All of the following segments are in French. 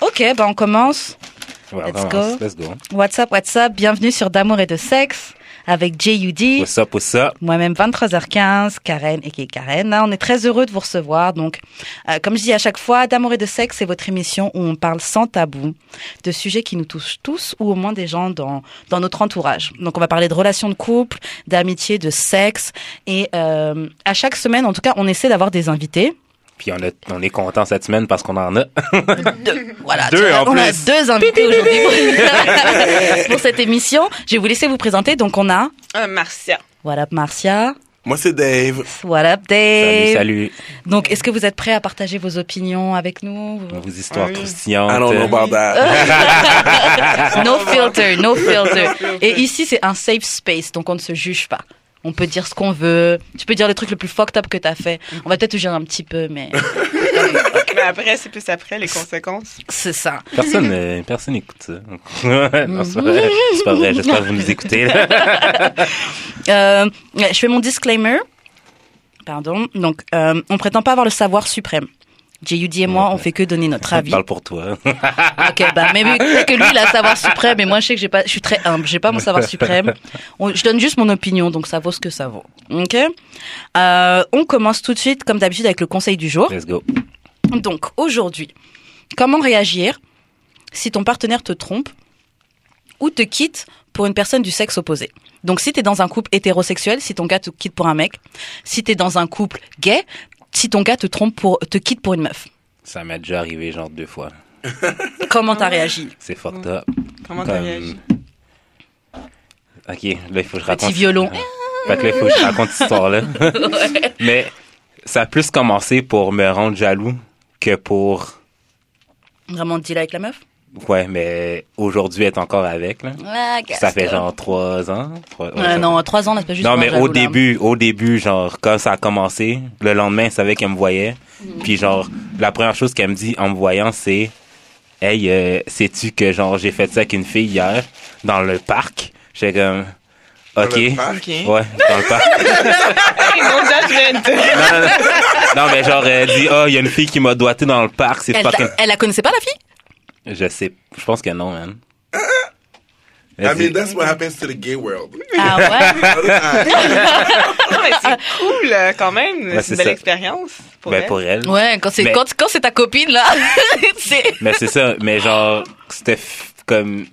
Ok, bah on commence. Ouais, Let's go. Let's go. What's up, what's up? Bienvenue sur D'amour et de sexe avec J.U.D. What's up, what's up? Moi-même 23h15, Karen et Karen. Là, on est très heureux de vous recevoir. Donc, euh, comme je dis à chaque fois, D'amour et de sexe, c'est votre émission où on parle sans tabou de sujets qui nous touchent tous ou au moins des gens dans dans notre entourage. Donc, on va parler de relations de couple, d'amitié, de sexe et euh, à chaque semaine, en tout cas, on essaie d'avoir des invités. Puis on, a, on est content cette semaine parce qu'on en a. Deux. Voilà, Deux, en on a deux invités aujourd'hui pour, pour cette émission. Je vais vous laisser vous présenter. Donc, on a Euh, Marcia. What up Marcia, Moi, c'est Dave. What up Dave? Salut, salut. Donc, est-ce que vous êtes prêts à partager vos opinions avec nous? Vos histoires Oui. croustillantes. I don't know about that. No filter, no filter. Et ici, c'est un safe space, donc on ne se juge pas. On peut dire ce qu'on veut. Tu peux dire les trucs les plus fucked up que t'as fait. On va peut-être te un petit peu, mais Mais après, c'est plus après les conséquences. c'est ça. Personne, euh, personne écoute ça. non, c'est pas vrai. C'est pas vrai. J'espère que vous nous écoutez. Euh, je fais mon disclaimer. Pardon. Donc, euh, on prétend pas avoir le savoir suprême. J.U.D. et moi, on fait que donner notre avis. Parle pour toi. Ok, bah, mais peut-être que lui, il a savoir suprême, et moi, je sais que j'ai pas, je suis très humble, j'ai pas mon savoir suprême. On- je donne juste mon opinion, donc ça vaut ce que ça vaut. Ok? Euh, on commence tout de suite, comme d'habitude, avec le conseil du jour. Let's go. Donc, aujourd'hui, comment réagir si ton partenaire te trompe ou te quitte pour une personne du sexe opposé? Donc, si t'es dans un couple hétérosexuel, si ton gars te quitte pour un mec, si t'es dans un couple gay, si ton gars te trompe pour, te quitte pour une meuf. Ça m'est déjà arrivé genre deux fois. Comment t'as réagi? C'est fucked up. Comment t'as Comme- réagi? Ok, là, il faut que je raconte. Petit violon. Fait que là, il faut que je raconte cette histoire-là. Mais ça a plus commencé pour me rendre jaloux que pour. Vraiment deal avec la meuf? Ouais, mais aujourd'hui, être encore avec, là. Ah, Ça fait genre trois ans. trois- ouais, Euh, ça non, trois ans, c'est pas juste. Non, mais au là. début, au début, genre, quand ça a commencé, le lendemain, elle savait qu'elle me voyait. Mhm. Puis, genre, la première chose qu'elle me dit en me voyant, c'est Hey, euh, sais-tu que, genre, j'ai fait ça avec une fille hier, dans le parc? J'étais comme OK. le parc? Ok. Ouais, dans le parc. Non, non, non. Non, mais genre, elle dit Oh, il y a une fille qui m'a doigté dans le parc, c'est Elle, fucking. elle la connaissait pas, la fille? Je sais, je pense que non, man. I mean, that's what happens to the gay world. Ah ouais? Non, mais c'est cool, quand même. C'est une belle ça. expérience. Pour ben, elle. pour elle. Ouais, quand c'est, Mais- quand, quand c'est ta copine, là. Mais c'est ça, mais genre, c'était f- comme.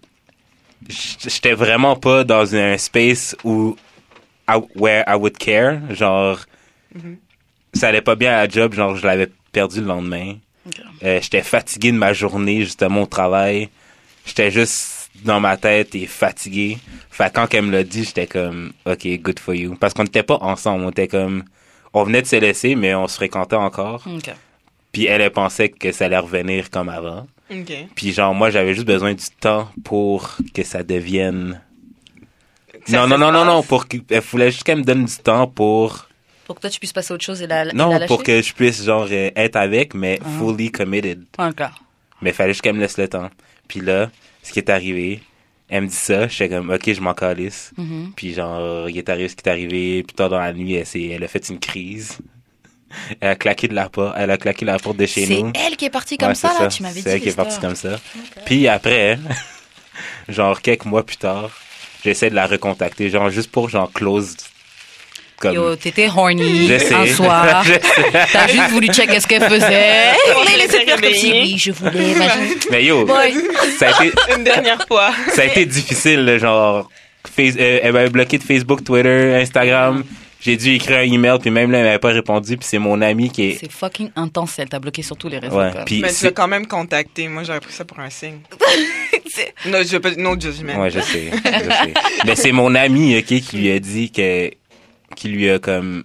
J'étais vraiment pas dans un space où. I- where I would care. Genre, ça allait pas bien à la job, genre, je l'avais perdu le lendemain. Euh, j'étais fatigué de ma journée, justement, au travail. J'étais juste dans ma tête et fatigué. Fait que quand elle me l'a dit, j'étais comme, OK, good for you. Parce qu'on n'était pas ensemble, on était comme. On venait de se laisser, mais on se fréquentait encore. Ok. Puis elle, elle pensait que ça allait revenir comme avant. Ok. Puis genre, moi, j'avais juste besoin du temps pour que ça devienne... Ça non, non, non, non, non, pour qu'elle voulait juste qu'elle me donne du temps pour... Pour que toi, tu puisses passer à autre chose et la, Non, lâcher? pour que je puisse, genre, euh, être avec, mais Ah. fully committed. Encore. Mais il fallait juste qu'elle me laisse le temps. Puis là, ce qui est arrivé, elle me dit ça, j'étais comme, OK, je m'en calisse. Mhm. Puis genre, il est arrivé ce qui est arrivé, plus tard dans la nuit, elle, elle a fait une crise. Elle a claqué de la porte, elle a claqué la porte de chez C'est nous. elle qui est partie comme Ouais, ça, c'est là, tu m'avais dit. C'est elle qui est partie comme ça. Puis après, genre quelques mois plus tard, j'essaie de la recontacter, genre juste pour genre close comme Yo, t'étais horny Je sais. un soir. T'as juste voulu checker ce qu'elle faisait. On Elle est laissé faire comme si oui, je voulais, imagine. Mais yo, Ouais. ça a été Une dernière fois. ça a été difficile genre Face- euh, elle m'avait bloqué de Facebook, Twitter, Instagram. J'ai dû écrire un email puis même là elle m'avait pas répondu puis c'est mon ami qui est C'est fucking intense, elle t'a bloqué sur tous les réseaux. ouais, puis Mais tu l'as quand même contacté. Moi, j'aurais pris ça pour un signe. C'est- No, je veux pas, no judgment. Ouais, je sais. je sais. Mais c'est mon ami, OK, qui lui a dit que. Qui lui a comme.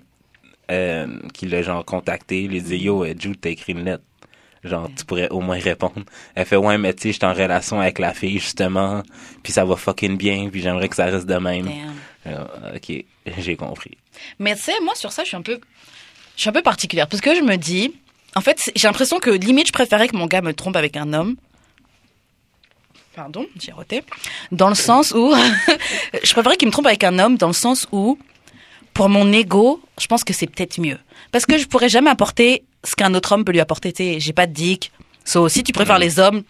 Euh, qui l'a genre contacté. Lui a dit Yo, euh, Jude, t'as écrit une lettre. Genre, tu pourrais au moins répondre. Elle fait Ouais, mais tu sais, je suis en relation avec la fille, justement. Puis ça va fucking bien. Puis j'aimerais que ça reste de même. Euh, OK, j'ai compris. Mais tu sais, moi, sur ça, je suis un peu, je suis un peu particulière. Parce que je me dis, en fait, j'ai l'impression que limite, je préférais que mon gars me trompe avec un homme. Pardon, j'ai roté. Dans le sens où, je préférais qu'il me trompe avec un homme dans le sens où, pour mon ego, je pense que c'est peut-être mieux. Parce que je pourrais jamais apporter ce qu'un autre homme peut lui apporter. Tu sais, j'ai pas de dick. So, si tu préfères les hommes,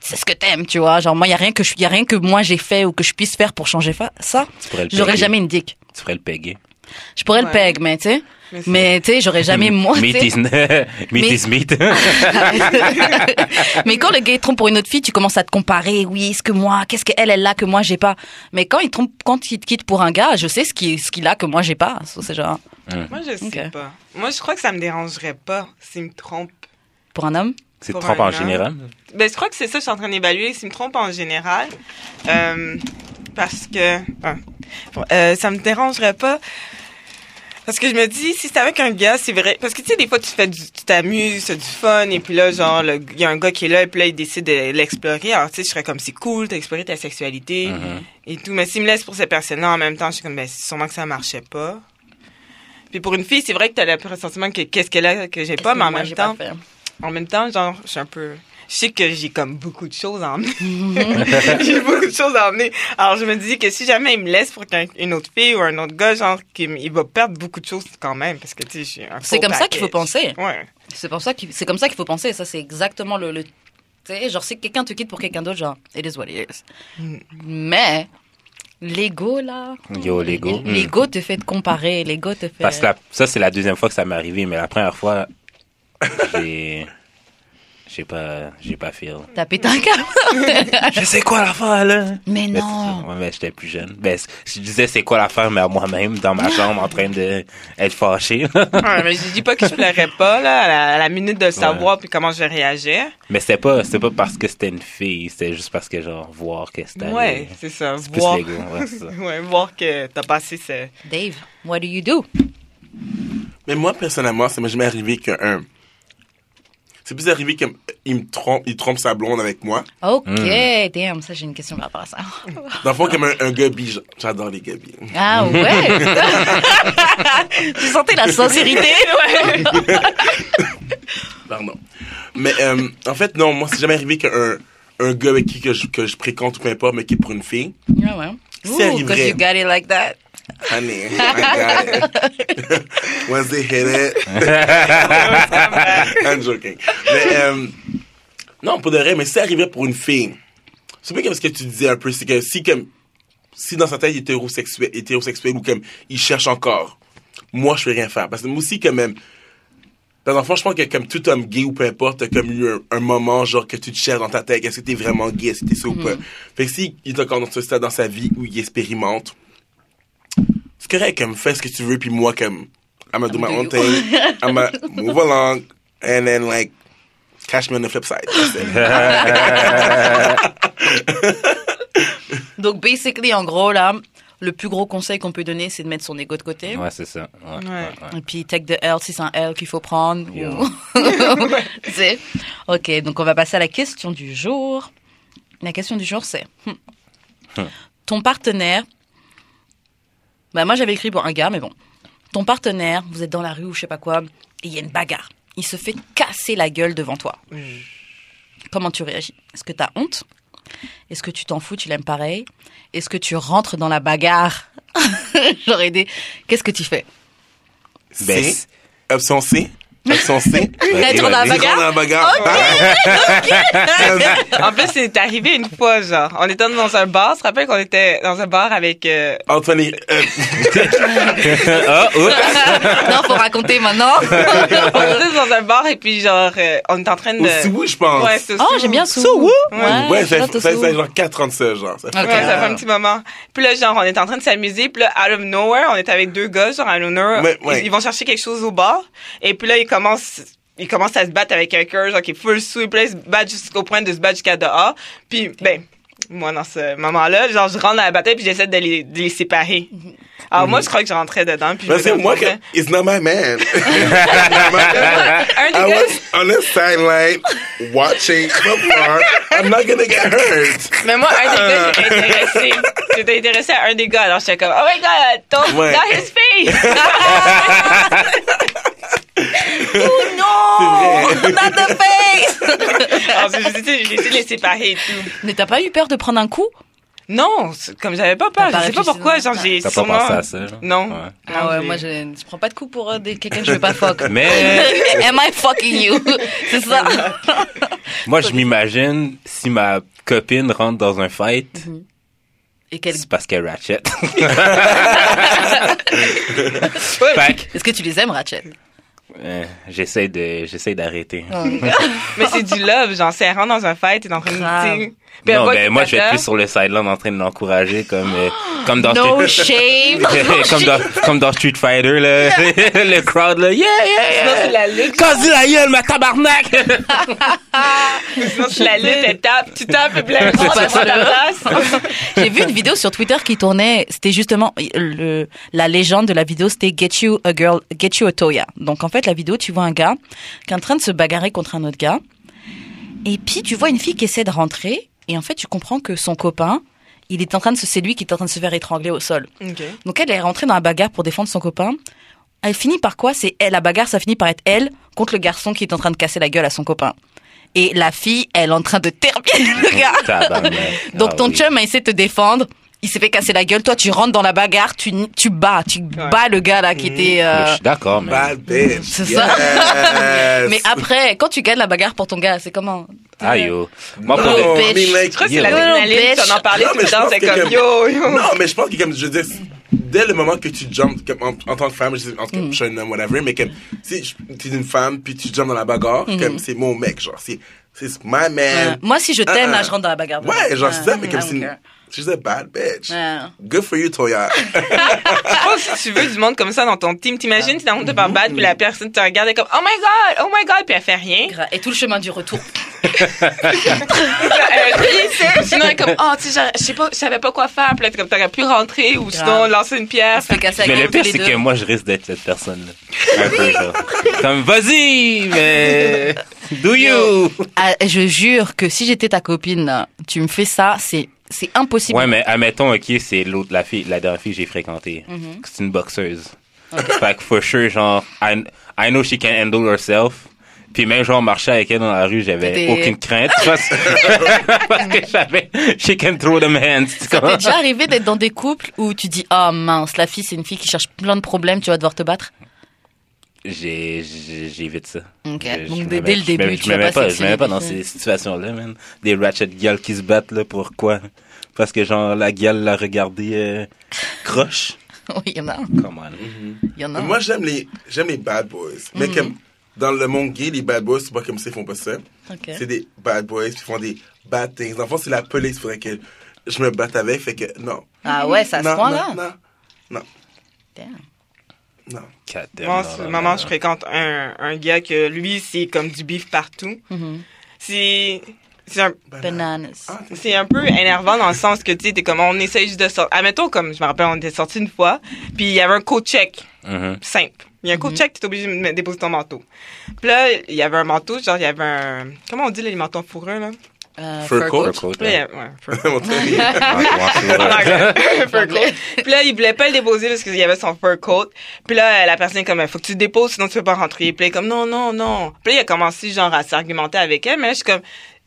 c'est ce que t'aimes, tu vois. Genre, moi, y a rien que je, y a rien que moi j'ai fait ou que je puisse faire pour changer ça. J'aurais jamais une dick. Tu ferais le peguer. Je pourrais le peg, mais tu sais. Mais tu sais, j'aurais jamais moi. tu Meat sais. is, Mais- is meat. mais quand le gars il trompe pour une autre fille, tu commences à te comparer. Oui, est-ce que moi, qu'est-ce qu'elle elle a que moi j'ai pas? Mais quand il trompe, quand il te quitte pour un gars, je sais ce qu'il ce qu'il a que moi j'ai pas. C'est genre Moi, je sais pas. Moi, je crois que ça me dérangerait pas s'il me trompe. pour un homme? C'est trompe un en homme. général? Ben, je crois que c'est ça que je suis en train d'évaluer. S'il me trompe en général, euh, parce que bon, euh, ça me dérangerait pas. Parce que je me dis, si c'est avec un gars, c'est vrai. Parce que tu sais, des fois, tu fais du, tu t'amuses, as du fun, et puis là, genre, il y a un gars qui est là, et puis là, il décide de l'explorer. Alors, tu sais, je serais comme, c'est cool, t'as exploré ta sexualité Mhm. et tout. Mais s'il me laisse pour cette personne-là, en même temps, je suis comme, ben, c'est sûrement que ça marchait pas. Puis pour une fille, c'est vrai que t'as le pressentiment que qu'est-ce qu'elle a que j'ai pas, mais en Moi, même temps, en même temps, genre, je suis un peu. Je sais que j'ai comme beaucoup de choses à emmener. j'ai beaucoup de choses à emmener. Alors, je me dis que si jamais il me laisse pour qu'un- une autre fille ou un autre gars, genre, il va perdre beaucoup de choses quand même. Parce que, tu sais, je suis un C'est comme ça qu'il faut penser. Ouais. C'est pour ça qu'il c'est comme ça qu'il faut penser. Ça c'est exactement le, le tu sais, genre si quelqu'un te quitte pour quelqu'un d'autre, genre it is what it is. Mm. Mais l'ego là, Yo, l'ego. Mm. l'ego te fait te comparer, l'ego te fait. Parce que la- ça, c'est la deuxième fois que ça m'est arrivé, mais la première fois, j'ai. J'ai pas. J'ai pas feel. T'as pété un câble. Je sais quoi l'affaire, là? Mais Mais non. ouais, mais j'étais plus jeune. Ben, c- je disais c'est quoi l'affaire, mais à moi-même, dans ma chambre, en train de être fâché. Ouais, mais je dis pas que je pleurais pas, là, à la, à la minute de le savoir puis comment je vais réagir. mais c'était pas, c'était pas parce que c'était une fille, c'était juste parce que, genre, voir que c'était. Ouais, c'est ça. Plus Voir, ouais, ça. ouais, voir que t'as passé ce. Dave, what do you do? Mais moi, personnellement, ça m'est jamais arrivé qu'un. C'est plus arrivé qu'il me trompe, il trompe sa blonde avec moi. Ok, Hmm. damn, ça j'ai une question par rapport à ça. Dans le fond, comme un, un j'a- j'adore les bi. Ah ouais? tu sentais la sincérité. Pardon. Mais euh, en fait, non, moi, c'est jamais arrivé qu'un un gars avec qui que je, que je fréquente ou peu importe, mais qui est pour une fille. Ah ouais. C'est arrivé. 'cause you got it like that. Honey, I got it. Once they hit it. I'm joking. Mais, euh, non, pour de vrai, mais si ça arrivait pour une fille, c'est pas comme ce que tu disais un peu, c'est que si comme, si dans sa tête il est hétérosexuel, hétérosexuel ou comme, il cherche encore, moi, je peux rien faire. Parce que moi aussi, quand même, dans l'enfant, je pense que comme tout homme gay ou peu importe, t'as comme eu un, un moment, genre, que tu te cherches dans ta tête, est-ce que t'es vraiment gay, est-ce que t'es ça ou pas? Fait que si il est encore dans ce stade dans sa vie où il expérimente, c'est correct, comme, fais ce que tu veux, puis moi, comme, I'm gonna do my own thing, I'm gonna move along, and then, like, catch me on the flip side. Donc, basically, en gros, là, le plus gros conseil qu'on peut donner, c'est de mettre son ego de côté. Ouais, c'est ça. Ouais, ouais, ouais. Et puis, take the L si c'est un L qu'il faut prendre. Sais. ok, donc on va passer à la question du jour. La question du jour, c'est hmm, Hmm. ton partenaire. Bah, moi, j'avais écrit pour un gars, mais bon. Ton partenaire, vous êtes dans la rue ou je sais pas quoi, et il y a une bagarre. Il se fait casser la gueule devant toi. Comment tu réagis? Est-ce que tu as honte? Est-ce que tu t'en fous, tu l'aimes pareil? Est-ce que tu rentres dans la bagarre? J'aurais aidé. Qu'est-ce que tu fais? Ben, C. Option C. Option C. Être dans la bagarre? Dans la bagarre. En plus, c'est arrivé une fois, genre. On était dans un bar. Tu te rappelles qu'on était dans un bar avec. euh, et- euh, Ah. Non, faut raconter maintenant. on était dans un bar et puis, genre, euh, on était en train de. au Sou, je pense. Ouais, c'est Oh, j'aime bien Sou. Ouais. Ouais, ça, ça, ça, Sou. genre 4 ans de ça, genre. Ça fait- Ok. Ouais, ça fait un petit moment. Puis là, genre, on était en train de s'amuser. Puis là, out of nowhere, on était avec deux gars, genre, à l'honneur. Ouais, ouais. Ils, ils vont chercher quelque chose au bar. Et puis là, ils ils commencent à se battre avec quelqu'un, genre, qui est full là, ils se battent jusqu'au point de se battre jusqu'à dehors. Puis, ben, moi, dans ce moment-là, genre, je rentre dans la bataille puis j'essaie de les, de les séparer. Alors, moi, je crois que je rentrais dedans. Puis me c'est moi que, it's not my man. Un des I gars, was on the sideline watching from far. I'm not gonna get hurt. mais moi, un des gars, j'étais intéressée. J'étais intéressée à un des gars. Alors, j'étais comme, oh my god, don't, Ouais. not his face! Oh non Not the face Alors, j'ai essayé de les séparer et tout. Mais t'as pas eu peur de prendre un coup? Non, comme j'avais pas peur. Je sais pas pourquoi, genre, j'ai T'as pas pensé à ça, genre? Non. Ouais. Ah ouais, moi je, je prends pas de coups pour euh, des- quelqu'un que je veux pas fuck. Mais Am I fucking you? C'est ça. moi, je m'imagine si ma copine rentre dans un fight, Et quel... c'est parce qu'elle ratchet. Est-ce que tu les aimes, Ratchet? Euh, j'essaie de, j'essaie d'arrêter. Mais c'est du love, genre, elle rentre dans un fight, puis elle Non, ben moi, je vais être plus sur le sideline en train de l'encourager, comme, euh, comme dans No Street- shame. comme dans, comme dans Street Fighter, là. le crowd, là, yeah, yeah, Sinon, yeah. c'est la lutte. Casse la gueule, ma tabarnak! Sinon, c'est la lutte, elle tape, tu tapes, et C'est place. J'ai vu une vidéo sur Twitter qui tournait, c'était justement le, la légende de la vidéo, c'était Get You a Girl, Get You a Toya. Donc en fait, la vidéo, tu vois un gars qui est en train de se bagarrer contre un autre gars. Et puis tu vois une fille qui essaie de rentrer. Et en fait, tu comprends que son copain, il est en train de se, c'est lui qui est en train de se faire étrangler au sol. Donc elle est rentrée dans la bagarre pour défendre son copain. Elle finit par quoi? C'est elle, la bagarre, ça finit par être elle contre le garçon qui est en train de casser la gueule à son copain. Et la fille, elle est en train de terminer le gars. Donc Ah ton chum a essayé de te défendre. Il s'est fait casser la gueule. Toi, tu rentres dans la bagarre, tu, tu bats, tu bats le gars là qui était. Mais euh, Je suis d'accord, mais. Bad bitch. C'est ça. Yes. Mais après, quand tu gagnes la bagarre pour ton gars, c'est comment? Ah, yo. Moi, pour Non, le- bitch. Je crois que c'est Yo. la Little adrénaline, bitch. tu en parlais tout mais le je temps, pense c'est comme yo, yo. Non, mais je pense que comme je veux dire, dès le moment que tu jumps comme en, en tant que femme, je sais, en cas, je suis un homme, whatever, mais comme si je- t'es une femme puis tu jumps dans la bagarre, comme c'est mon mec, genre c'est c'est my man. Moi, si je t'aime, Ah, là, ah. je rentre dans la bagarre. Ouais, genre c'est ça, mais comme I c'est. She's a bad bitch. Good for you, Toya. Je pense que si tu veux du monde comme ça dans ton team, t'imagines, t'es dans le monde de par bad, puis la personne te regarde et comme, oh my god, oh my god, puis elle fait rien. Et tout le chemin du retour. Elle sinon elle est comme, oh, tu sais, je sais pas, je savais pas quoi faire, puis là, comme, t'aurais pu rentrer, ou sinon lancer une pierre. fait casser Mais le pire, c'est que moi, je risque d'être cette personne-là. Un peu, genre. Comme, vas-y, mais. Do you? Ah, je jure que si j'étais ta copine, tu me fais ça, c'est c'est impossible. Ouais, mais admettons, ok, c'est l'autre, la fille, la dernière fille que j'ai fréquentée. Mhm. C'est une boxeuse. Fait que, for sure, genre, I, I know she can handle herself. Puis même, genre, marcher avec elle dans la rue, j'avais aucune crainte. Parce, parce que j'avais, she can throw them hands. Ça t'est déjà arrivé d'être dans des couples où tu dis oh mince la fille c'est une fille qui cherche plein de problèmes tu vas devoir te battre? J'évite ça. Ok. Je- Donc, je dès- le début, je tu me vas mets pas je me mets pas dans ces situations-là, man. Des ratchet gals qui se battent, là, pourquoi? Parce que, genre, la gueule l'a regardé, euh, croche. oui il y en a Come on. il y en a Moi j'aime les j'aime les bad boys, mais comme dans le monde gay, les bad boys, c'est pas comme ça, ils font pas ça. Ok. C'est des bad boys, ils font des bad things. Le fond, c'est la police, il faudrait que je me batte avec, fait que non. ah ouais ça se non, non, là non, Damn. non. God damn, non, c'est- non, maman, non, je fréquente un, un gars que lui, c'est comme du beef partout. Mhm. C'est, c'est un, bananas Ah, c'est un peu énervant dans le sens que, tu sais, t'es comme, on essaye juste de sortir. Admettons, comme, je me rappelle, on était sortis une fois, puis il y avait un code check. Mhm. Simple. Il y a un code check, t'es obligé de déposer ton manteau. Puis là, il y avait un manteau, genre, il y avait un, comment on dit, là, les manteaux en fourrure, là? Euh, Fur fur coat? coat. Fur coat, Puis là, il y ouais. avait- ouais, fur coat. Puis là, il voulait pas le déposer parce qu'il y avait son fur coat. Puis là, la personne est comme, faut que tu le déposes, sinon tu peux pas rentrer. Puis là, il est comme, non, non, non. Puis là, il a commencé, genre, à s'argumenter avec elle. Mais là, je suis comme,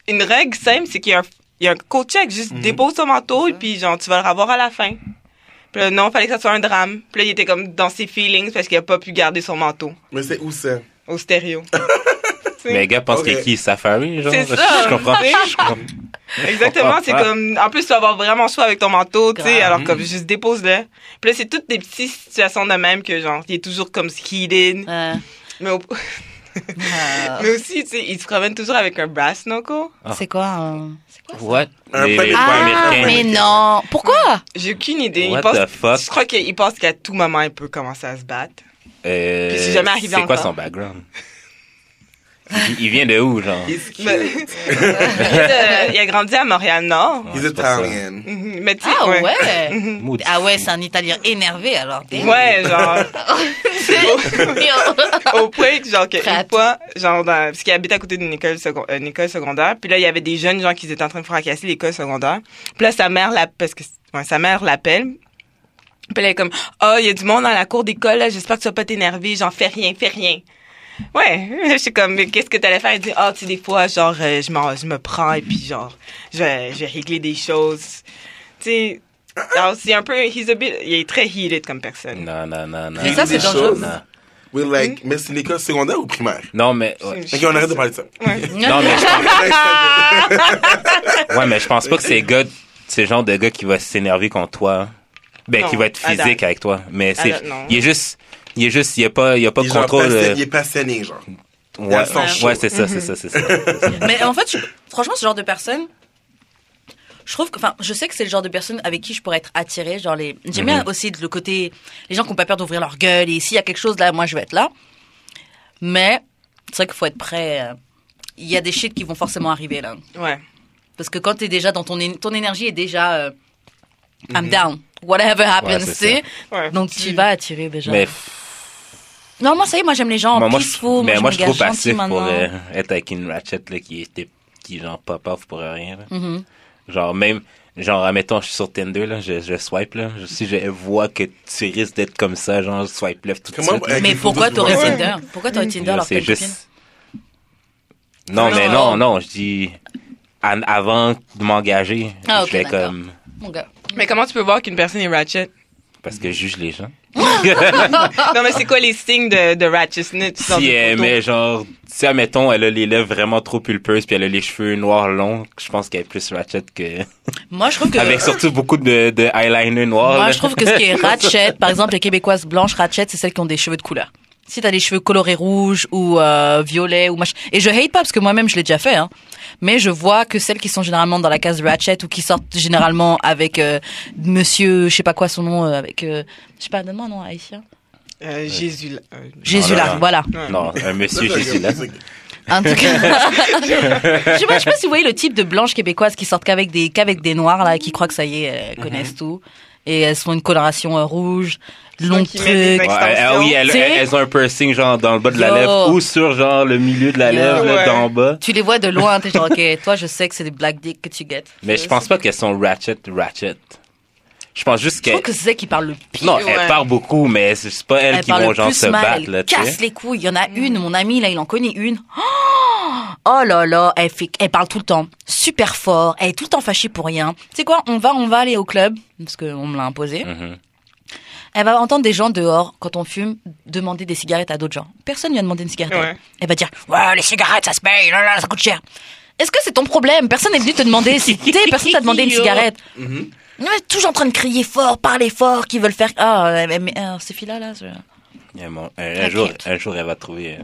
une règle simple, c'est qu'il y a un, il y a un coat check. Juste dépose ton manteau et puis, genre, tu vas le revoir à la fin. Puis là, non, fallait que ça soit un drame. Puis là, il était comme dans ses feelings parce qu'il a pas pu garder son manteau Mais c'est où ça? au stéréo. Mais les gars pensent Ok. que qui Safari, genre? C'est Je- ça. Je comprends. Je comprends. Exactement, c'est Ouais. comme en plus tu vas avoir vraiment chaud avec ton manteau, tu sais, alors comme juste dépose-le. Puis là c'est toutes des petites situations de même que genre il est toujours comme heated, Euh, mais au- mais aussi tu sais, il se promène toujours avec un brass knuckle. c'est quoi euh, c'est quoi ça? What? Un Les, peu les ah américains. mais non pourquoi? J'ai aucune idée, What il pense the fuck? je crois qu'il pense qu'à tout moment il peut commencer à se battre. Euh, Puis c'est jamais arrivé C'est quoi son background? Il, il vient de où, genre? He's cute. Mais- il, a, il a grandi à Montréal Nord. He's. Italian. Mhm, Mais tu sais ah ouais. ah ouais c'est un Italien énervé alors. Ouais, genre au point que genre que une Prête. fois genre dans, parce qu'il habite à côté d'une école second- euh, une école secondaire puis là il y avait des jeunes gens qui étaient en train de fracasser l'école secondaire puis là sa mère la parce que ouais, sa mère l'appelle puis elle est comme oh il y a du monde dans la cour d'école là j'espère que tu vas pas t'énerver j'en fais rien fais rien Ouais, je suis comme, mais qu'est-ce que t'allais faire? Elle dit, ah, tu sais, des fois, genre, euh, je, je me prends et puis, genre, je vais, je vais régler des choses. tu sais, c'est un peu, he's a bit, il est très heated comme personne. Non, non, non, non. Mais ça, c'est dangereux. Oui, like, mais c'est l'école secondaire ou primaire? Non, mais. ouais. Ok, on arrête de parler de ça. Ouais. Non, mais je pense, ouais, mais je pense pas que c'est gars, c'est le genre de gars qui va s'énerver contre toi. Ben, Non, qui va être physique avec toi. Mais c'est, il est juste, il est juste, il y a pas, il y a pas de contrôle. passionné- euh, Il est passionné, genre. Ouais, sang chaud. ouais, c'est ça, c'est ça, c'est ça. Mais en fait, je- franchement, ce genre de personne, je trouve que, enfin, je sais que c'est le genre de personne avec qui je pourrais être attirée. Genre les, j'aime bien aussi le côté, les gens qui n'ont pas peur d'ouvrir leur gueule et s'il y a quelque chose là, moi je vais être là. Mais c'est vrai qu'il faut être prêt. euh, Il y a des shit qui vont forcément arriver là. Ouais. Parce que quand t'es déjà dans ton, ton énergie est déjà, euh, I'm down. Whatever happens, Ouais, tu c'est sais. Ouais. Donc tu vas attirer déjà. Mais, Non, moi ça y est, moi j'aime les gens moi, moi, peaceful. je, mais je moi, je suis trop passif pour euh, être avec une ratchet, là, qui était, qui, genre, pop off pour rien, là. Mhm. Genre, même, genre, admettons, je suis sur Tinder, là, je, je swipe, là. Je- Si je vois que tu risques d'être comme ça, genre, je swipe left tout de suite. là. Mais pourquoi t'aurais. Tinder? Pourquoi t'aurais Tinder alors que juste. Non, Non, mais non. non, je dis, an- avant de m'engager, Ah, je fais comme, Mon gars. Mais comment tu peux voir qu'une personne est ratchet? parce que je juge les gens. non, mais c'est quoi les signes de, de ratchetness? dans Si elle met genre, si admettons, elle a les lèvres vraiment trop pulpeuses puis elle a les cheveux noirs longs, je pense qu'elle est plus ratchet que, Moi, je trouve que. avec surtout beaucoup de, de eyeliner noir. Moi, là. je trouve que ce qui est ratchet, par exemple, les Québécoises blanches ratchet, c'est celles qui ont des cheveux de couleur. Si t'as des cheveux colorés rouges ou euh, violets ou machin. Et je hate pas parce que moi-même je l'ai déjà fait, hein. Mais je vois que celles qui sont généralement dans la case ratchet ou qui sortent généralement avec euh, Monsieur, je sais pas quoi son nom, euh, avec, euh, je sais pas, donne-moi un nom haïtien. Euh, Jésus. là. Euh, Jésus non, là, non. voilà. Non, un monsieur Jésus là. En tout cas, je sais pas, je sais pas si vous voyez le type de blanches québécoises qui sortent qu'avec des, qu'avec des noirs là, qui croient que ça y est, elles connaissent tout. Et elles sont une coloration euh, rouge, long truc. Ouais, elle- oui, elles, ont un piercing genre dans le bas de la Yo. lèvre ou sur genre le milieu de la lèvre là, Ouais. d'en bas. Tu les vois de loin, t'es genre, ok, toi, je sais que c'est des black dick que tu guettes. Mais je pense pas qu'elles sont ratchet, ratchet. Je pense juste Je qu'elles... trouve que c'est elle qui parle le pire. Non, Ouais. elles parlent beaucoup, mais c'est pas elles Elle qui parle vont le genre plus se mal, battre, elle là, tu casse les couilles. Il y en a une, mon ami, là, il en connaît une. Oh, là là, elle, fait, elle parle tout le temps, super fort, elle est tout le temps fâchée pour rien. Tu sais quoi, on va, on va aller au club, parce qu'on me l'a imposé. Mhm. Elle va entendre des gens dehors, quand on fume, demander des cigarettes à d'autres gens. Personne lui a demandé une cigarette. Ouais. Elle va dire, ouais, les cigarettes, ça se paye, là, là, ça coûte cher. Est-ce que c'est ton problème? Personne n'est venu te demander si tu sais, personne t'a demandé une cigarette. Mhm. Mais toujours en train de crier fort, parler fort, qui veulent faire. Ah, mais, mais, euh, ces filles-là, là. je- a mon- un, jour, un jour, elle va trouver... euh,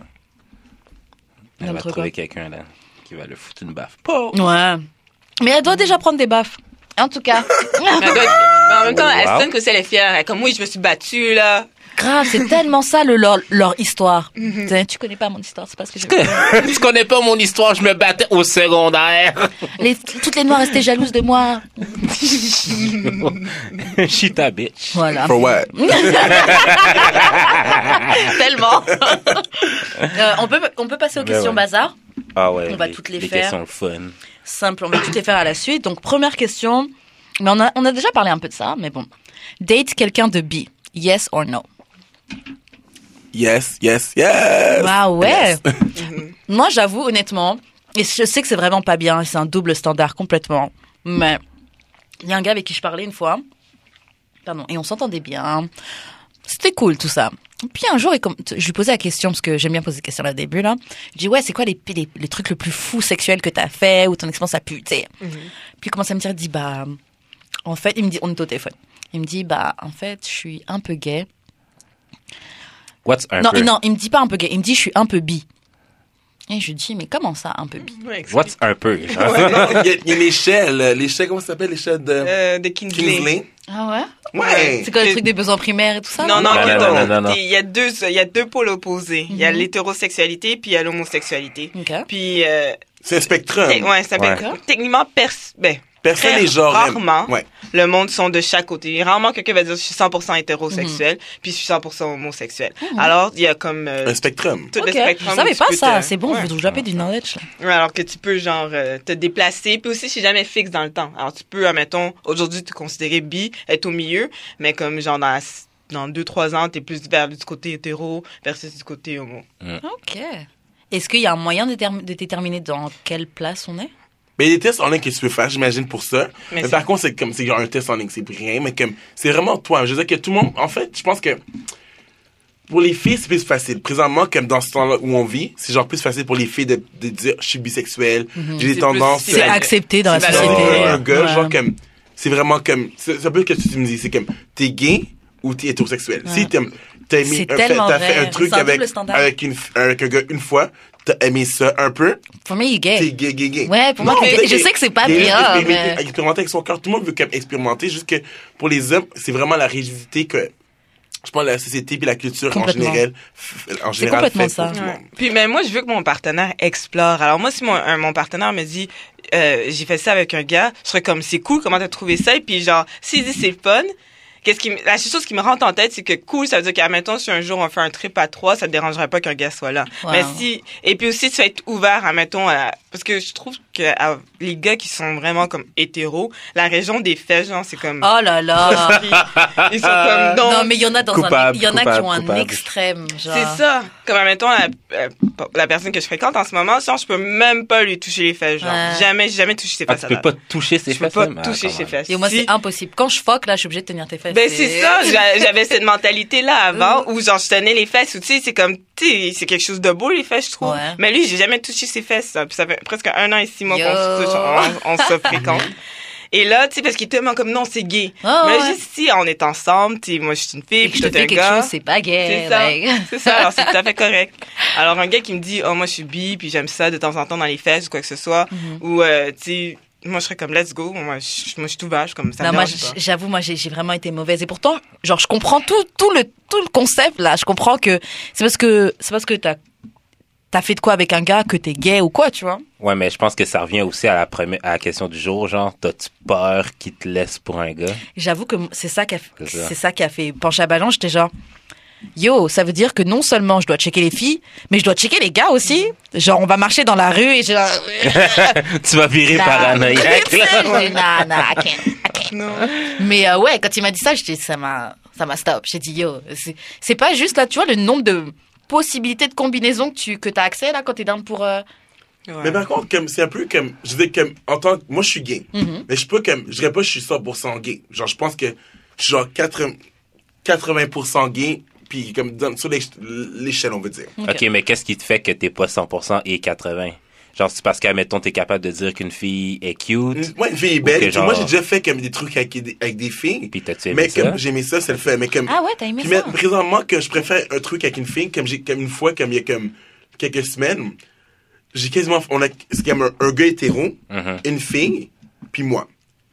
Elle va trouver quelqu'un, là, qui va le foutre une baffe. Ouais. Mais elle doit déjà prendre des baffes. En tout cas. Mais doit être- mais en même temps, elle Wow. donne que elle est fière. Elle est comme, oui, je me suis battue, là. Grave, c'est tellement ça le, leur, leur histoire. T'sais, Tu connais pas mon histoire, c'est pas ce que je tu connais pas mon histoire, je me battais au secondaire. les, Toutes les noirs restaient jalouses de moi. Chita bitch. Voilà. For what? tellement. Euh, on, peut, on peut passer aux Ben questions ouais. bazar. Ah ouais. On va toutes les les faire. questions fun. Simple, on va toutes les faire à la suite. Donc, première question. Mais on a, on a déjà parlé un peu de ça, mais bon. Date quelqu'un de bi. Yes or no? Yes, yes, yes! Ah ouais. Moi, j'avoue honnêtement, et je sais que c'est vraiment pas bien, c'est un double standard complètement. Mais il y a un gars avec qui je parlais une fois, pardon, et on s'entendait bien. C'était cool tout ça. Puis un jour, je lui posais la question parce que j'aime bien poser des questions là au début là. Je dis ouais, c'est quoi les, les, les trucs le plus fou sexuel que t'as fait ou ton expérience a pu, tu sais? Puis il commence à me dire, dit bah, en fait, il me dit, on est au téléphone. Il me dit bah, en fait, je suis un peu gay. What's un non, peu? non, il me dit pas un peu gay, il me dit je suis un peu bi. Et je lui dis mais comment ça un peu bi? Ouais. What's un peu? il y, a- a une échelle. euh, L'échelle, comment ça s'appelle? L'échelle de Euh, de Kingsley. Kingsley. Ah ouais? Ouais. C'est quoi le truc des besoins primaires et tout ça? Non, non, Non. Il y a deux, il y a deux pôles opposés. Il y a Mhm. l'hétérosexualité puis il y a l'homosexualité. Puis, euh, C'est un spectrum. ouais, ça Ouais. fait techniquement pers, ben, Personne n'est genre. rarement. Ouais. le monde sont de chaque côté. Rarement quelqu'un va dire je suis 100% hétérosexuel puis je suis 100% homosexuel. Alors, il y a comme euh, Un spectrum. tout le spectrum. je savais tu pas ça, c'est bon, Ouais. vous jappez du knowledge. là. Alors que tu peux genre euh, te déplacer puis aussi c'est jamais fixe dans le temps alors tu peux admettons aujourd'hui te considérer bi être au milieu mais comme genre dans dans deux trois ans t'es plus vers du côté hétéro versus du côté homo Ok. Est-ce qu'il y a un moyen de déterminer dans quelle place on est? Ben, il y a des tests en ligne que tu peux faire, j'imagine, pour ça. Mais par contre, c'est comme, c'est genre un test en ligne, c'est rien, mais comme, c'est vraiment toi. Je veux dire que tout le monde, en fait, je pense que, pour les filles, c'est plus facile. Présentement, comme dans ce temps-là où on vit, c'est genre plus facile pour les filles de, de dire, je suis bisexuel, j'ai des Mhm. C'est plus- tendances. c'est C'est accepté dans la société. valorisé. t'es un gars, Ouais. genre comme, c'est vraiment comme, c'est un peu ce que tu me dis, c'est comme, t'es gay ou t'es hétérosexuel. Si t'as tellement t'as fait un truc avec une, avec un gars une fois, t'as aimé ça un peu, Pour moi, il est t'es gay. gay, gay, gay. Ouais, pour moi, Non, gay. t'es Je gay. sais que c'est pas Gay, bien, expérimenter- mais- Expérimenter avec son corps. Tout le monde veut comme expérimenter, juste que pour les hommes, c'est vraiment la rigidité que, je pense, la société puis la culture en général, en général complètement fait ça. pour tout le Ouais. monde. Puis mais moi je veux que mon partenaire explore. Alors moi si mon un- mon partenaire me dit euh, j'ai fait ça avec un gars, je serais comme c'est cool comment t'as trouvé ça? Et puis genre s'il dit c'est fun, qu'est-ce qui la seule chose qui me rentre en tête c'est que cool ça veut dire qu'admettons si un jour on fait un trip à trois, ça te dérangerait pas qu'un gars soit là. Wow. Mais si et puis aussi tu vas être ouvert admettons à parce que je trouve que à- les gars qui sont vraiment comme hétéros, la région des fesses genre c'est comme Oh là là. ils sont comme non, Non, mais il y en a dans un, il y en a qui coupable, ont un coupable. extrême, genre. C'est ça. Comme, admettons, la, euh, la personne que je fréquente en ce moment, genre, je peux même pas lui toucher les fesses, genre. Ouais. Jamais, jamais touché ses Ah, fesses. tu à peux pas toucher ses Je peux fesses. pas même? Ah, toucher ses fesses. Et moi, Si- c'est impossible. Quand je fuck, là, je suis obligée de tenir tes fesses. Ben, c'est ça. J'a- J'avais cette mentalité-là avant, où, genre, je tenais les fesses, ou, tu sais, c'est comme, tu sais, c'est quelque chose de beau, les fesses, je trouve. Ouais. Mais lui, j'ai jamais touché ses fesses, ça. Puis ça fait presque un an et six Yo. qu'on se touche, on se fréquente. Et là, tu sais, parce qu'il est tellement comme, non, c'est gay. Ah, Mais ouais. juste si on est ensemble, tu sais, moi, je suis une fille, puis je te un quelque gars. chose, c'est pas gay. C'est ça. like. C'est ça, alors c'est tout à fait correct. Alors un gars qui me dit, oh moi je suis bi, puis j'aime ça de temps en temps dans les fesses ou quoi que ce soit, Mhm. ou euh, tu sais, moi je serais comme let's go, moi je, moi, je suis tout vache comme ça. Non, moi, j'avoue, moi, j'ai j'ai vraiment été mauvaise. Et pourtant, genre, je comprends tout, tout le, tout le concept, là. Je comprends que c'est parce que, c'est parce que t'as, t'as fait de quoi avec un gars que t'es gay ou quoi, tu vois? Ouais, mais je pense que ça revient aussi à la première, à la question du jour, genre, t'as-tu peur qu'il te laisse pour un gars? J'avoue que c'est ça qui a, C'est ça. qui a fait pencher à ballon. J'étais genre, yo, ça veut dire que non seulement je dois checker les filles, mais je dois checker les gars aussi. Genre, on va marcher dans la rue et j'ai genre, tu vas virer paranoïaque, I can't, I can't. Non. Mais euh, ouais, quand il m'a dit ça, j'étais, ça m'a, ça m'a stop. J'ai dit yo, c'est, c'est pas juste là, tu vois le nombre de possibilités de combinaisons que tu que t'as accès là quand t'es down pour. euh, Ouais. Mais par contre, comme, c'est un peu comme, je dis comme, en tant que, moi, je suis gay. Mhm. Mais je peux comme, je dirais pas que je suis 100% gay. Genre, je pense que je suis genre 80, 80% gay, puis comme, dans- sur l'éch- l'échelle, on veut dire. OK, mais qu'est-ce qui te fait que t'es pas 100% et 80? Genre, c'est parce qu'admettons, t'es capable de dire qu'une fille est cute, Moi, une fille est belle. que puis Moi, genre- j'ai déjà fait comme des trucs avec des, avec des filles. puis t'as-tu aimé Mais ça? comme, j'ai aimé ça, c'est le fait. Mais comme, Ah ouais, t'as aimé Puis ça. mais, présentement, que je préfère un truc avec une fille, comme j'ai, comme une fois, comme il y a comme quelques semaines, j'ai quasiment, on a, c'est comme un, un gars hétéro, Mhm. une fille, puis moi.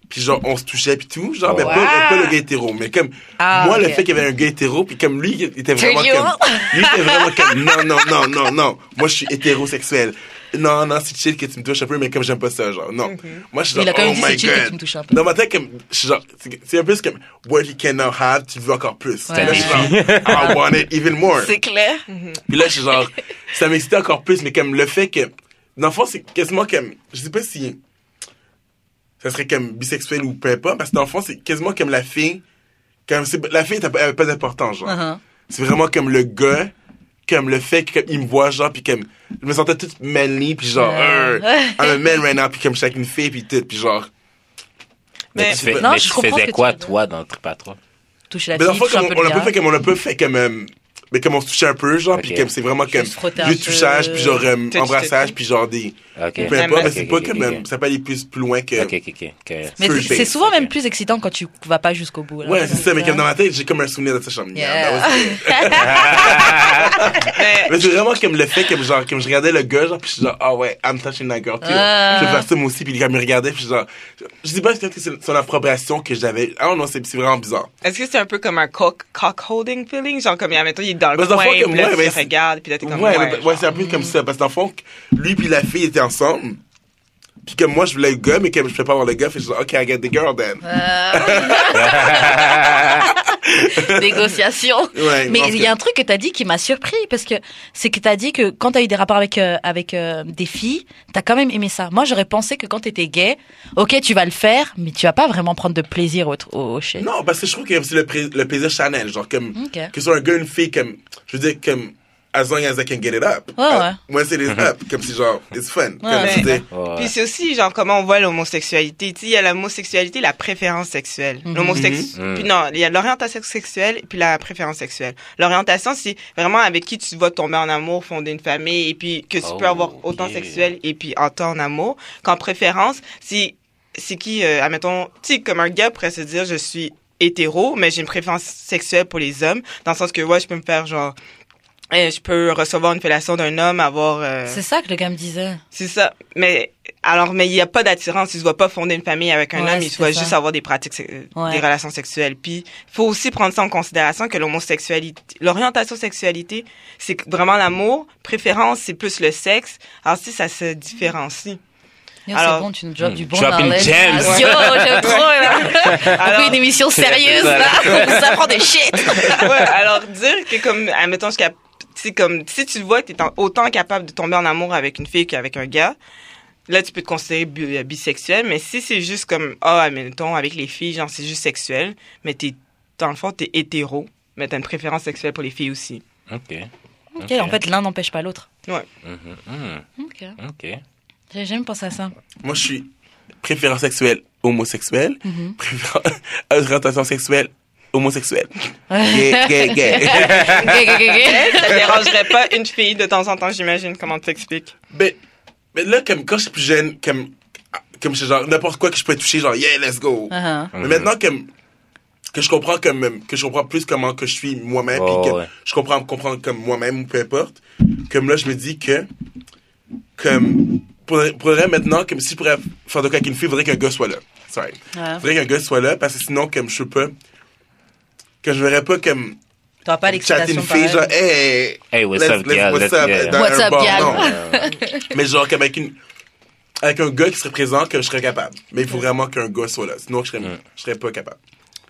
Puis genre, on se touchait puis tout, genre, mais Wow. pas, pas le gars hétéro, mais comme, Ah, moi, le fait qu'il y avait un gars hétéro, puis comme lui, il était vraiment comme, lui, il était vraiment comme, non, non, non, non, non, moi, je suis hétérosexuel. Non, non, c'est chill que tu me touches un peu, mais comme j'aime pas ça, genre, non. Moi, je suis genre, oh dit my chill que god. tu me touches un peu. Dans ma tête, comme, je suis genre, c'est un peu comme, what you cannot have, tu le veux encore plus. Ouais. Là, je suis genre, I want it even more. C'est clair. Puis là, je suis genre, ça m'excitait encore plus, mais comme le fait que, dans le fond, c'est quasiment comme, je sais pas si ça serait comme bisexuel ou peu importe, parce que dans le fond, c'est quasiment comme la fille, comme la fille, elle pas d'importance, genre. Uh-huh. C'est vraiment comme le gars, comme le fait qu'il me voit, genre, puis comme, je me sentais toute manly, puis genre, euh, I'm a man right now, puis comme avec une fille, puis tout, puis genre, Mais, Mais- tu, fais, Non, mais je tu faisais que quoi, tu toi, dans le trip à trois? Toucher la Mais dans le fille, comme peu on, on l'a pas fait comme on l'a pas fait comme, euh, mais comme on se touchait un peu, genre, Ok. puis comme c'est vraiment comme, juste touchage, puis genre, Touch, embrassage, puis genre des, OK. peu importe, mais c'est pas comme, euh, ça peut aller plus, plus loin que, OK, OK, OK. ok. Mais c'est- souvent même plus excitant quand tu vas pas jusqu'au bout. là. Ouais, c'est ça, mais comme dans ma tête, j'ai comme un souvenir de ça, genre, yeah. Mais- c'est vraiment comme le fait que genre comme je regardais le gars genre puis je suis genre ah ouais I'm touching that girl too. Ah. Je vais faire ça moi aussi puis il me regardait puis genre je dis pas que c'est son approbation que j'avais. Ah non c'est c'est vraiment bizarre. Est-ce que c'est un peu comme un cock, cock holding feeling? Genre, comme, admettons, il dans le le coin, fond, puis là, ouais, tu le regardes, puis là, t'es comme, ouais, ouais, ouais, c'est un peu comme ça parce que dans le fond lui puis la fille étaient ensemble. Puis comme moi je voulais le gars mais comme je peux pas avoir le gars je dis OK I get the girl then. Négociation. Ouais, Mais il y a un truc que t'as dit qui m'a surpris parce que c'est que t'as dit que quand t'as eu des rapports avec euh, avec euh, des filles, t'as quand même aimé ça. Moi, j'aurais pensé que quand t'étais gay, ok, tu vas le faire, mais tu vas pas vraiment prendre de plaisir au, au. Non, parce que je trouve que c'est le, plaisir Chanel, genre comme que ce soit un gars une fille comme je veux dire comme as long as I can get it up. Ouais, ouais. Moi, c'est les up. Comme si, genre, it's fun. Comme Ouais. tu dis. Ouais. Puis c'est aussi, genre, comment on voit l'homosexualité. Tu sais, il y a l'homosexualité, la préférence sexuelle. Mhm. L'homosex... Mhm. Puis non, il y a l'orientation sexuelle puis la préférence sexuelle. L'orientation, c'est vraiment avec qui tu vas tomber en amour, fonder une famille, et puis que tu Oh, peux avoir autant yeah. sexuel et puis autant en amour. Qu'en préférence, c'est, c'est qui, euh, admettons, tu sais, comme un gars pourrait se dire, je suis hétéro, mais j'ai une préférence sexuelle pour les hommes, dans le sens que, ouais, je peux me faire, genre, eh, je peux recevoir une fellation d'un homme, avoir... euh, C'est ça que le gars me disait. c'est ça. Mais alors, mais il n'y a pas d'attirance. Il ne doit pas fonder une famille avec un Ouais, homme. Il doit ça. juste avoir des pratiques, euh, Ouais. des relations sexuelles. Puis, faut aussi prendre ça en considération que l'homosexualité, l'orientation sexualité, c'est vraiment l'amour. Préférence, c'est plus le sexe. Alors, si ça se différencie. Yo, Alors- c'est bon, tu nous drops du bon Dropping knowledge. gems. Ah, Yo, j'aime trop, là. On Alors- fait une émission sérieuse, là. On vous apprend des shit. ouais, alors dire que comme, admettons, je cap- c'est comme, si tu le vois que t'es en- autant capable de tomber en amour avec une fille qu'avec un gars, là, tu peux te considérer bi- euh, bisexuel, mais si c'est juste comme, ah, admettons, avec les filles, genre, c'est juste sexuel, mais t'es, dans le fond, t'es hétéro, mais t'as une préférence sexuelle pour les filles aussi. Ok. Ok, en fait, l'un n'empêche pas l'autre. Mhm, mhm. Ok. Ok. J'ai jamais pensé à ça. Moi, je suis préférence sexuelle homosexuelle. Mhm. Préférence, orientation sexuelle homosexuelle. Ouais. Gay, gay, gay. Ok, ok, ok. Ça dérangerait pas une fille de temps en temps, j'imagine, comment tu t'expliques? Mais, mais là, comme quand je suis plus jeune, comme, comme je genre, n'importe quoi que je peux toucher, genre, yeah, let's go. Uh-huh. Mais maintenant, comme, que je comprends comme, que je comprends plus comment que je suis moi-même, Oh, puis que ouais. je comprends, comprendre comme moi-même, ou peu importe. Comme là, je me dis que, comme, pour, pour vrai, maintenant, comme si je pourrais faire de quoi avec une fille, il faudrait qu'un gars soit là. Sorry. Ouais. Il faudrait qu'un gars soit là, parce que sinon, comme, je peux pas, que je verrais pas comme, T'auras pas chatter l'excitation une fille, genre, hey, Hey, what's let's- up, let's- what's up, yeah. dans What's un up, bar, non. Mais genre, comme avec une, avec un gars qui serait présent, que je serais capable. Mais il faut vraiment qu'un gars soit là. Sinon, je serais, je serais pas capable.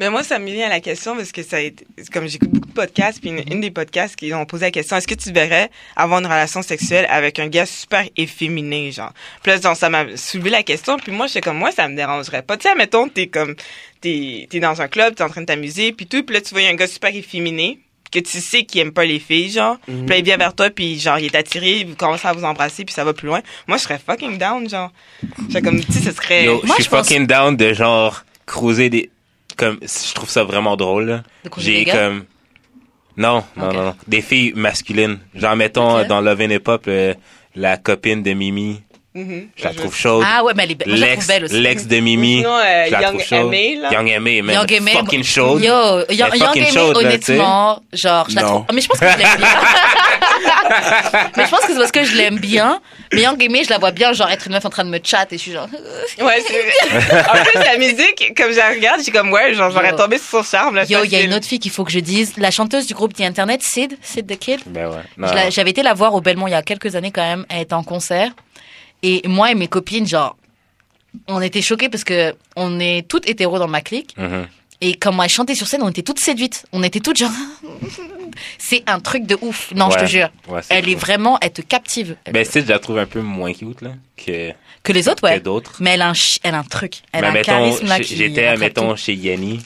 Mais moi, ça me vient à la question parce que ça a été, comme j'écoute beaucoup de podcasts, puis une, une des podcasts qui ont posé la question, est-ce que tu verrais avoir une relation sexuelle avec un gars super efféminé, genre? Puis là, genre, ça m'a soulevé la question, puis moi, j'étais comme, moi, ça me dérangerait pas. Tu sais, mettons, t'es comme, t'es, t'es dans un club, t'es en train de t'amuser, puis tout, puis là, tu vois un gars super efféminé, que tu sais qu'il aime pas les filles, genre. Puis là, il vient vers toi, puis genre, il est attiré, vous commencez à vous embrasser, puis ça va plus loin. Moi, je serais fucking down, genre. J'étais comme, tu sais, ce serait... Yo, je suis pense- fucking down de genre cruiser des. Comme, je trouve ça vraiment drôle, J'ai comme. Non, non, non, non. Des filles masculines. Genre, mettons, dans Love and Hip Hop, euh, la copine de Mimi, Mhm. je la Je- trouve chaude. Ah ouais, mais elle est belle. Je L'ex, belle aussi. l'ex de Mimi, Sinon, euh, je la Young trouve chaude. Aimé, là. Young Aimé, man. Young Aimé, fucking chaude. Yo, Young, Aimé, chaude, là, honnêtement, genre, je la Non. trouve. Mais je pense que je l'aime bien. mais je pense que c'est parce que je l'aime bien. Mais Young Aimé, je la vois bien, genre, être une meuf en train de me chat et je suis genre. Ouais, c'est En plus, la musique, comme je la regarde, j'ai comme, ouais, genre, j'aurais Yo. tombé sur son charme, là. Yo, il y a une autre fille qu'il faut que je dise. La chanteuse du groupe The Internet, Sid, Sid the Kid. Ben ouais. Je J'avais été la voir au Belmont il y a quelques années quand même. Elle était en concert. Et moi et mes copines, genre, on était choqués parce que on est toutes hétéros dans ma clique. Mhm. Et quand elle chantait sur scène, on était toutes séduites. On était toutes genre. c'est un truc de ouf. Non, je te jure. Ouais, Elle est vraiment, elle te captive. Elle- Ben, Sid, je la trouve un peu moins cute, là, que, que les autres, ouais. que d'autres. Mais elle a un, chi- elle a un truc. Elle a un mettons, charisme là j- qui. j'étais, mettons, chez Yenny.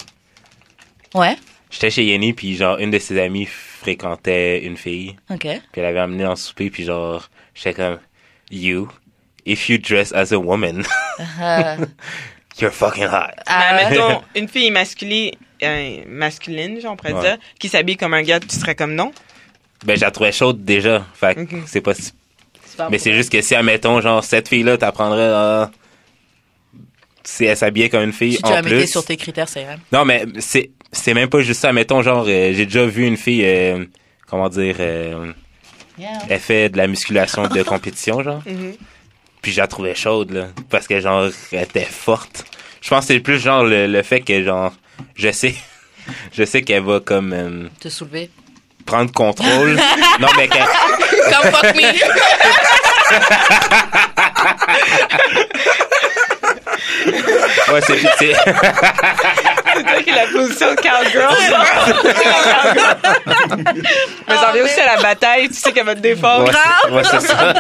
tout. Ouais. J'étais chez Yenny, puis genre, une de ses amies fréquentait une fille. Ok. Puis elle avait amené en souper, puis genre, j'étais comme, you, if you dress as a woman, Euh, you're fucking hot. ah, Mais mettons, une fille masculine, euh, masculine, genre, on pourrait Ouais. dire, qui s'habille comme un gars, tu serais comme non? Ben, je la trouvais chaude déjà. Fait que c'est pas si- c'est Mais c'est juste que si, admettons, genre, cette fille-là, t'apprendrais à... Si elle s'habillait comme une fille, Si tu en la mettais plus... sur tes critères, ça irait. Non, mais c'est, c'est même pas juste ça. Mettons, genre, euh, j'ai déjà vu une fille, euh, comment dire, euh, Yeah. elle fait de la musculation de compétition, genre. Mhm. Puis je la trouvais chaude, là. Parce que, genre, elle était forte. Je pense que c'est plus, genre, le, le fait que, genre, je sais, je sais qu'elle va, comme, euh, Te soulever. prendre contrôle. non, mais qu'elle, Come fuck me. Ouais, c'est, c'est, C'est toi qui la position de cowgirl. Mais ça revient aussi à la bataille, tu sais qu'elle va te défendre. Ouais, c'est- ouais, c'est ça.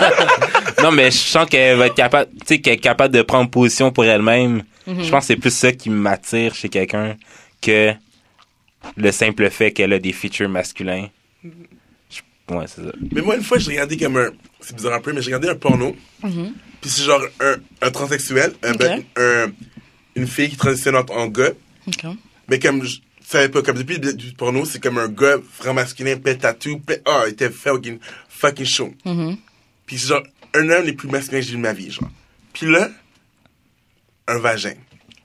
non, mais je sens qu'elle va être capable, tu sais, qu'elle est capable de prendre position pour elle-même. Je pense que c'est plus ça qui m'attire chez quelqu'un que le simple fait qu'elle a des features masculins. Je- Ouais, c'est ça. Mais moi, une fois, j'ai regardé comme un. C'est bizarre un peu, mais j'ai regardé un porno. Puis c'est genre un, un transsexuel, un, Mhm. Ok. ben, un- une fille qui transitionne en, gars. Mais comme je savais pas, comme depuis du porno, c'est comme un gars vraiment masculin, pet tatou, pet. Ah, il était fucking, fucking chaud. Mhm. Puis c'est genre un homme les plus masculins que j'ai vu de ma vie, genre. Puis là, un vagin.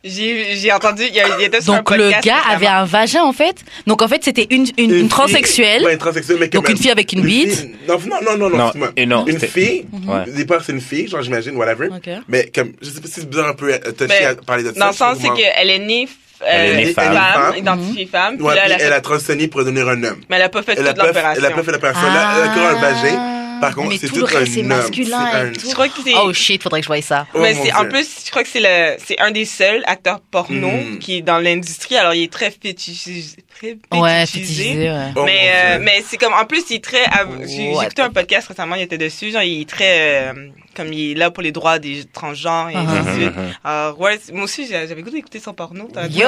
J'ai j'ai entendu, il, y a- il était sur un Donc le podcast gars avait un vagin en fait. Donc en fait c'était une, une, une fille- transsexuelle. Ouais, une transsexuelle, mais Donc comme une fille avec une bite. fille- Non, non, non, non, non, Non, excuse-moi. et non, Une fille, Ouais. au départ c'est une fille, genre j'imagine, whatever. Ok. Mais comme, je sais pas si c'est bizarre un peu euh, touché Mais à parler de ça. Dans le sens, c'est qu'elle est née, euh, Elle est femme. Femme. identifiée femme, puis Ouais, là, puis elle a elle fait- a transitionné pour devenir un homme. mais elle a pas fait Elle a, toute l'opération. elle a pas fait l'opération. Là, elle a encore un vagin. Par contre, Ah. Mais c'est tout tout, le reste, un c'est masculin C'est et un- tout. Je crois que c'est... Oh shit, faudrait que je voie ça. Oh, mais c'est, en plus, je crois que c'est le, c'est un des seuls acteurs porno Mm. qui est dans l'industrie. Alors, il est très fétichisé. Très Ouais, fétichisé. ouais. Oh, mais, euh, mais c'est comme, en plus, il est très, j'ai, écouté un podcast récemment, il était dessus, genre, il est très, euh, comme il est là pour les droits des transgenres et ainsi de Uh-huh. suite. Alors, ouais, c'est- moi aussi, j'avais goûté d'écouter son porno. Yo! ouais,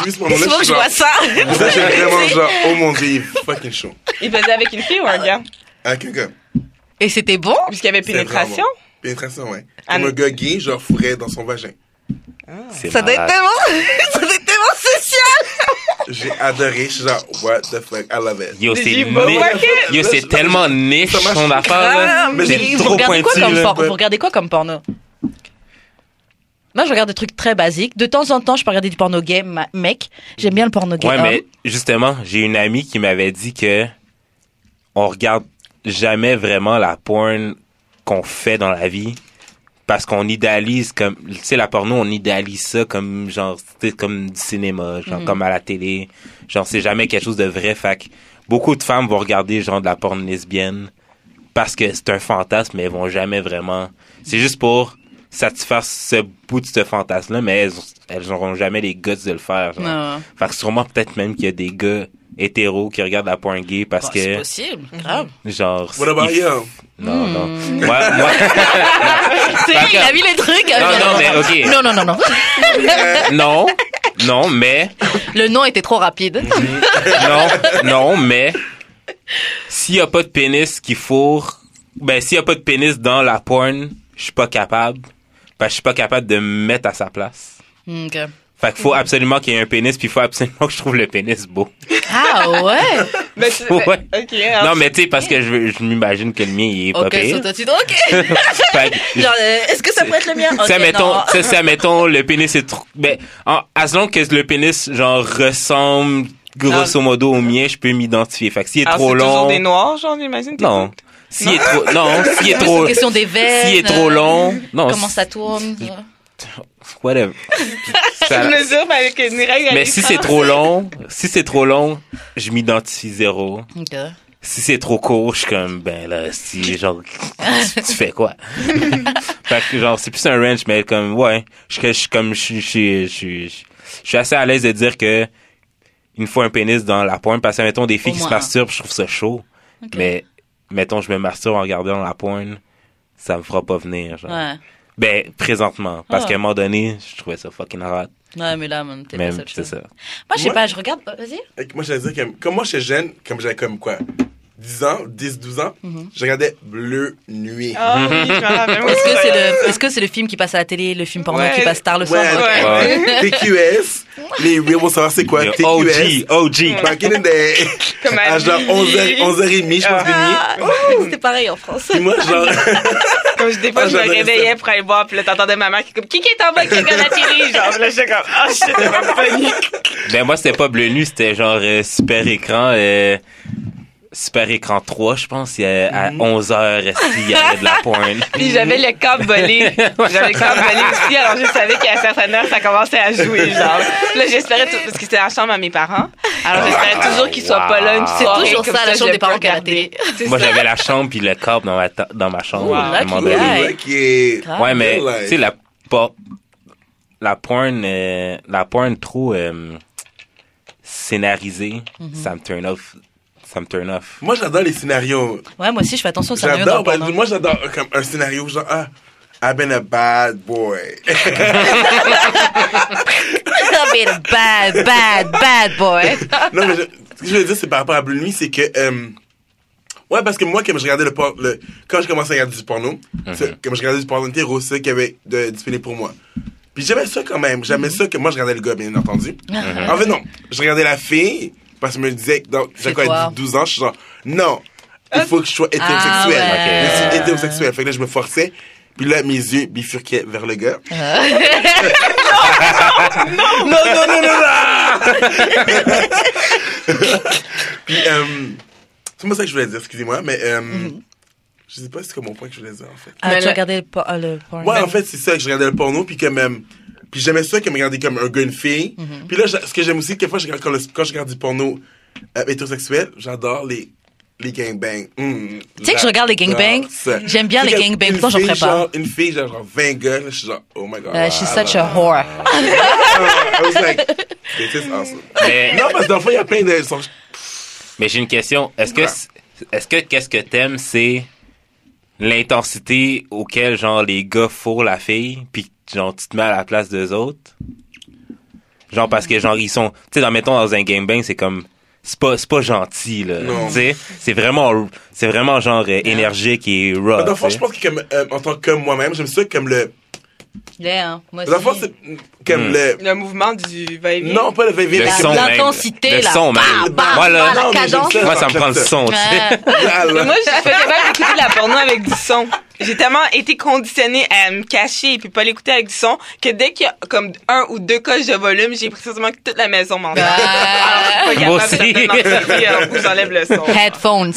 J'ai vu ce moment-là, Il faut que je vois ça. Ça, j'ai vraiment genre, oh mon dieu, il est fucking chaud. Il faisait avec une fille ou un gars? Avec un gars. Et c'était bon? Puisqu'il y avait pénétration? Pénétration, ouais. Ah, Comme un gars gay, genre, fourrait dans son vagin. C'est Ça doit être tellement, ça doit être tellement social. J'ai adoré, je suis genre, what the fuck, I love it. Yo, c'est? Yo, c'est tellement niche son affaire, là. Mais C'est trop regardez quoi pointu, comme porno Vous regardez quoi comme porno? Moi, je regarde des trucs très basiques. De temps en temps, je peux regarder du porno gay, ma- mec. J'aime bien le porno gay. Ouais, homme. mais justement, j'ai une amie qui m'avait dit que on regarde jamais vraiment la porn qu'on fait dans la vie parce qu'on idéalise comme tu sais la porno on idéalise ça comme genre comme du cinéma genre Mhm. comme à la télé genre c'est jamais quelque chose de vrai que beaucoup de femmes vont regarder genre de la porn lesbienne parce que c'est un fantasme mais elles vont jamais vraiment c'est juste pour satisfaire ce bout de ce fantasme là mais elles, elles n'auront jamais les guts de le faire genre. Non. Fait que sûrement peut-être même qu'il y a des gars hétéros qui regardent la porn gay parce Bon, C'est que possible, grave. genre What about you? non non Hmm. moi, moi C'est il a mis les trucs. non non mais ok Non, non, non, non. non non mais Le nom était trop rapide. non non mais s'il y a pas de pénis qui fourre ben s'il y a pas de pénis dans la porn je suis pas capable parce que je suis pas capable de me mettre à sa place Ok. fait qu'il faut absolument qu'il y ait un pénis puis il faut absolument que je trouve le pénis beau Ah ouais? Mais Ouais. alors, non mais tu sais parce que je, je m'imagine que le mien il est pas Ok, pire so toi, tu dis, ok. Fait que- Genre, euh, est-ce que ça peut être le mien? Ok, ça mettons, ça, ça, mettons, le pénis est trop, ben, en, as long que le pénis, genre, ressemble, grosso modo, au mien, je peux m'identifier. Fait que s'il est alors, trop c'est toujours long, des noirs, genre, j'imagine? non. S'il est trop, non, s'il est C'est trop, question des veines. s'il est trop euh, long, non, Comment ça tourne whatever. Ça- mais avec une règle. mais avec- si c'est trop long, si c'est trop long, je m'identifie zéro. Ok. Si c'est trop court, je suis comme, ben là, si, genre, tu, fais quoi? fait que, genre, c'est plus un range, mais comme, ouais, je je suis comme, je suis, je suis, je suis, je suis assez à l'aise de dire que, une fois un pénis dans la pointe, parce que, mettons, des filles Au qui se moins un. masturbent, je trouve ça chaud. Ok. Mais, mettons, je me masturbe en regardant la pointe, ça me fera pas venir, genre. Ouais. Ben, présentement. Parce Ah. qu'à un moment donné, je trouvais ça fucking hot. Ouais, mais là, même, t'es pas ça. Moi, je sais pas, je regarde. Vas-y. Moi, j'allais dire que, comme moi, j'étais jeune, comme j'avais comme quoi, 10 ans, 10, 12 ans, Mhm. je regardais Bleu Nuit. Ah oui, je. Est-ce que c'est le, est-ce que c'est le film qui passe à la télé, le film porno Ouais. qui passe tard le soir? Ouais. Ouais. ouais. TQS. Les reels vont savoir c'est quoi. TQS. OG, OG. Back in the day. Comme à À genre midi. 11h, 11h30, je pense, minuit. Ah, ouh, c'était pareil en France. Puis moi, genre, Comme je- des fois, Ah, je me j'adorais réveillais pour aller voir, puis là, t'entendais ma mère qui est comme, qui qui est en bas, qui regarde la télé? Genre, là, j'étais comme, ah, shit, elle m'a panique. Ben moi c'était pas bleu nu, c'était genre euh, super écran euh, super écran 3, je pense, il y a- à 11h il y avait de la porn. Puis j'avais le câble volé. J'avais le câble volé aussi, alors je savais qu'à certaines heures, ça commençait à jouer, genre. Là, j'espérais, tout- parce que c'était la chambre à mes parents. Alors, j'espérais toujours qu'ils soient pas là une Wow. C'est soirée. toujours ça, la chambre des parents. C'est Moi j'avais la chambre puis le câble dans ma ta- dans ma chambre. À un moment donné. Ouais, mais tu sais la pas la porn euh, la porn trop euh, scénarisée, Mhm. ça me turn off ça me turn off. Moi, j'adore les scénarios. Ouais, moi aussi, je fais attention au scénario dans J'adore, le bah, porno. moi, j'adore comme un scénario genre, ah, I've been a bad boy. I've been a bad, bad, bad boy. non, mais je- ce que je veux dire, c'est par rapport à Blue Nuit, c'est que, euh, Ouais, parce que moi, comme je regardais le, por- le quand je commençais à regarder du porno, c'est- comme je regardais du porno hétéro, c'est qu'il y avait de disponible pour moi. Puis j'aimais ça quand même. J'aimais ça que moi, je regardais le gars, bien entendu. En fait, non. Je regardais la fille, parce que je me disais, que donc, j'ai C'est quoi, quoi? 12 ans, je suis genre, non, il faut que je sois hétérosexuel. Ah ouais. Je suis hétérosexuel. Fait que là, je me forçais. Puis là, mes yeux bifurquaient vers le gars. non, non, non, non, non! Puis, euh, c'est pas ça que je voulais dire, excusez-moi, mais euh, je sais pas c'est quoi mon point que je voulais dire, en fait. Ah, Mais tu regardais le, por- euh, le porn. Ouais, en fait, c'est ça que je regardais le porno, puis que même... Puis j'aimais ça qu'elle me regardait comme un gars, une fille. Puis là, ce que j'aime aussi, quelquefois, je regarde, quand, le- quand je regarde du porno euh, hétérosexuel, j'adore les, les gangbangs. Mm, Tu sais que je regarde les gangbangs? J'aime bien les gangbangs, une pourtant j'en fille, ferais pas? genre, Une fille, genre, genre 20 gars, là, je suis genre, oh my god. Uh, she's such a whore. I was like, this is awesome. Mais, Non, parce que dans le fond, il y a plein de... sont- mais j'ai une question. Est-ce que, est-ce que qu'est-ce que t'aimes, c'est l'intensité auquel, genre, les gars fourrent la fille, puis genre, tu te mets à la place d'eux autres? Genre, parce que, genre, ils sont, tu sais, dans, mettons, dans un gangbang, c'est comme, c'est pas, c'est pas gentil, là. Non. Tu sais, c'est vraiment, c'est vraiment, genre, euh, énergique et raw. Dans le fond, je pense que comme, euh, en tant que moi-même, j'aime ça comme le... Yeah, hein, moi Dans le fond, c'est comme Hmm. le... Le mouvement du va-et-vient. Non, pas le va Le La- son, même. l'intensité, Le son, même. Bam, bam, Moi, là, non, cadence. ça. moi, ça me prend le son, tu sais. Moi, je suis pas capable d'écouter de la porno avec du son. J'ai tellement été conditionnée à me cacher et puis pas l'écouter avec du son que dès qu'il y a comme un ou deux coches de volume, j'ai pratiquement que toute la maison m'entend. Ah. Alors, je suis pas Moi aussi. de où j'enlève le son. Headphones.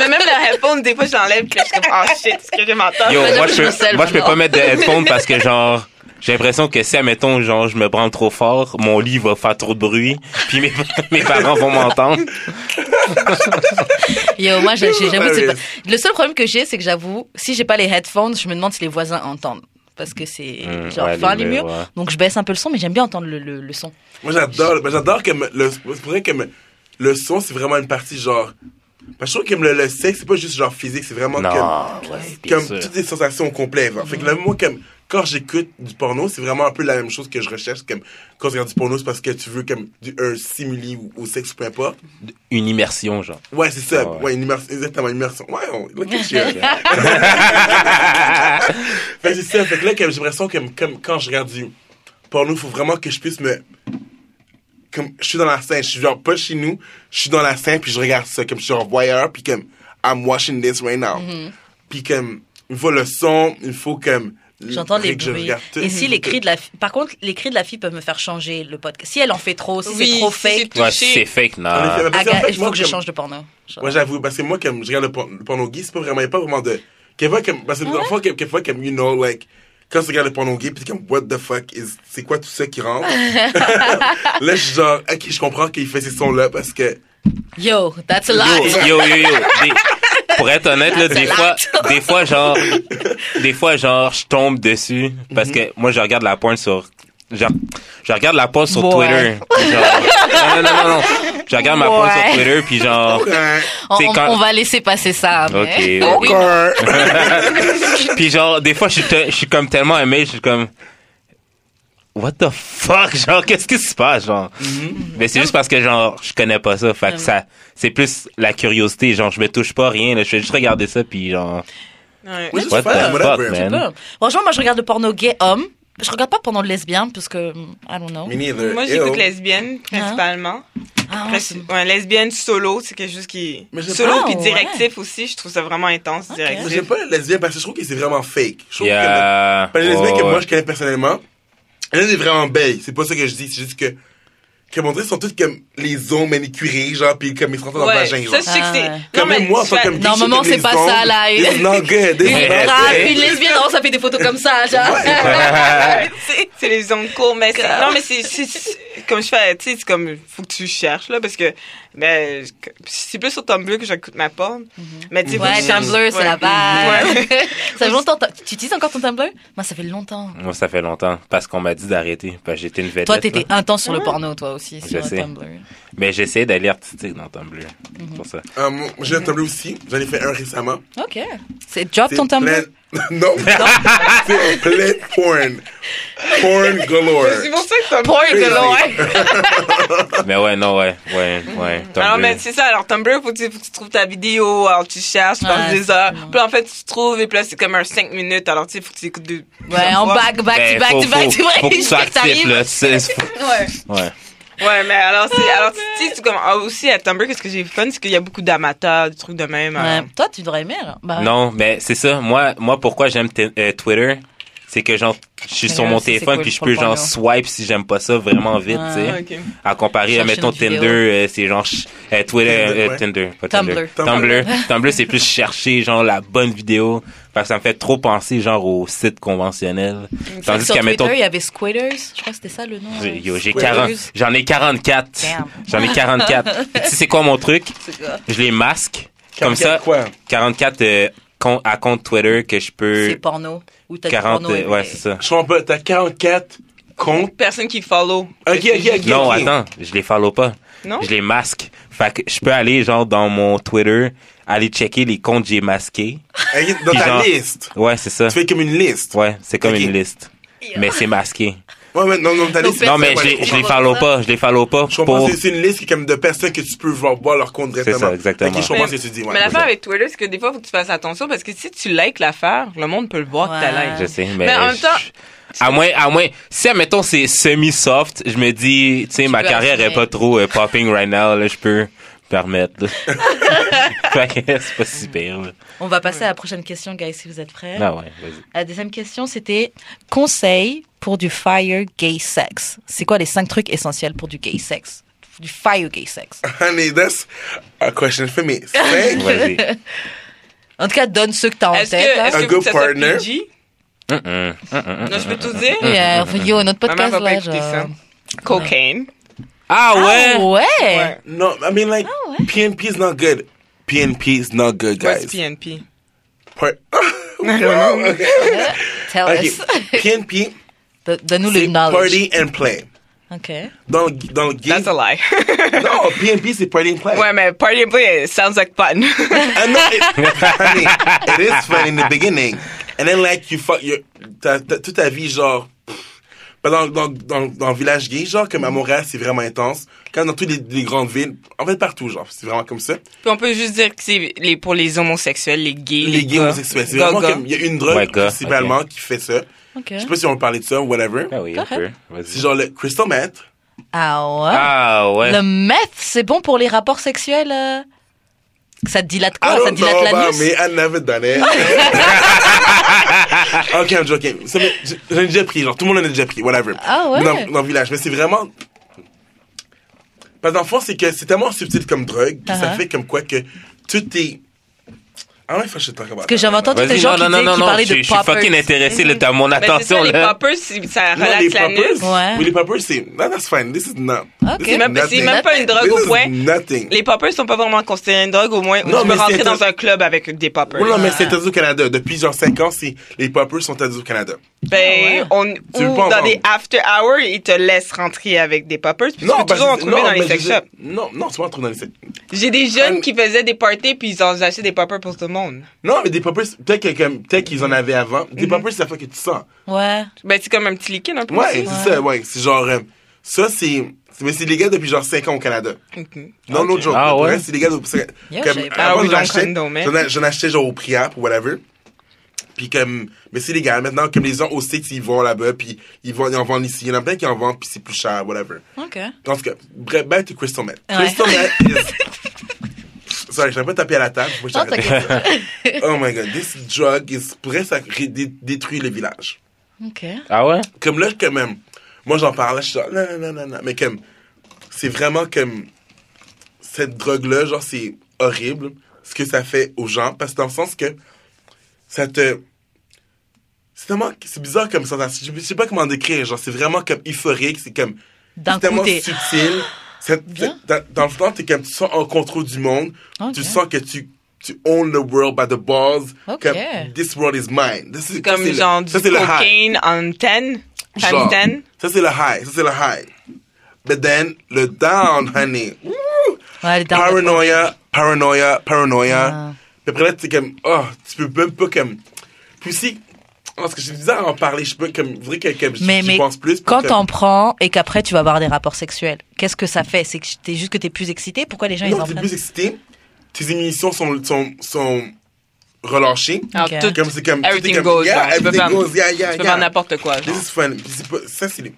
Mais même le headphone, des fois, je l'enlève puis là, je suis comme, oh shit, est-ce que je m'entends? Yo, moi, je peux, moi, je peux pas mettre de headphones parce que, genre, j'ai l'impression que si, admettons, genre, je me branle trop fort, mon lit va faire trop de bruit, puis mes, mes parents vont m'entendre. Yo, moi, j'ai- c'est pas... Le seul problème que j'ai, c'est que j'avoue, si j'ai pas les headphones, je me demande si les voisins entendent. Parce que c'est Hum, genre ouais, par les les murs. ouais. Donc je baisse un peu le son, mais j'aime bien entendre le, le, le son. Moi, j'adore, j'adore comme le, c'est pour ça que le son, c'est vraiment une partie genre, parce que je trouve que le, le sexe, c'est pas juste genre physique, c'est vraiment Non, comme, ouais, comme toutes les sensations complètes. genre. Fait que là, moi, comme, quand j'écoute du porno, c'est vraiment un peu la même chose que je recherche, comme, quand je regarde du porno, c'est parce que tu veux, comme, du, un simili ou, au sexe ou peu importe. Une immersion, genre. Ouais, c'est ça. Ouais. ouais. une immersion, exactement, une immersion. Ouais, on, look at you. fait que c'est ça. Fait que là, j'ai l'impression que, comme, quand je regarde du porno, il faut vraiment que je puisse me, comme, je suis dans la scène, je suis genre pas chez nous, je suis dans la scène, puis je regarde ça, comme, je suis en voyeur, puis comme, I'm watching this right now. Puis comme, il faut le son, il faut comme, J'entends les que je bruits. Et si les cris de la fille, par contre, les cris de la fille peuvent me faire changer le podcast. Si elle en fait trop, si Oui, c'est trop fake, c'est Ouais, fake, il moi, faut que je change de porno. Genre. Moi, j'avoue, parce que moi, comme je regarde le, por- le porno gay, c'est pas vraiment, y a pas vraiment de. Quelquefois, comme, parce que Ah fond, quel- quelquefois, comme, you know, like, quand tu regardes le porno gay, pis t'es comme, what the fuck is, c'est quoi tout ça qui rentre? là, je suis genre, ok, je comprends qu'il fait ces sons-là parce que, Yo, that's a Yo, lot. yo, yo, yo. Des- pour être honnête, là, des fois, des fois, genre, des fois, genre, je tombe dessus parce que moi, je regarde la porn sur, genre, je regarde la porn sur Ouais. Twitter. Genre, non, non, non, non, non. Je regarde ma porn sur. Twitter, puis genre, hein, On, on- quand- on va laisser passer ça. mais- Ok, ok. encore. puis genre, des fois, je suis, te- je suis comme tellement aimé, je suis comme, what the fuck, genre, qu'est-ce qui se passe, genre? Mais c'est juste parce que, genre, je connais pas ça, fait que ça, c'est plus la curiosité, genre, je me touche pas, rien, là, je fais juste regarder ça, puis genre, Ouais. What the fuck, man? Franchement, moi, je regarde le porno gay homme. Je regarde pas porno lesbien parce que I don't know. Me neither. Moi, j'écoute lesbienne, principalement. Ah, ouais, Princi- ouais, lesbienne solo, c'est quelque chose qui... Solo pas. puis Ah, directif aussi, je trouve ça vraiment intense, Mais directif. J'aime pas les lesbiennes parce que je trouve que c'est vraiment fake. Je trouve Yeah. que, le- les lesbiennes que moi je connais personnellement, elles sont vraiment belles. C'est pas ça que je dis, c'est juste que, comme on dirait, sont toutes comme les os manicurés, genre, pis comme ils se rentrent dans le Ouais, vagin, ça, genre. je sais que c'est... Comme mais même moi, que Normalement, c'est pas ça, là. It's not good. Une lesbienne, oh, ça fait des photos comme ça, genre. c'est c'est les ongles courts, mais c'est- non, mais c'est- comme je fais, tu sais, c'est comme, faut que tu cherches, là, parce que, je- c'est plus sur Tumblr que j'écoute ma porn. Mais tu sais, faut Ouais, Tumblr, c'est la base. Ouais. ça fait longtemps. Tu utilises encore ton Tumblr? Moi, ça fait longtemps. Moi, ça fait longtemps, parce qu'on m'a dit d'arrêter, parce que j'étais une vedette. Toi, t'étais là. intense sur le porno, toi aussi, Je sur sais. Tumblr. Mais j'essaie d'aller artistique dans Tumblr. Mhm. C'est pour ça. Euh, j'ai un tableau aussi. J'en ai fait un récemment. Ok. C'est drop C'est ton Tumblr? plein- non. c'est plein porn. Porn galore. C'est pour ça que t'as Porn galore. Mais ouais, non, ouais, ouais, ouais. Alors, Tumblr. mais c'est ça. Alors, Tumblr, faut que, tu, faut que tu trouves ta vidéo. Alors, tu cherches, passes Ouais, des heures. Puis là, en fait, tu trouves, et puis là, c'est comme un 5 minutes. Alors, tu sais, faut que tu écoutes deux. Ouais, en back, back, Ben, back, to back, faut- to back. faut que tu sois jusqu'à que Ouais. Mais alors, c'est, alors, tu sais, c'est comme, ah, aussi, à Tumblr, qu'est-ce que j'ai fun, c'est qu'il y a beaucoup d'amateurs, des trucs de même. Ouais. alors. Toi, tu devrais aimer. Bah, Non, mais c'est ça. Moi, moi, pourquoi j'aime t- euh, Twitter, c'est que genre, je suis sur mon c'est téléphone cool puis je peux genre swipe si j'aime pas ça vraiment vite, Ouais. tu sais. Ah, ok. À comparer, Chercher mettons vidéo. Tinder, euh, c'est genre ch- euh, Twitter, Tinder, euh, ouais. Tinder, pas Tumblr. Tinder. Tumblr, Tumblr, c'est plus chercher genre la bonne vidéo. Parce que ça me fait trop penser genre au site conventionnel. Tandis sur qu'à Twitter, mettons il y avait Squitters. Je crois que c'était ça le nom. j'ai- yo, j'ai Squares. 40, j'en ai 44. Damn. J'en ai 44. Puis tu sais c'est quoi mon truc? C'est quoi? Je les masque. Comme ça, Quoi? 44 euh, à compte Twitter que je C'est peux porno. Ou t'as du 40 porno. euh, ouais, c'est ça. Je comprends pas. T'as 44 comptes? Personne qui follow. Ok, ok, ok. Non, attends, je les follow pas. Non? Je les masque. Fait que je peux aller genre dans mon Twitter, aller checker les comptes que j'ai masqués. Dans Puis ta genre- liste. Ouais, c'est ça. Tu fais comme une liste. Ouais, c'est comme Ok. une liste. Mais c'est masqué. Ouais, mais non, non, ta liste. Non, mais ouais, je les, je je les comprends. follow pas. Je les follow pas Je comprends, pour... c'est- c'est une liste qui est comme de personnes que tu peux voir, voir leur compte C'est directement. ça, exactement. Je comprends Mais- ce que tu dis. Ouais, mais c'est l'affaire avec Twitter, c'est que des fois, faut que tu fasses attention parce que si tu likes l'affaire, le monde peut le voir que t'as Ouais. like. Je sais, mais... Mais en même temps- À moins, à moins, si, admettons, c'est semi-soft, je me dis, tu sais, ma carrière est pas trop euh, popping right now, là, je peux permettre, là. fait que c'est pas si pire, là. On va passer à la prochaine question, guys, si vous êtes prêts. Ah ouais, vas-y. La deuxième question, c'était conseil pour du fire gay sex. C'est quoi les cinq trucs essentiels pour du gay sex? Du fire gay sex. Honey, that's a question for me. Vas-y. En tout cas, donne ceux que t'as en Est-ce que, tête. hein. est-ce A que good partner. PG? Non, je peux tout dire? Yeah, yo, notre podcast là, genre. Cocaine. Ah ouais? Ah ouais? Ouais. No, I mean, like, Ah ouais. PNP is not good. PNP is not good, guys. What's. PNP? Par- I. Okay. Tell Ok. us. PNP, Don- Donne-nous le c'est knowledge. party and play. OK. Dans, le- dans le game. That's a lie. Non, PNP, c'est party and play. ouais, mais party and play, it sounds like fun. I know it, honey, it is fun in the beginning. And then, like, you fuck your, t'as, t'as- toute ta vie, genre, pff, ben, dans, dans, dans, dans le village gay, genre, comme à Montréal, c'est vraiment intense. Quand dans toutes les, les grandes villes, en fait, partout, genre, c'est vraiment comme ça. Puis on peut juste dire que c'est les, pour les homosexuels, les gays, Les gays gars. homosexuels. C'est vraiment comme, il y a une drogue, principalement, qui fait ça. OK. Je sais pas si on va parler de ça ou whatever. Ah oui, un peu. Correct. Vas-y. C'est genre le crystal meth. Ah ouais? Ah ouais. Le meth, c'est bon pour les rapporps sexuels? euh? Ça te dilate quoi? Ça te dilate l'anus? me, I never done it. ok, I'm joking. J'en ai déjà pris, genre, tout le monde en a déjà pris, whatever. Ah ouais? Dans, dans le village, mais c'est vraiment... Parce qu'en fond, c'est que c'est tellement subtil comme drogue, que ça Uh-huh. fait comme quoi que tout est... Ah que je te talk about Parce que j'avais entendu des gens non, qui, non, non, qui non, parlaient je, de je suis poppers. fucking intéressé, là, t'as mon c'est attention, ça, les là. poppers, c'est- ça Non, relaxe les l'anus. poppers, Ouais. oui, les poppers, c'est... No, that's fine, this is not... Ok. this C'est même, même pas une drogue This au point. nothing. Les poppers sont pas vraiment considérés une drogue, au moins, où Non, tu mais peux rentrer dans un club avec des poppers. Oui, non, mais c'est interdit au Canada. Depuis genre 5 ans, c'est- les poppers sont interdits au Canada. Ben, Ah on, Tu ou dans des after hours, ils te laissent rentrer avec des poppers, puis tu peux toujours en trouver dans les mais sex shops. Non, non, tu vas en trouver dans les sex J'ai des jeunes Ah, qui faisaient des parties, puis ils ont acheté des poppers pour tout le monde. Non, mais des poppers, peut-être que comme- peut-être qu'ils en avaient avant. Des poppers, c'est la fois que tu sens. Ouais. Ben, c'est comme un petit liquide un peu Ouais, c'est ça, ouais. C'est genre, euh, ça, c'est, mais c'est légal depuis genre 5 ans au Canada. Ok. Non, Ok. l'autre jour. Ah ouais? C'est légal. Yo, comme, Ah oui, j'en achetais, genre au Priap ou whatever. Puis comme, mais c'est légal. Maintenant, comme les gens au States, ils vont là-bas, puis ils, vont, ils en vendent ici. Il y en a plein qui en vendent, puis c'est plus cher, whatever. OK. En tout cas, bref, back to Crystal Meth. Ouais. Crystal Meth is... Sorry, je vais pas taper à la table. Non, t'inquiète. oh my god, this drug is pourrait ça ré- dé- détruire le village. OK. Ah ouais? Comme là, quand même, moi j'en parle, là, je suis genre, non, non, non, non, non, mais comme, c'est vraiment comme, cette drogue-là, genre, c'est horrible ce que ça fait aux gens, parce que dans le sens que ça te. C'est tellement. C'est bizarre comme sensation. Je sais pas comment décrire, genre, c'est vraiment comme euphorique, c'est comme. D'un C'est tellement coup, t'es- subtil. Ça- Bien. dans, dans le fond, t'es comme, tu sens en contrôle du monde. Ok. Tu sens que tu, tu own the world by the balls. Ok. Comme, this world is mine. Ça, C'est ça, comme c'est genre le, du ça, cocaine en 10, Genre, times 10. Ça, c'est le high. Ça, c'est le high. But then, le down, honey. Woo! Ouais, de- Paranoia, paranoia, paranoia. Ah. Puis après là, tu comme, oh, tu peux même pas comme. Puis aussi, Parce que j'ai bizarre à en parler. Je peux, comme, vrai que, que Mais, mais pense plus. quand comme- t'en prends et qu'après tu vas avoir des rapports sexuels, qu'est-ce que ça fait? C'est que t'es juste que t'es plus excité Pourquoi les gens ils Non, en t'es prennent? plus excité. Tes émissions sont, sont, sont relâchées. Tout, Comme c'est comme. everything comme, goes, yeah, tu goes, yeah, yeah, tu peux yeah. faire n'importe quoi. genre. This is fun. Puis c'est pas, ça, c'est les-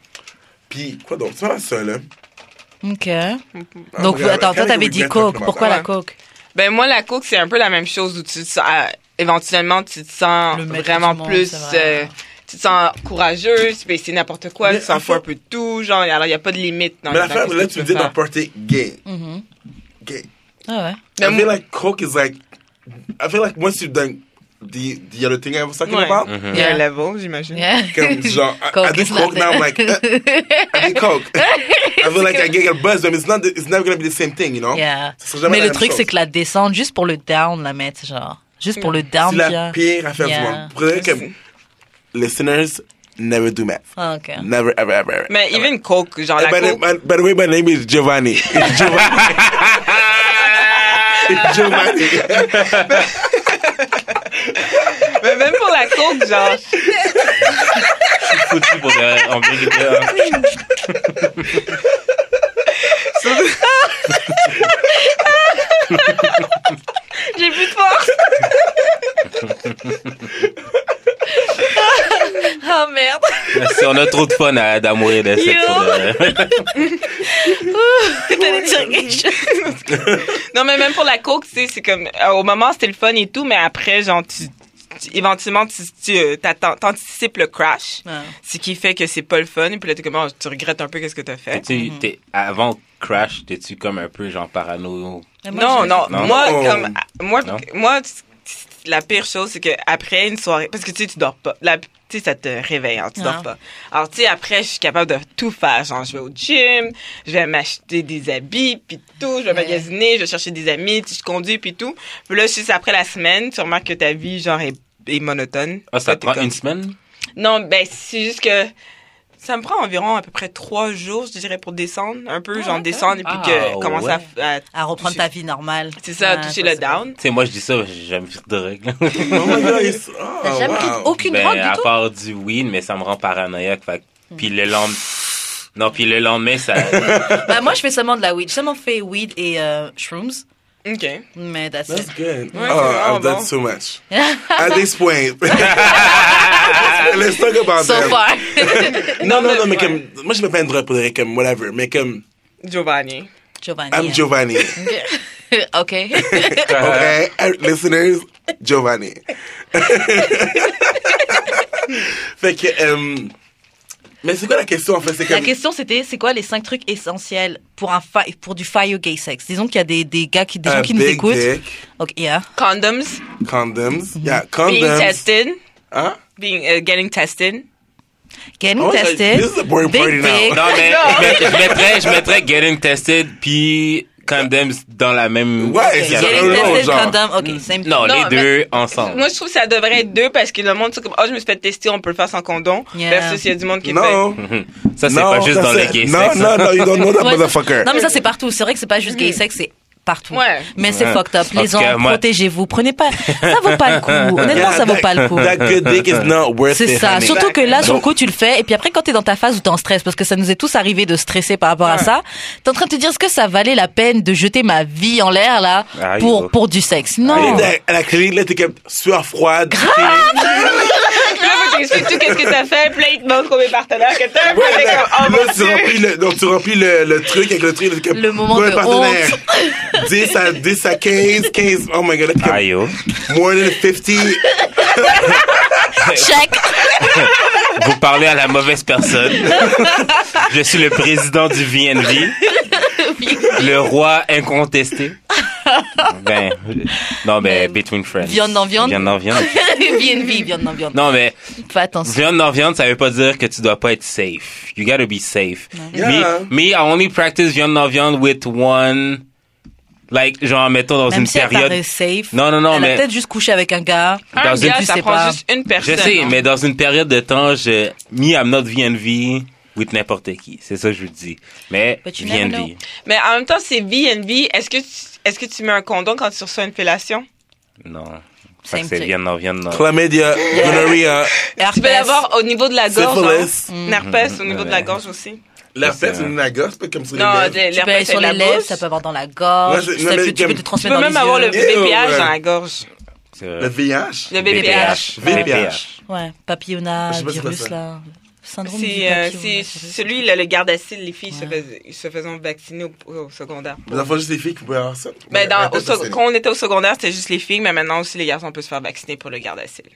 Puis, quoi d'autre? C'est pas ça, là. Ok. Ah, Donc regarde, attends, toi t'avais dit coke. Pourquoi la coke? Ben moi la coke c'est un peu la même chose où tu ah, éventuellement tu te sens vraiment monde, plus c'est vrai. euh, tu te sens courageuse, peux essayer n'importe quoi, Mais tu s'en en fous un peu de tout, genre alors il y a pas de limite dans Mais l'affaire, ce là, tu me dis dans party gay. Mhm. Gay. Ah ouais. Mais I moi- feel like coke is like. I feel like once you've done the, the other thing I was talking Ouais. about, Il y a un Yeah. level, j'imagine. Yeah. comme genre, I, I Coke do is coke now, I'm like, uh, I do coke. I feel like I get a buzz, but it's not, the- it's never gonna be the same thing, you know? Yeah. Mais la le truc chose. c'est que la descente juste pour le down la mettre genre juste pour le down C'est la bien. pire affaire Yeah. du monde. Prenez comme, listeners never do math. Ah, ok. Never, ever, ever. ever. Mais even coke, genre And la by, the, coke. by, by the way, my name is Giovanni. It's Giovanni. it's Giovanni. Mais même pour la coke, genre Foutu pour de- en vérité. hein. j'ai plus de force. Ah merde. Si on a trop de fun à d'amour et de de- T'allais dire quelque chose. Non mais même pour la coke, tu sais, c'est comme au moment c'était le fun et tout, mais après genre tu, tu- éventuellement tu tu euh, t'anticipes le crash. Ah. Ce qui fait que c'est pas le fun et puis là t'es comme oh, tu regrettes un peu qu'est-ce que t'as fait. T'es- avant Crash, t'es-tu comme un peu genre parano? Moi, non, je- non, Non. moi, comme, moi, Non? moi, la pire chose, c'est que après une soirée, parce que tu sais, tu dors pas. La- tu sais, ça te réveille, hein, tu Non. dors pas. Alors, tu sais, après, je suis capable de tout faire. Genre, je vais au gym, je vais m'acheter des habits, puis tout, je vais Ouais. magasiner, je vais chercher des amis, je conduis, puis tout. Puis là, juste après la semaine, tu remarques que ta vie, genre, est, est monotone. Ah, ça te prend comme- une semaine? Non, ben, c'est juste que ça me prend environ à peu près trois jours, je dirais, pour descendre. Un peu, Ah, genre, descendre et puis Ah, que commencer à- ouais. à, À reprendre ta vie normale. c'est ça, Ah, toucher le down. Tu sais, moi, je dis ça, j'ai jamais fait de règles. Oh my god, it's, oh, T'as jamais pris wow. aucune ben, drogue à du tout? part du weed, mais ça me rend paranoïaque. Fait, puis le lendemain... Non, puis le lendemain, ça... Bah moi je fais seulement de la weed. J'ai seulement fait weed et euh, shrooms. OK. Mais that's That's it. good. Ouais, oh, c'est vraiment I've done bon. so much. At this point. Let's talk about So them. far. Non, non, mais- non, mais ouais. comme, moi, je me pas une drogue pour dire comme, whatever, mais comme, Giovanni. Giovanni. I'm Giovanni. ok. Okay? Uh, Listeners, Giovanni. fait que, euh, mais c'est quoi la question, en fait? C'est La comme, question c'était c'est quoi les cinq trucs essentiels pour un fi- pour du fire gay sex? Disons qu'il y a des, des gars qui des gens qui nous écoutent. dick, Ok, yeah. Condoms. condoms, yeah, Being condoms. tested. Hein? Being, uh, getting tested. Getting Oh, tested. this is a boring big party now. dick. Non, mais je mettrais, je mettrais getting tested puis condoms dans la même... Ouais, c'est genre. condom. Ok, same thing. Non, Non, les deux ensemble. Moi, je trouve que ça devrait être deux parce que le monde, c'est comme, oh, je me suis fait tester, on peut le faire sans condom. Yeah. Versus, il y a du monde qui le Non. Ça, c'est non, pas juste dans le c'est- gay Non, sex. non, non, you don't know that motherfucker. Non mais ça c'est partout. C'est vrai que c'est pas juste gay sex, c'est partout. Ouais. Mais c'est fucked up. Les moi- protégez-vous. Prenez pas. Ça vaut pas le coup. Honnêtement, ça vaut pas le coup. That good dick is not worth C'est it, ça. honey. Surtout que là, sur le coup, tu le fais. Et puis après, quand t'es dans ta phase où t'es en stress, parce que ça nous est tous arrivé de stresser par rapport à ça, t'es en train de te dire, est-ce que ça valait la peine de jeter ma vie en l'air, là, pour, oh. pour du sexe? Elle Non. à la clinique, là, t'es comme sueur froide. Puis t'expliquer tout qu'est-ce que t'as fait, puis là, il te montre combien de partenaires que t'as. Puis là, comme, oh Là, mon tu dieu. remplis le, donc, tu remplis le, le truc avec le truc. comme, Le moment de partenaires? 10 à, 10 à 15, 15. Oh my god, là, t'es comme, Aïe, oh. more than 50. Check. Vous parlez à la mauvaise personne. Je suis le président du VNV. Le roi incontesté. Ben, non, mais Mais between friends. viande dans viande. Viande dans viande. VNV, viande non viande. Non, mais Fais attention. viande dans viande, ça veut pas dire que tu dois pas être safe. You gotta be safe. Yeah. Me, me, I only practice viande dans viande with one, like, genre, mettons dans Même une si elle période. paraît safe. Non, non, non, elle mais- peut-être juste couché avec un gars. Un Dans une- gars, tu ça sais prend pas. juste une Je personne. sais, hein. mais dans une période de temps, je, me, I'm not VNV with n'importe qui. C'est ça que je vous dis. Mais. VNV. Mais en même temps, c'est VNV. Est-ce que tu, est-ce que tu mets un condom quand tu reçois une fellation? Non. Fait que c'est thing. viennant, viennant. Chlamydia, gonorrhea, Tu peux l'avoir au niveau de la gorge. syphilis. Hein? Herpès au niveau de la gorge aussi. La fête, c'est- nagosse, c'est pas comme ça. Non, les lèvres. Tu peux aller l'herpès sur les la lèvres, ça peut avoir dans la gorge. Ouais, c'est- ça non, peut- mais tu peux te Tu transmettre dans même avoir le ouais. dans la gorge. Le. VIH. Le BPH. VPH. Ouais, quoi virus, là. Syndrome C'est euh, c'est celui, là, le garde-acide, les filles se, Ouais. faisaient, se faisaient vacciner au, au secondaire. Les enfants, juste les filles qui pouvaient avoir ça? Ben, Ouais, dans, au c'est- quand on était au secondaire, c'était juste les filles, mais maintenant aussi les garçons peuvent se faire vacciner pour le garde-acide.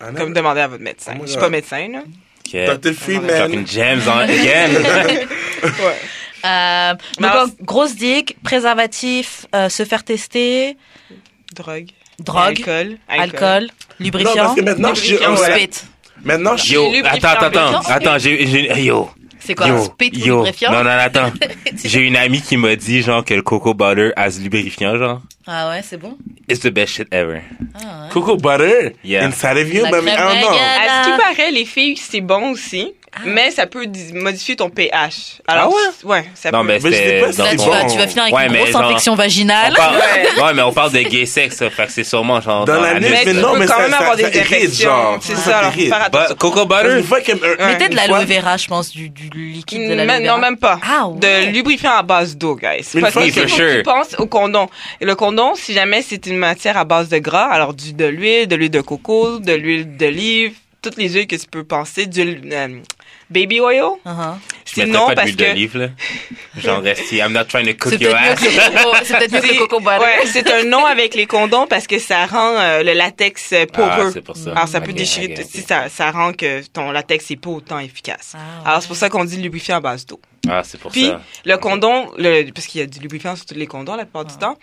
Ah, non. Comme demander à votre médecin. Oh my Je suis pas médecin, là. Ok. Dr. Freeman. Talking gems on again. Ouais. Euh, Mais donc, alors- grosse dick, préservatif, euh, se faire tester, Drogue. drogue, Alcool. alcool, Non, lubrifiant, parce que maintenant, je suis Lubrifiant, un voilà. spit. Maintenant, je suis. Yo, attends, attends, lubrifiant. attends, j'ai, yo, C'est quoi, yo, spit ou yo. lubrifiant? Non, non, attends. J'ai une amie qui m'a dit, genre, que le coco butter a ce lubrifiant, genre. Ah ouais, c'est bon? It's the best shit ever. Ah ouais. Cocoa butter? Yeah. inside of you, La but I crème don't know. régale. À ce qui paraît, les filles, c'est bon aussi, mais ça peut modifier ton pH. Alors, Ah ouais? ça Non, peut. mais Mais pas Là, tu vas, tu vas finir avec Ouais, une grosse genre- infection On vaginale. parle, Ouais. ouais, mais on parle de gay sex, ça, fait que c'est sûrement genre Dans la la nuit, Mais non, mais quand ça- même ça- avoir des ça infections. genre. C'est Ça alors But attention. coco butter? Ouais. Mettez de l'aloe vera, je pense, du, du liquide de l'aloe vera. non, même pas. Ah, ouais. De lubrifiant à base d'eau, guys. Parce que tu penses au condom. Et le condom, si jamais c'est une matière à base de gras, alors du, de l'huile, de l'huile de coco, de l'huile d'olive, toutes les huiles que tu peux penser, du euh, baby oil. Uh-huh. Je mettrais Sinon, pas parce d'huile que d'olive, là. Genre, reste I'm not trying to cook C'est your ass. c'est peut-être mieux que coco butter. Ouais, c'est un nom avec les condoms parce que ça rend euh, le latex euh, Ah, poreux. c'est pour ça. Alors ça peut Ok, déchirer, ok, ok. si ça, ça rend que ton latex est pas autant efficace. Ah, ouais. Alors c'est pour ça qu'on dit lubrifiant à base d'eau. Ah, c'est pour Puis ça. le condom, le, parce qu'il y a du lubrifiant sur tous les condoms la plupart du temps.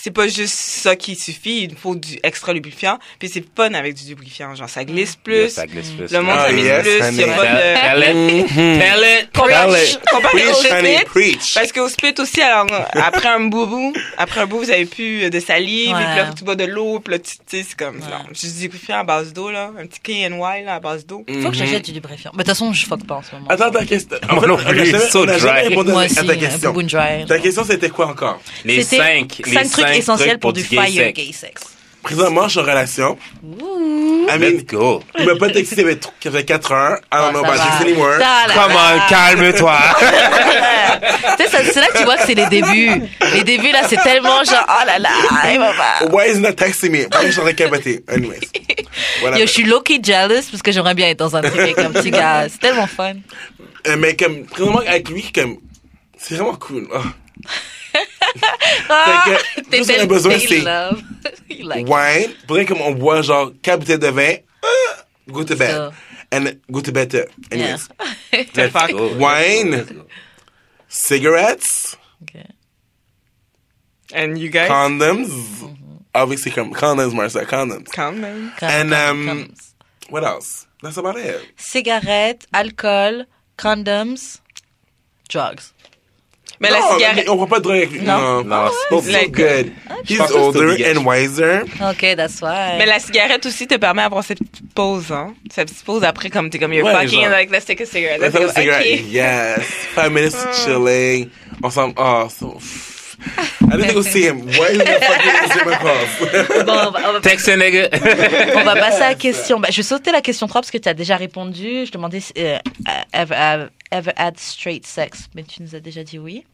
C'est pas juste ça qui suffit, il faut du extra lubrifiant. Puis c'est fun avec du lubrifiant, genre ça glisse plus. Yeah, ça glisse plus. Le monde s'amuse yes, plus, il y a pas de... Tell it. Tell it. Comparé, Tell it. comparé au spit, preach. parce qu'au spit aussi, alors, après un boubou, après un bout, vous avez plus de salive, Ouais. et puis là, tu bois de l'eau, puis là, tu sais, c'est comme, Ouais. non, juste du lubrifiant à base d'eau, là, un petit KNY, là, à base d'eau. Faut que j'achète du lubrifiant. Mais de toute façon, je fuck pas en ce moment. Attends, ta question. Moi fait, non plus, so dry. Moi à aussi, ta question. dry. Ta question, c'était quoi encore? Les cinq, les cinq trucs essentiels trucs pour du gay fire sex. gay sex. Présentement, je suis en relation. Ouh. I mean, Let's go. il m'a pas texté, il avait tr- qu'il avait 4 heures. I don't Oh, know ça about this anymore. Ça, là, Come là. on, calme-toi. Ça- c'est là que tu vois que c'est les débuts. Les débuts, là, c'est tellement genre, oh là là, il va pas. Why is he not texting me? Pourquoi je suis en train de capoter? Anyways. Voilà. Yo, je suis low-key jealous parce que j'aimerais bien être dans un truc avec un petit gars. C'est tellement fun. Euh, mais comme, présentement, avec lui, comme, c'est vraiment cool. Oh. Ah, que, t'es tout ce qu'on a tel- besoin, t'es c'est like. Wine. Faudrait comme on boit genre 4 bouteilles de vin. ah, go to bed. And go to bed. uh, Anyways. Let's fuck. go. Wine. Cigarettes. Ok. And you guys? Condoms. Mm-hmm. Obviously, com- condoms, Marcel. Condoms. Comme- And, um, comme- What else? That's about it. Cigarettes, alcool, condoms, drugs. Mais la Non, cigarette, On prend pas de drogue avec lui. Non. Non. Non, c'est He's pas so Like- good. He's que c'est older and wiser. Ok, that's why. mais la cigarette aussi te permet d'avoir cette petite pause, hein. Cette petite pause après, comme t'es comme, you're Ouais, fucking, genre. like, let's take a cigarette. Let's have a cigarette. Yes. Five minutes of chilling. Ensemble. Oh, so. I didn't go see him. Why is he fucking see my calls? Bon, on va, on va- Text a nigga. on va passer à la question. Bah, je vais sauter la question 3 parce que tu as déjà répondu. Je demandais si, euh, ever, ever- ever had straight sex, mais tu nous as déjà dit oui.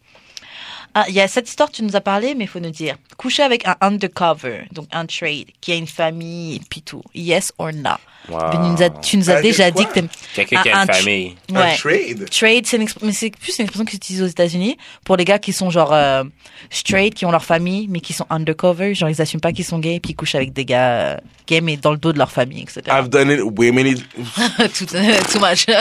Ah, Il y a cette histoire, tu nous as parlé, mais il faut nous dire. Coucher avec un undercover, donc un trade, qui a une famille, et puis tout. Yes or no? Wow. Tu nous as, tu nous as Avec déjà dit que t'aimes. Quelqu'un qui Un- a un une tr- famille. Un Ouais. trade? Trade, c'est une exp- mais c'est plus une expression qui s'utilise aux États-Unis pour les gars qui sont genre euh, straight, qui ont leur famille, mais qui sont undercover, genre ils assument pas qu'ils sont gays, puis ils couchent avec des gars euh, gays, mais dans le dos de leur famille, etc. I've done it way many. tout, too much.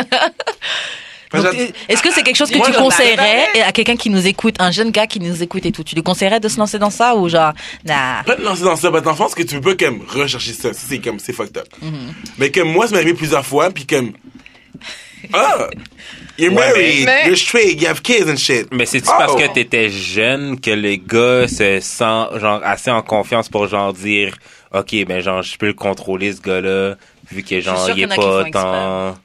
Est-ce que c'est quelque chose que Moi, tu conseillerais à quelqu'un qui nous écoute, un jeune gars qui nous écoute et tout? Tu lui conseillerais de se lancer dans ça ou genre, nah? Pas te lancer dans ça, parce que que tu peux pas comme rechercher ça. C'est comme, c'est fucked up. Mm-hmm. Mais comme moi, ça m'est arrivé plusieurs fois, puis comme, ah, you're Ouais, married, mais- you're straight, you have kids and shit. Mais c'est-tu Oh. parce que t'étais jeune que le gars se sent genre assez en confiance pour genre dire ok ben genre je peux le contrôler ce gars-là vu que genre il est pas tant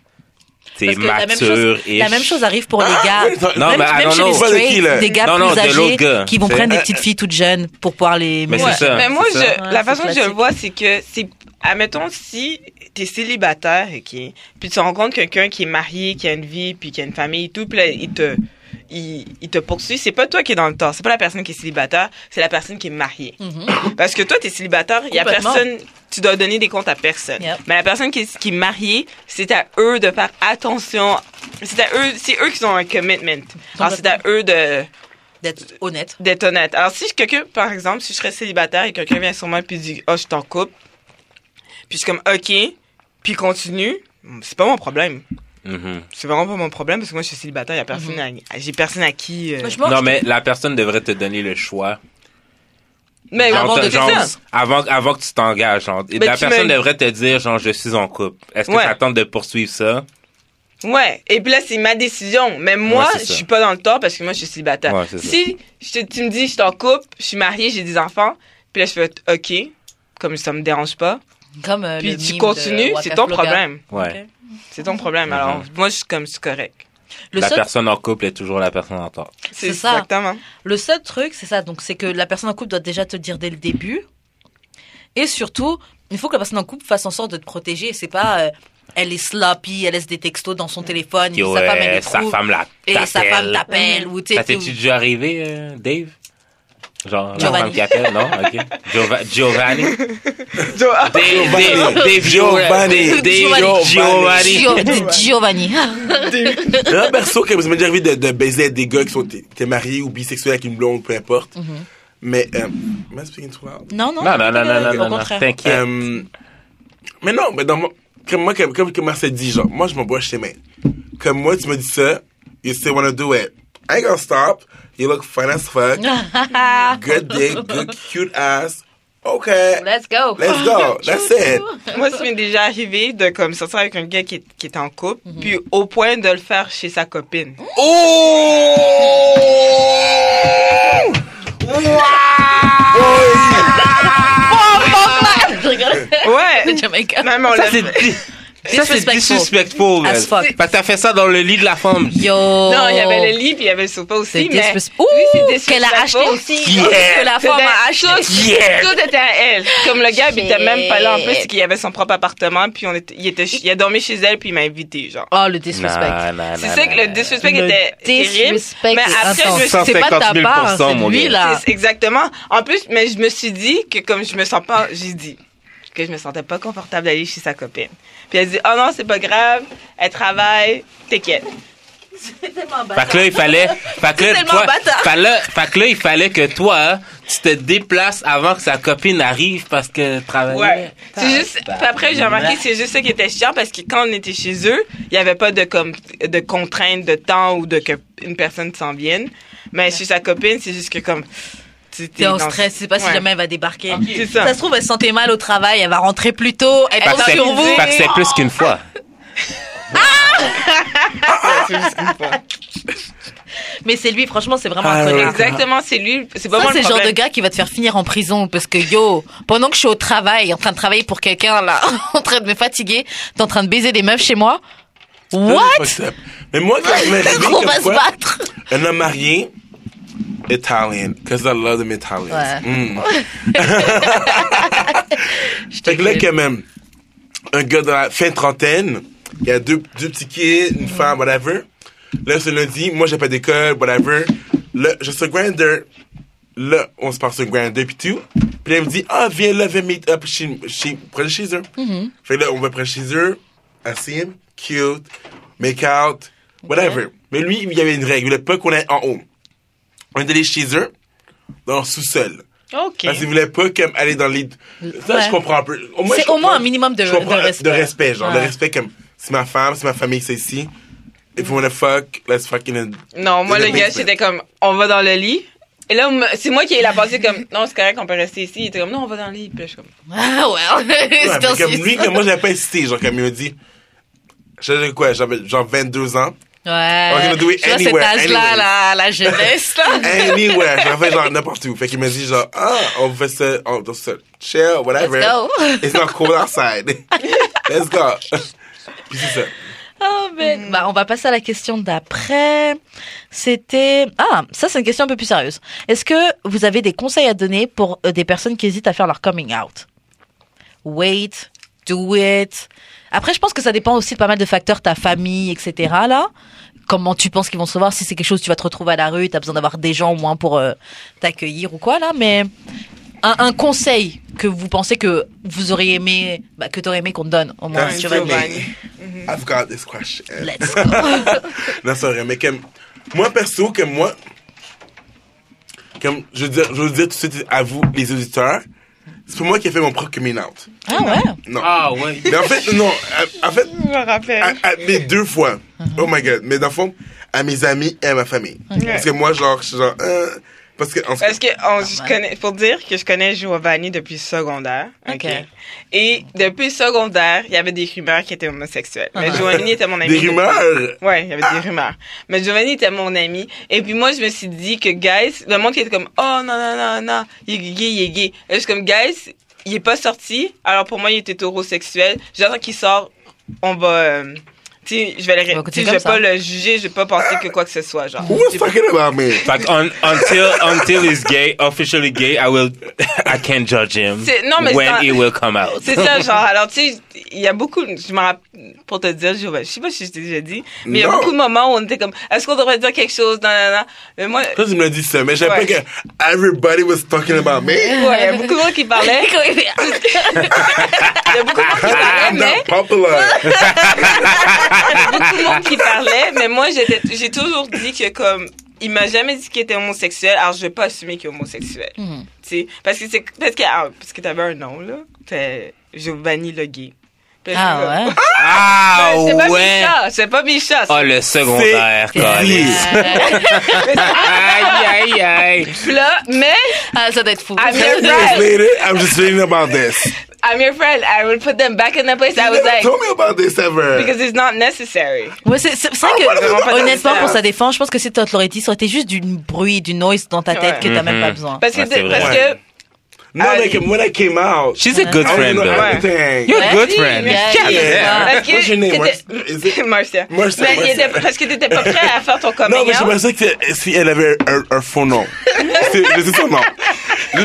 t'es la même mature chose, et la même chose arrive pour les Ah, gars. oui, attends, Non, même, mais ah, même non, chez non, les straight, des gars Non, plus non, âgés qui vont prendre des petites filles toutes jeunes pour pouvoir les. Mais Ouais. ça. Mais moi, je, ça. la façon que je le vois, c'est que c'est, admettons, si t'es célibataire, ok, puis tu rencontres quelqu'un qui est marié, qui a une vie, puis qui a une famille et tout, puis là, il te, il, il te poursuit, c'est pas toi qui est dans le tort, c'est pas la personne qui est célibataire, c'est la personne qui est mariée. Mhm. Parce que toi, t'es célibataire, il y a personne, tu dois donner des comptes à personne. Yep. Mais la personne qui est, qui est mariée, c'est à eux de faire attention, c'est à eux, c'est eux qui ont un commitment. Alors c'est à eux de, D'être honnête. d'être honnête. Alors, si quelqu'un, par exemple, si je serais célibataire et quelqu'un vient sur moi puis dit, oh, je t'en couple, puis je suis comme, OK, puis continue, c'est pas mon problème. Mhm. C'est vraiment pas mon problème parce que moi, je suis célibataire, y a personne à- j'ai personne à qui. euh, Moi, Non, mais la personne devrait te donner le choix. Mais Avant Genre, de te- genre, avant, avant que tu t'engages. genre. La tu personne me- devrait te dire, genre, je suis en couple. Est-ce que Ouais. ça tente de poursuivre ça? Ouais. Et puis là, c'est ma décision. Mais moi, Ouais, je suis pas dans le tort parce que moi, je suis célibataire. Ouais, si je tu me dis, je suis en couple, je suis mariée, j'ai des enfants, puis là, je fais, OK, comme ça me dérange pas. Comme euh, Puis le tu continues, c'est ton Flocka. problème. Ouais. C'est ton problème. Mhm. Alors, moi, je suis comme, c'est correct. Le la seul, personne en couple est toujours la personne en tort. C'est ça. Exactement. le seul truc, c'est ça. Donc, c'est que la personne en couple doit déjà te le dire dès le début. Et surtout, il faut que la personne en couple fasse en sorte de te protéger. C'est pas, euh, elle est sloppy, elle laisse des textos dans son téléphone, Yo, sa femme, elle sa femme la et sa femme t'appelle. Ou Ça tu- t'es-tu déjà arrivé, euh, Dave? Genre, la Giovanni. femme qui appelle, non? OK. Giova- Giovanni. Jo- Dave, Giovanni. Dave Giovanni. Giovanni. Gio- Giovanni. Non, perso, que ça m'est déjà arrivé de, de baiser des gars qui sont t'es marié ou bisexuels avec une blonde, peu importe. Mais, euh, am I speaking too loud? Non, non. Non, non, non, non, non, non, non. T'inquiète. Euh, mais non, mais dans mon, comme moi, comme, comme, comme Marcel dit, genre, moi, je m'envoie chez mes. Comme moi, tu me dis ça, you still wanna do it. I ain't gonna stop. You look fine as fuck. good dick, good cute ass. Okay. Let's go. Let's go. That's it. Moi, ça m'est déjà arrivé de comme sortir avec un gars qui est, qui est en couple, Mhm. puis au point de le faire chez sa copine. Oh! Rigole. Ouais. On Ça, c'est ça, c'est Disrespectful. man. As fuck. Parce que t'as fait ça dans le lit de la femme. Yo. Non, il y avait le lit, puis il y avait le sofa Oh. C'est aussi, mais Ouh, disrespectful. qu'elle a acheté aussi. Yeah. Que la femme a acheté. Yeah. tout était à elle. Comme le gars, il était Shit. même pas là. En plus, qu'il avait son propre appartement, puis on était, il, était, il a dormi chez elle, puis il m'a invité, genre. Oh, le disrespect. Non, non, C'est non, ça que le disrespect Le était terrible. disrespect Mais après, je me suis intense. C'est pas de ta 150 000 part, c'est lui, là. Exactement. En plus, mais je me suis dit que comme je me sens pas, j'ai dit que je me sentais pas confortable d'aller chez sa copine. Puis elle dit, oh non, c'est pas grave, elle travaille, t'inquiète. C'est tellement Fait que là, il fallait, fait que là, tellement toi, bâtard. fait là, fait que là, il fallait que toi, tu te déplaces avant que sa copine arrive parce que travaillait. Ouais. C'est juste, puis après, j'ai remarqué que c'est juste ça qui était chiant parce que quand on était chez eux, il y avait pas de comme, de contraintes de temps ou de que une personne s'en vienne. Mais chez sa copine, c'est juste que comme, T'es en stress, tu sais pas si Ouais. jamais elle va débarquer. C'est ça. Ça se trouve, elle se sentait mal au travail, elle va rentrer plus tôt, elle tombe sur vous. fait que c'est plus qu'une fois. Mais c'est lui, franchement, c'est vraiment Ah, ouais. Exactement, c'est lui, c'est pas Ça, c'est le genre de gars qui va te faire finir en prison parce que yo, pendant que je suis au travail, en train de travailler pour quelqu'un là, en train de me fatiguer, t'es en train de baiser des meufs chez moi. What? Mais moi, quand je me se battre. un homme marié, Italian, because I love them Italians. Ouais. Mm. fait que là, quand même, un gars dans la fin de trentaine, il y a deux, deux petits kids, une femme, whatever. Là, ce lundi, moi, j'ai pas d'école, whatever. Là, je suis Grinder. Là, on se passe sur Grinder pis tout. Puis là, il me dit, ah, viens là, viens meet up chez, chez, près de chez eux. Fait que là, on va près de chez eux. I see him, cute, make out, whatever. Mais lui, il y avait une règle. Il voulait pas qu'on aille en haut. On est allé chez eux, dans le sous-sol. OK. Parce qu'il voulait pas comme aller dans les. Ça, Ouais. je comprends un peu. Au moins, C'est au moins un minimum de- je comprends, de respect. De respect, genre. De respect comme, c'est ma femme, c'est ma famille, c'est ici. If you wanna fuck, let's fucking. in- Non, moi, le gars, c'était comme, on va dans le lit. Et là, me- c'est moi qui ai la pensée comme, non, c'est correct, on peut rester ici. Il était comme, non, on va dans le lit. Puis là, je suis comme, Ah ouais. Ouais, comme lui, comme moi, j'avais pas hésité. Genre, comme il m'a dit, j'avais quoi, j'avais genre 22 ans. Ouais. gonna do it Tu vois cet âge-là, la, la jeunesse, là. Anywhere. J'en fais genre n'importe où. Fait qu'il m'a dit genre, ah, on fait ça, on doit se chill, whatever. Let's go. It's not cold outside. Let's go. Puis c'est ça. Oh, ben, bah, on va passer à la question d'après. C'était ah ça c'est une question un peu plus sérieuse. Est-ce que vous avez des conseils à donner pour euh, des personnes qui hésitent à faire leur coming out? Wait, do it. Après, je pense que ça dépend aussi de pas mal de facteurs, ta famille, etc. Là, comment tu penses qu'ils vont se voir? Si c'est quelque chose, tu vas te retrouver à la rue, t'as besoin d'avoir des gens au moins pour euh, t'accueillir ou quoi là. Mais un, un conseil que vous pensez que vous auriez aimé, bah, que t'aurais aimé qu'on te donne au moins. Tu vas Giovanni. I've got this question. Let's go. Non, c'est vrai, mais moi, perso, comme moi, comme, je veux dire, je veux dire tout de suite à vous, les auditeurs, c'est pas moi qui ai fait mon propre coming out. ah ouais? Non. Ah, ouais. Mais en fait, non, en fait, Je me rappelle. à, à- mais deux fois. Oh my god. Mais dans le fond, à mes amis et à ma famille. Parce que moi, genre, je suis genre, euh, parce que, en fait, Parce que on, je connais, pour dire que je connais Giovanni depuis le secondaire. Ok? ok. Et depuis le secondaire, il y avait des rumeurs qui étaient homosexuels. Mais Ah. Giovanni était mon ami. des rumeurs? Ouais, il y avait des rumeurs. Mais Giovanni était mon ami. Et puis moi, je me suis dit que, guys, le monde qui était comme, oh non, non, non, non, il est gay, il est gay. Et je suis comme, guys, il est pas sorti. Alors pour moi, il était hétérosexuel. J'attends qu'il sort. On va, euh, sais, je vais le, va je vais pas le juger, je vais pas penser que quoi que ce soit, genre. Who's talking about me? Fait que un- until, until he's gay, officially gay, I will, I can't judge him. Non, mais when he will come out. C'est ça, genre, alors, tu sais, il y a beaucoup, je me rappelle, pour te dire, je, sais pas si je t'ai déjà dit, mais il y a beaucoup de moments où on était comme, est-ce qu'on devrait dire quelque chose, non, non, non. Mais moi, Toi, tu me l'as dit ça, mais j'avais Ouais. pas que everybody was talking about me. ouais, il y a beaucoup de monde qui parlait. Il y a beaucoup de monde qui parlait, I'm mais, not popular. Il y a beaucoup de monde qui parlait, mais moi, j'étais, j'ai toujours dit que comme, il m'a jamais dit qu'il était homosexuel, alors je vais pas assumer qu'il est homosexuel. Tu sais, parce que c'est, parce que, ah, parce que t'avais un nom, là. T'es Giovanni Le Gay. Je suis Ah ouais. Ah, C'est pas ouais. Micha, c'est pas Micha. Oh, le secondaire, câlisse. Aïe, aïe, aïe. Puis là, mais Ah, ça doit être fou. I'm just reading about this. I'm your friend. I will put them back in the place I You was never like, told me about this ever. because it's not necessary. Ouais, c'est c'est- Ah, vrai voilà, que, honnêtement, pour sa défense, je pense que si tu l'aurais dit, ça aurait été juste du bruit, du noise dans ta tête Ouais. que t'as même Mhm. pas besoin. Parce que, Ouais, parce Ouais. que, No, Ah, like, when I came out, She's a good I friend, know though. Everything. You're a good friend. Yeah. Parce que What's your name? Marcia? Is it- Marcia. Marcia, Mais Marcia. était- parce que t'étais pas prêt à faire ton coming Non, mais je pensais que si elle avait un, un faux nom. C'est son nom.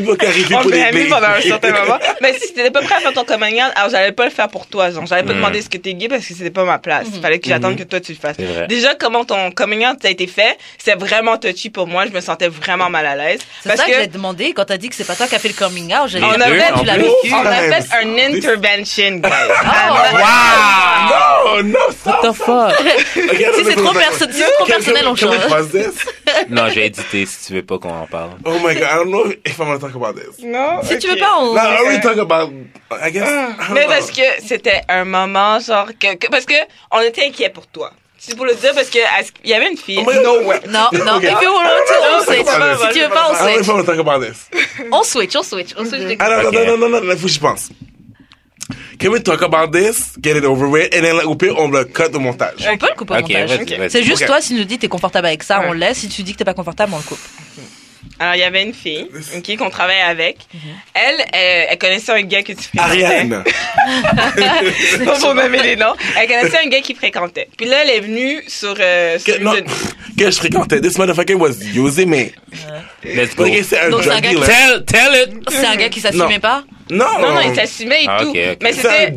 Pour clarifier On amis les- pendant un certain moment. Mais si t'étais pas prêt à faire ton coming out, alors j'allais pas le faire pour toi. Genre, j'allais pas Mm. demander ce que t'es gay parce que c'était pas ma place. Mhm. Fallait que j'attende que toi tu le fasses. Déjà, comment ton coming out a été fait, c'est vraiment touchy pour moi. Je me sentais vraiment mal à l'aise. C'est Parce ça que, que j'ai demandé quand t'as dit que c'est pas toi qui as fait le coming out. J'ai On avait, en tu l'as vécu. on a fait un intervention, guys. Oh, Wow! No, no, stop. What the fuck? Si c'est trop, perso- si c'est trop Can- personnel, on change. Non, j'ai édité si tu veux pas qu'on en parle. Oh my god, I don't know if I'm gonna talk about this. Non, Si tu ok. veux pas, on. No, I already talk about, I guess. I don't Mais know. parce que c'était un moment, genre, que, que- parce que on était inquiets pour toi. C'est pour le dire parce que il y avait une fille? Oh no way. Non, non, Okay. if you want to, on switch. Si tu veux pas, on I don't switch. I'm gonna talk about this. On switch, on switch, on switch. Ah, non, non, non, non, non, faut que je pense. Can we talk about this, get it over with, and then like, au pire, on le cut au montage. On peut le couper au montage. C'est juste toi, si tu nous dis que t'es confortable avec ça, Ouais. on le laisse. Si tu dis que t'es pas confortable, on le coupe. Alors il y avait une fille, ok, qu'on travaillait avec. Elle, elle, elle connaissait un gars que tu fréquentais. Ariane. Pas pour nommer les noms. Elle connaissait un gars qui fréquentait. Puis là, elle est venue sur. Euh, sur Que, non, une- que je fréquentais. This motherfucker was using me. Let's go. Okay, c'est un Donc, c'est un drug qui- dealer. Tell, tell it. C'est un gars qui s'assumait pas? Non, Non, non, il s'assumait et Ah, tout. ok, ok. Mais c'était.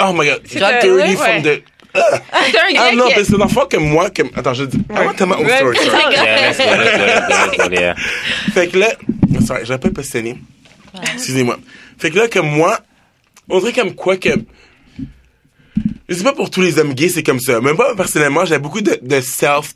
Oh my god. Dirty ouais, from the. Un gars Ah non, mais c'est un enfant que moi, que. Attends, je dis. I want to tell my own Ouais. story. sorry. Yeah. Fait que là. Sorry, j'aurais pas passionné. Excusez-moi. Fait que là, comme moi, on dirait comme quoi que. Je sais pas pour tous les hommes gays, c'est comme ça. Même pas personnellement, j'avais beaucoup de, de self.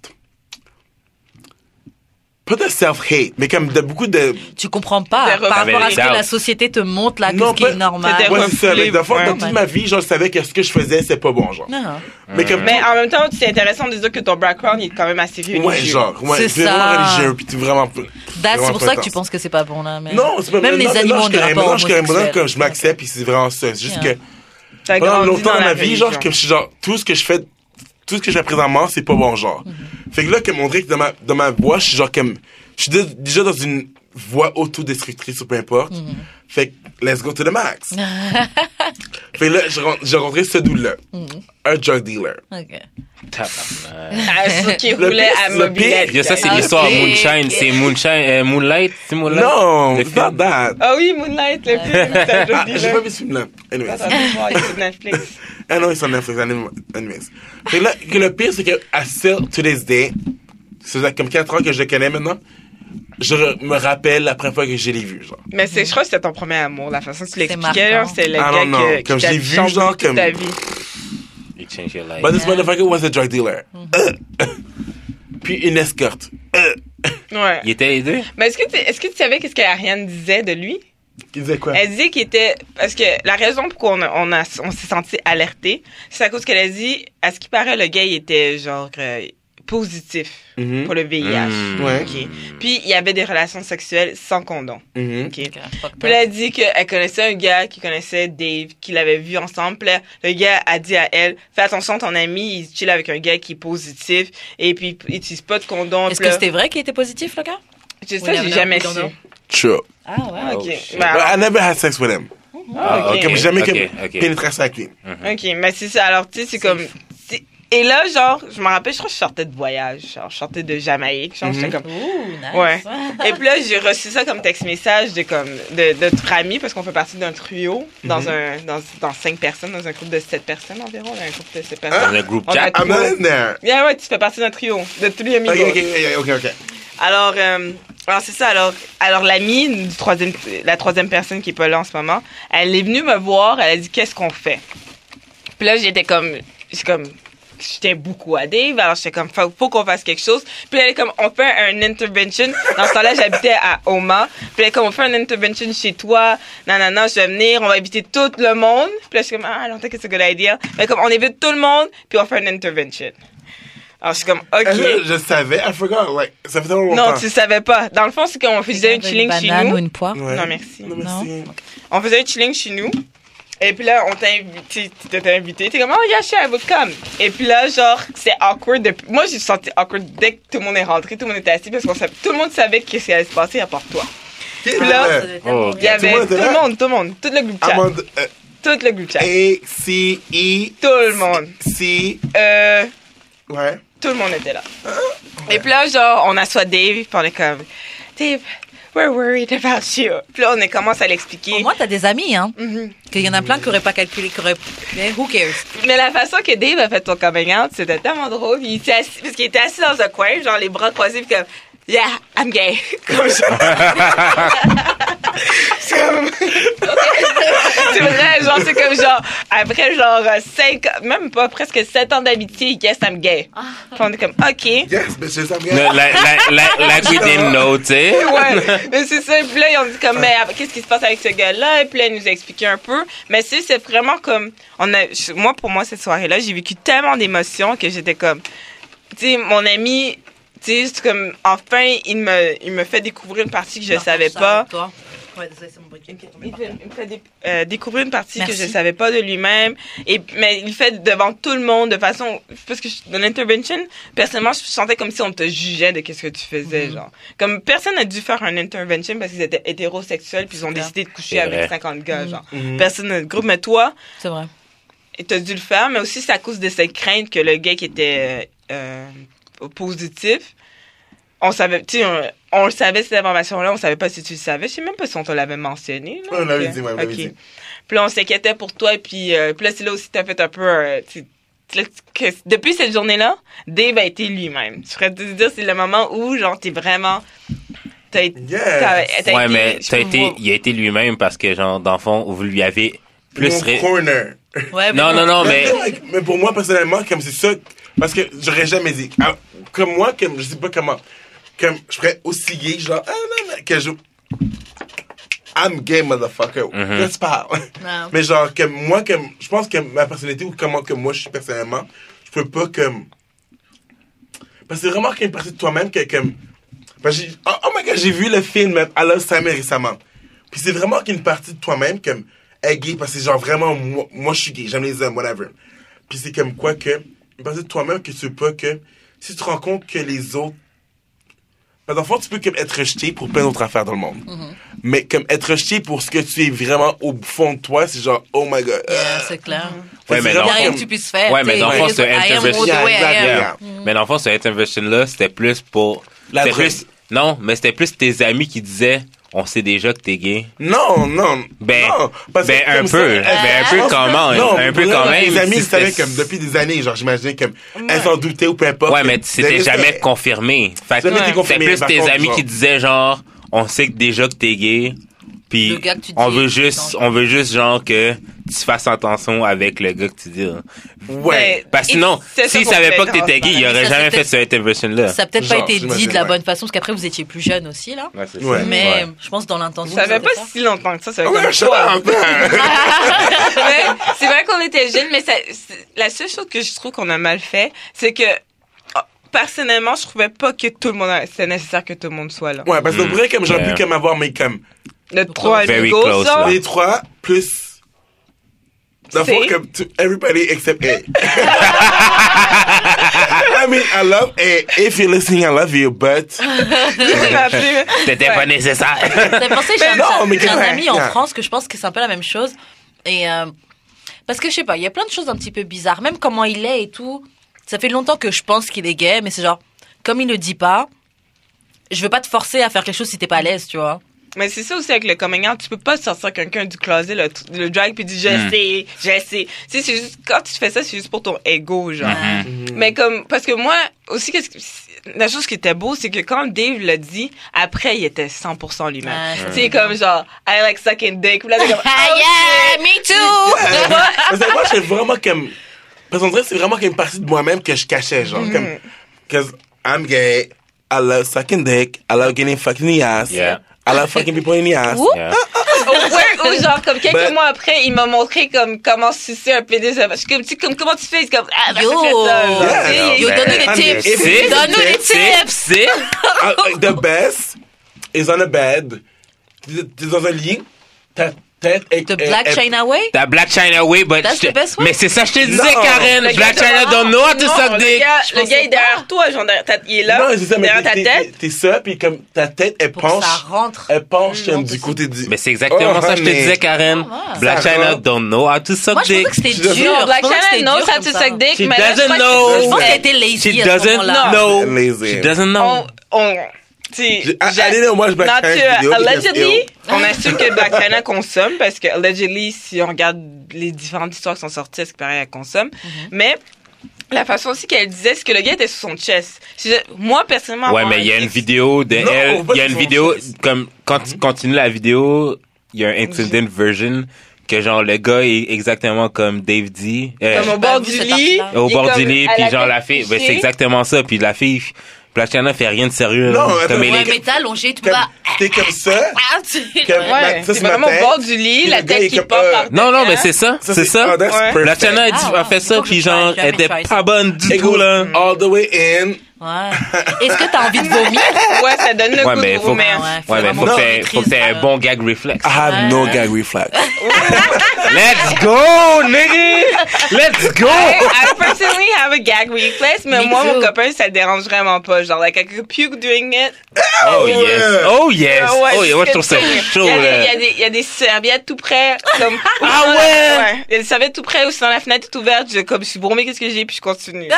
Pas de self-hate, mais comme de beaucoup de. Tu comprends pas Des par rapport à ce que la société te montre là, que Non, ce qui est pas- normal. Ouais, c'est ça. Like, ouais. dans toute ma vie, genre, je savais que ce que je faisais, c'est pas bon, genre. Non. Mais comme. Mais en même temps, c'est intéressant de dire que ton background est quand même assez religieux. Ouais, genre, ouais. C'est vraiment religieux, puis t'es vraiment. Vraiment c'est pour ça que tu penses que c'est pas bon là. Mais... Non, c'est pas Même non, les non, animaux non, ont je des suis rapports maintenant, je suis je m'accepte, puis c'est vraiment ça. C'est juste que. Pendant longtemps dans ma vie, genre, religion. que je suis genre, tout ce que je fais, tout ce que je fais présentement, c'est pas bon, genre. Mm-hmm. Fait que là, comme on dirait que dans ma, dans ma voix, je suis genre comme, je suis dé- déjà dans une voix autodestructrice ou peu importe. Mhm. Fait que, let's go to the max. fait là, j'ai ren- j'ai rencontré ce dude-là. Mhm. Un drug dealer. Ok. Ah, qui pire, à le mobilette. Yo, ça, c'est l'histoire Moonshine. C'est Moonshine, euh, Moonlight. C'est Moonlight? Non, it's not that. Ah oui, Moonlight, le film. c'est un drug J'ai dealer. pas vu ce film-là. Anyways. Il est sur Netflix. Ah non, sont Netflix, anim- anyways. Fait que là, que le pire, c'est que, à still, to this day, c'est comme 4 ans que je le connais maintenant, je me rappelle la première fois que je l'ai vu, genre. Mais c'est, je crois que c'était ton premier amour, la façon dont tu l'expliquais, c'est le Ah gars non, non, que, qui comme j'ai vu, genre, comme- ta vie. You change your life. But this motherfucker was a drug dealer. Euh. Puis une escorte. Euh. Ouais. Il était les deux? Mais est-ce que tu, est-ce que tu savais qu'est-ce qu'Ariane disait de lui? Il disait quoi? Elle disait qu'il était, parce que la raison pour on a, on a, on s'est senti alerté, c'est à cause qu'elle a dit, à ce qui paraît, le gars, il était genre, euh, positif Mhm. pour le VIH. Mm. Ok. Puis, il y avait des relations sexuelles sans condom. Mhm. OK. Ok, fuck Puis elle a dit qu'elle connaissait un gars qui connaissait Dave, qu'il avait vu ensemble. Puis le gars a dit à elle, fais attention, ton ami, il chill avec un gars qui est positif et puis il utilise pas de condom. Est-ce que c'était vrai qu'il était positif, le gars? Je- ça, il j'ai jamais su. Sure. Ah ouais. OK. shit. Ben, But I never had sex with him. ah, ok. Comme jamais ok, comme ok. pénétration avec lui. OK, mais c'est ça. Alors, tu sais, c'est comme... c'est- Et là, genre, je me rappelle, je crois que je sortais de voyage. Genre, je sortais de Jamaïque. Genre, j'étais Mhm. comme... Ouh, nice. Ouais. Et puis là, j'ai reçu ça comme texte message de comme de, de notre ami parce qu'on fait partie d'un trio dans Mhm. un dans, dans cinq personnes dans un groupe de sept personnes environ, on a un groupe de sept Dans personnes. le groupe On a chat. tout- I'm not in there. Yeah, ouais, tu fais partie d'un trio de tous les amigos. Ok, ok, ok. Alors, euh, alors c'est ça. Alors, alors l'amie du troisième, la troisième personne qui est pas là en ce moment, elle est venue me voir. Elle a dit qu'est-ce qu'on fait? Puis là, j'étais comme, j'ai comme, j'étais beaucoup à Dave. Alors j'étais comme, faut, faut qu'on fasse quelque chose. Puis elle est comme, on fait un intervention. Dans ce temps-là, j'habitais à Oma. Puis elle est comme, on fait un intervention chez toi. Non, non, non, je vais venir. On va inviter tout le monde. Puis là, je suis comme, ah, I don't think it's a good idea. Mais comme, on invite tout le monde. Puis on fait un intervention. Alors je suis comme, ok. Que Je savais, I forgot, like, ça fait tellement Non, longtemps. tu savais pas. Dans le fond, c'est qu'on faisait un chilling une chez banane ou nous. une poire Ouais. Non, merci. Non, merci. On faisait un chilling chez nous. Et puis là, on t'a invité, t'étais invité. T'es comme, oh, yeah, sure, I will come. Et puis là, genre, c'est awkward. depuis- Moi, j'ai senti awkward dès que tout le monde est rentré, tout le monde était assis parce savait, tout le monde savait qu'est-ce qui allait se passer à part toi. Qui là, était Oh, Il y avait Tout le monde tout le monde, tout le monde, tout le groupe chat. Amanda, euh, Tout le groupe chat. A, C, E, Tout le monde. C, Euh, ouais. tout le monde était là. Et puis là, genre, on assoit Dave, puis on est comme, Dave, we're worried about you. Puis là, on commence à l'expliquer. Au moins, t'as des amis, hein. Mhm. Qu'il y en a plein qui n'auraient pas calculé, qui auraient. Mais who cares? Mais la façon que Dave a fait son coming out, c'était tellement drôle. Il était assis, parce qu'il était assis dans un coin, genre les bras croisés, puis comme, yeah, I'm gay. Comme ça. c'est comme... c'est vrai, genre, c'est comme genre, après genre 5, même pas presque 7 ans d'amitié, yes, I'm gay. Puis on est comme, OK. Yes, bitches, I'm No, gay. like, like, like, like we didn't know, tu sais. ouais, mais c'est ça. Puis là, ils ont dit comme, mais qu'est-ce qui se passe avec ce gars-là? Et puis là, ils nous a expliqué un peu. Mais c'est, c'est vraiment comme, on a, moi, pour moi, cette soirée-là, j'ai vécu tellement d'émotions que j'étais comme, tu sais, mon ami, tu sais, comme, enfin, il me, il me fait découvrir une partie que je savais pas. Ouais, désolé, c'est mon briquet. Il, fait- il me fait euh, découvrir une partie Merci. que je savais pas de lui-même. Et, mais il le fait devant tout le monde de façon, parce que je- dans l'intervention, personnellement, je sentais comme si on te jugeait de qu'est-ce que tu faisais, Mhm. genre. Comme personne n'a dû faire un intervention parce qu'ils étaient hétérosexuels puis ils ont décidé de coucher avec vrai. 50 gars, Mhm. genre. Mhm. Personne n'a de groupe, mais toi, C'est vrai. et t'as dû le faire, mais aussi c'est à cause de cette crainte que le gars qui était euh, euh, positif, on savait, tu sais, on, on le savait cette information-là, on savait pas si tu le savais, je sais même pas si on te l'avait mentionné. là. On l'avait dit, ouais, on l'avait Ok. dit. Puis là, on s'inquiétait pour toi, puis, euh, puis là, c'est là aussi t'as fait un peu, euh, tu- tu- que- depuis cette journée-là, Dave a été lui-même. Je pourrais te dire, c'est le moment où, genre, t'es vraiment, t'as Yes. t'as Ouais, été- mais t'as été, il a été lui-même parce que, genre, dans le fond, vous lui avez plus... Mon ré- corner. Ouais, Non, non, non, mais... Mais pour moi, personnellement, comme c'est ça, parce que j'aurais jamais dit. Ah, Comme moi, comme je sais pas comment, comme je pourrais osciller, genre, ah non, non, que je. I'm gay, motherfucker. Mhm. Let's parle. Non. Mais genre, comme moi, comme, je pense que ma personnalité ou comment que moi je suis personnellement, je peux pas comme. Parce que c'est vraiment qu'il y a une partie de toi-même que, comme. Parce que j'ai- oh, oh my god, j'ai vu le film I Love Simon récemment. Puis c'est vraiment qu'il y a une partie de toi-même comme est gay parce que genre vraiment moi, moi je suis gay, j'aime les hommes, whatever. Puis c'est comme quoi que de toi-même que tu pas que si tu te rends compte que les autres Parce qu'en fond, tu peux comme être rejeté pour plein d'autres affaires dans le monde. Mais comme être rejeté pour ce que tu es vraiment au fond de toi, c'est genre, oh my god. Yeah, c'est clair. Ouais, c'est mais Il n'y a dans vraiment rien le que tu puisses faire. Ouais, mais t'sais, dans le fond, ce. Mais dans le fond, intervention-là, c'était plus pour. La plus. Non, mais c'était plus tes amis qui disaient on sait déjà que t'es gay. Non, non. Ben, non, parce que ben un peu. ça, ben un peu quand même. Non, un peu quand même. Mes amis ils savaient c'était- comme depuis des années, genre j'imagine comme elles s'en doutaient ou peu importe. Ouais, mais c'était jamais confirmé. Fait que c'était plus tes amis qui disaient genre, on sait que déjà que t'es gay. Puis Le gars que tu on veut c'est juste, on veut juste genre que tu fasses attention avec le gars que tu dis. là. Ouais. Parce que sinon, c'est ça s'il savait pas que t'étais gay, il aurait jamais c'est fait ce intervention-là. Ça n'a peut-être pas été dit de la bonne façon, parce qu'après, vous étiez plus jeune aussi, là. Ouais, c'est. Mais Ouais. je pense dans l'intention. Ça fait c'était pas si longtemps que ça, ça Ouais, comme je c'est vrai qu'on était jeunes, mais ça, c'est- la seule chose que je trouve qu'on a mal fait, c'est que oh, personnellement, je trouvais pas que tout le monde, a- c'était nécessaire que tout le monde soit là. Ouais, parce que vrai, comme j'aurais Yeah. pu comme avoir mes comme Le trois Very amigos, les trois plus. Fond, C'est- comme to everybody except A. I mean, I love A. If you're listening, I love you, but. C'était pas nécessaire. C'est pour ça que j'ai un, ami en. France que je pense que c'est un peu la même chose. Et euh, parce que je sais pas, il y a plein de choses un petit peu bizarres. Même comment il est et tout. Ça fait longtemps que je pense qu'il est gay, mais c'est genre, comme il le dit pas, je veux pas te forcer à faire quelque chose si t'es pas à l'aise, tu vois. Mais c'est ça aussi avec le coming out, tu peux pas sortir quelqu'un du closet, le, le drag, puis dire je Mm. sais, je sais. Tu sais, c'est juste, quand tu fais ça, c'est juste pour ton ego, genre. Mm-hmm. Mais comme, parce que moi, aussi, qu'est-ce que, la chose qui était beau, c'est que quand Dave l'a dit, après, il était 100% lui-même. Tu sais, comme genre, I like sucking dick. Puis là, t'es comme, Ah oh, yeah, me too! Parce que moi, c'est vraiment comme. Parce qu'on dirait que c'est vraiment comme une partie de moi-même que je cachais, genre. Comme. Cause I'm gay. I love sucking dick. I love getting fucked in the ass. Yeah. I love fucking people in the ass. Yeah. Ouais, ou genre, comme quelques Ben- mois après, il m'a montré comme comment sucer un pénis. Je suis comme, tu, comme, comment tu fais? Comme, ah, ben, Yo. ça. Yeah, Yo, donne-nous des tips! Donne-nous des tips! C'est. Uh, like, the best is on a bed. T'es dans un lit. Ta tête est. The Black est- China Way? T'as Black China Way, but. That's the best way. Mais c'est ça, je te disais, Non. Karen. Le Black China don't know how to suck le dick. le gars est derrière toi, genre, derrière ta- il est là. Non, c'est ça, mais derrière ta tête. t'es- ça, puis comme ta tête, elle Pour penche. ça rentre. Elle penche Mm, comme du côté du. Mais c'est exactement Oh, ça que je te disais, Karen. Ah. Black Ça China don't know how to suck Moi, je dick. pensais que c'était Je- dur. Black China knows how to ça. suck dick, She mais je doesn't know. c'est Je pense juste- qu'elle était lazy She doesn't know. She doesn't know. I- didn't Black not to- allegedly, on assume que Black China consomme parce que allegedly, si on regarde les différentes histoires qui sont sorties, c'est que pareil, elle consomme? Mm-hmm. Mais la façon aussi qu'elle disait, c'est que le gars était sur son chest. Je- moi, personnellement, Ouais, mais il y a un une vidéo de elle. Il y a une vidéo, chest. comme, quand tu continues la vidéo, il y a un incident version que genre le gars est exactement comme Dave dit. euh, Comme au bord du lit. au bord du lit, puis genre la fille, ben, c'est exactement ça, puis la fille, China fait rien de sérieux. Non, là. attends, comme elle Ouais, est- allongé, tu peux Comme- pas. T'es comme ça. Ah, tu- Comme- Ouais. Ma- Ouais, ça, c'est vraiment au bord du lit, la tête qui pop euh, Non, non, mais c'est ça, Ça, c'est ça. That's Ouais. Black perfect. China a, dit- Ah, a fait ça, puis genre, elle était pas bonne du tout, là. all the way in. Ouais. Est-ce que t'as envie de vomir? Ouais, ça donne le Ouais, goût mais de faut, vomir. Ouais, faut ouais, mais faut vraiment que faut t'aies un maîtrises, bon gag reflex. I have no Ouais. gag reflex. Let's go, nigga! Let's go! I, I personally have a gag reflex, mais moi, mon copain, ça le dérange vraiment pas. Genre, like, I could puke doing it. Oh yes! Oh yes! Ah ouais, Oh yeah! Moi, je trouve ça chaud, des- Il y, là. a des- il y a des serviettes tout près. Comme, Ah ou- ouais? Il y a des serviettes tout près ou sinon la fenêtre est ouverte. Je, comme, je suis brûlée, qu'est-ce que j'ai, puis je continue.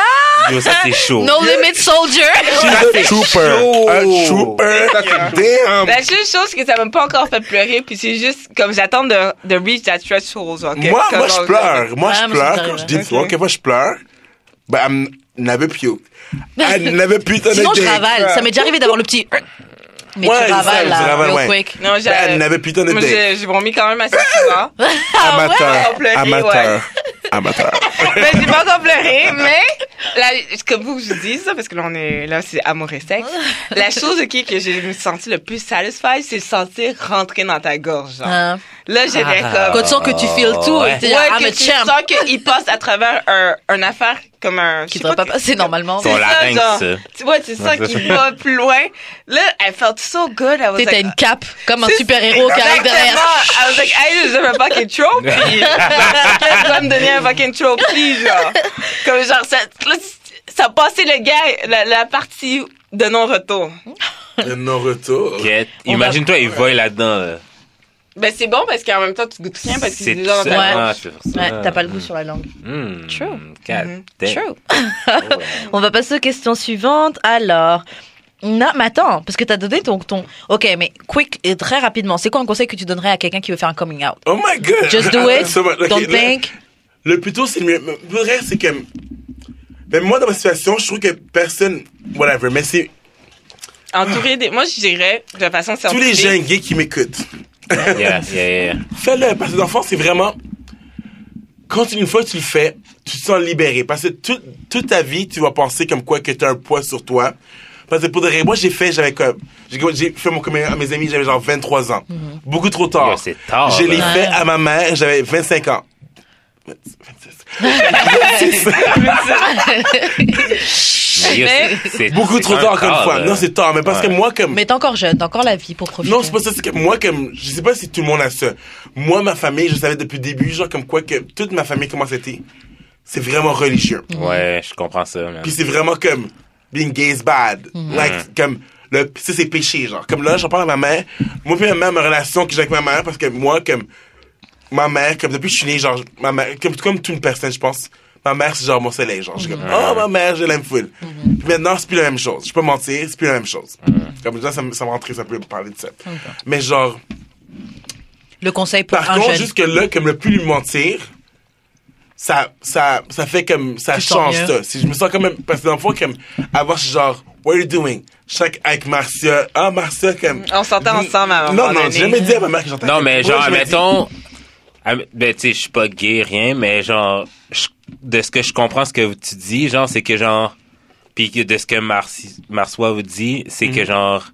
Yo, ça, c'est chaud. No limit soldier! She's a trooper. A trooper. Damn. La seule chose, que ça m'a pas encore fait pleurer, puis c'est juste, comme, j'attends de, de reach that threshold. que- Moi, comme moi, je pleure. Moi, Ouais, je ça pleure. Quand je dis toi, Ok? que moi, je pleure. But I'm never puke. I never on a Sinon, je ravale. Ça m'est déjà arrivé d'avoir le petit. Mais Ouais, tu ravales, tu là, real ouais. quick. Non, j'ai, I never puked on a moi, dick. j'ai, j'ai vomi quand même assez souvent. Amateur. On pleurait, Amateur. Amateur. mais j'ai pas encore pleuré, mais là, comme vous je dis ça parce que là on est là c'est amour et sexe. La chose ok que j'ai me senti le plus satisfied, c'est le sentir rentrer dans ta gorge. genre. Hein. Là j'étais Ah. Quand comme tu sens que tu feels tout, Ouais. genre, ouais I'm que tu champ. sens qu'il passe à travers un, un affaire comme un Qui devrait pas passer normalement. Ton C'est ça, larynx. Tu vois, tu sens qu'il va plus loin. Là, I felt so good. T'as like, une cape, comme un super-héros qui arrive derrière. I was like, hey, je veux fucking trophy. Quelqu'un doit me donner un fucking trophy, genre. Comme genre, ça, là, ça passait le gars, la, la partie de non-retour. Le non-retour. Imagine-toi, il vole là-dedans. là. Ben, c'est bon parce qu'en même temps, tu goûtes rien parce que c'est déjà dans ta. Ouais. Ah, t'as pas le goût sur la langue. Hmm, True. Mhm. damn. True. Oh, ouais. On va passer aux questions suivantes. Alors, non, mais attends, parce que t'as donné ton, ton. Ok, mais quick et très rapidement, c'est quoi un conseil que tu donnerais à quelqu'un qui veut faire un coming out? Oh my god. Just do it. Ça va- ok, Don't le- think. Le plus tôt, c'est le mieux. Le vrai, c'est que. Mais moi, dans ma situation, je trouve que personne. Whatever, mais c'est Entouré des. Moi, je dirais de façon tous scientifique. les jeunes gays qui m'écoutent. Yeah, yeah, yeah. Fais-le, parce que dans le fond, c'est vraiment. Quand une fois que tu le fais, tu te sens libéré. Parce que toute, toute ta vie, tu vas penser comme quoi que tu as un poids sur toi. Parce que pour de vrai, moi, j'ai fait, j'avais comme. J'ai fait mon commun à mes amis, j'avais genre 23 ans. Beaucoup trop tard. C'est tard, Je l'ai fait à ma mère, j'avais 25 ans. 26. C'est- Beaucoup trop tard, encore une fois. Non, c'est tard, mais parce que moi, comme. Mais t'es encore jeune, t'as encore la vie pour profiter. Non, c'est pas ça, c'est que moi, comme, je sais pas si tout le monde a ça. Moi, ma famille, je savais depuis le début, genre, comme quoi que toute ma famille, comment c'était. C'est vraiment religieux. Ouais, je comprends ça. Puis c'est vraiment comme, being gay is bad. Like, comme, le, ça c'est péché, genre. Comme là, j'en parle à ma mère. Moi, puis ma mère, ma relation que j'ai avec ma mère, parce que moi, comme, ma mère, comme depuis que je suis né, genre, ma mère, comme, comme toute une personne, je pense, ma mère, c'est genre mon soleil, genre. Je suis comme, oh, ma mère, je l'aime full. Puis maintenant, c'est plus la même chose. Je peux mentir, c'est plus la même chose. Comme ça, ça me, ça me rentrait un peu de parler de ça. Mais genre, Le conseil pour par un contre, jeune. jusque là, comme le plus lui mentir, ça, ça, ça fait comme, ça Tu te sens change mieux. ça. Si je me sens quand même, parce que dans le fond, comme, je suis genre, what are you doing? Chaque, avec Marcia, ah, Marcia, comme. On s'entend ensemble à un Non, moment non, donné. j'ai jamais dit à ma mère que j'entends. Non, mais genre, je am- ben, tu sais, je suis pas gay, rien, mais genre, je- de ce que je comprends, ce que tu dis, genre, c'est que genre, puis que de ce que Marci, Marçois vous dit, c'est Mhm. que genre,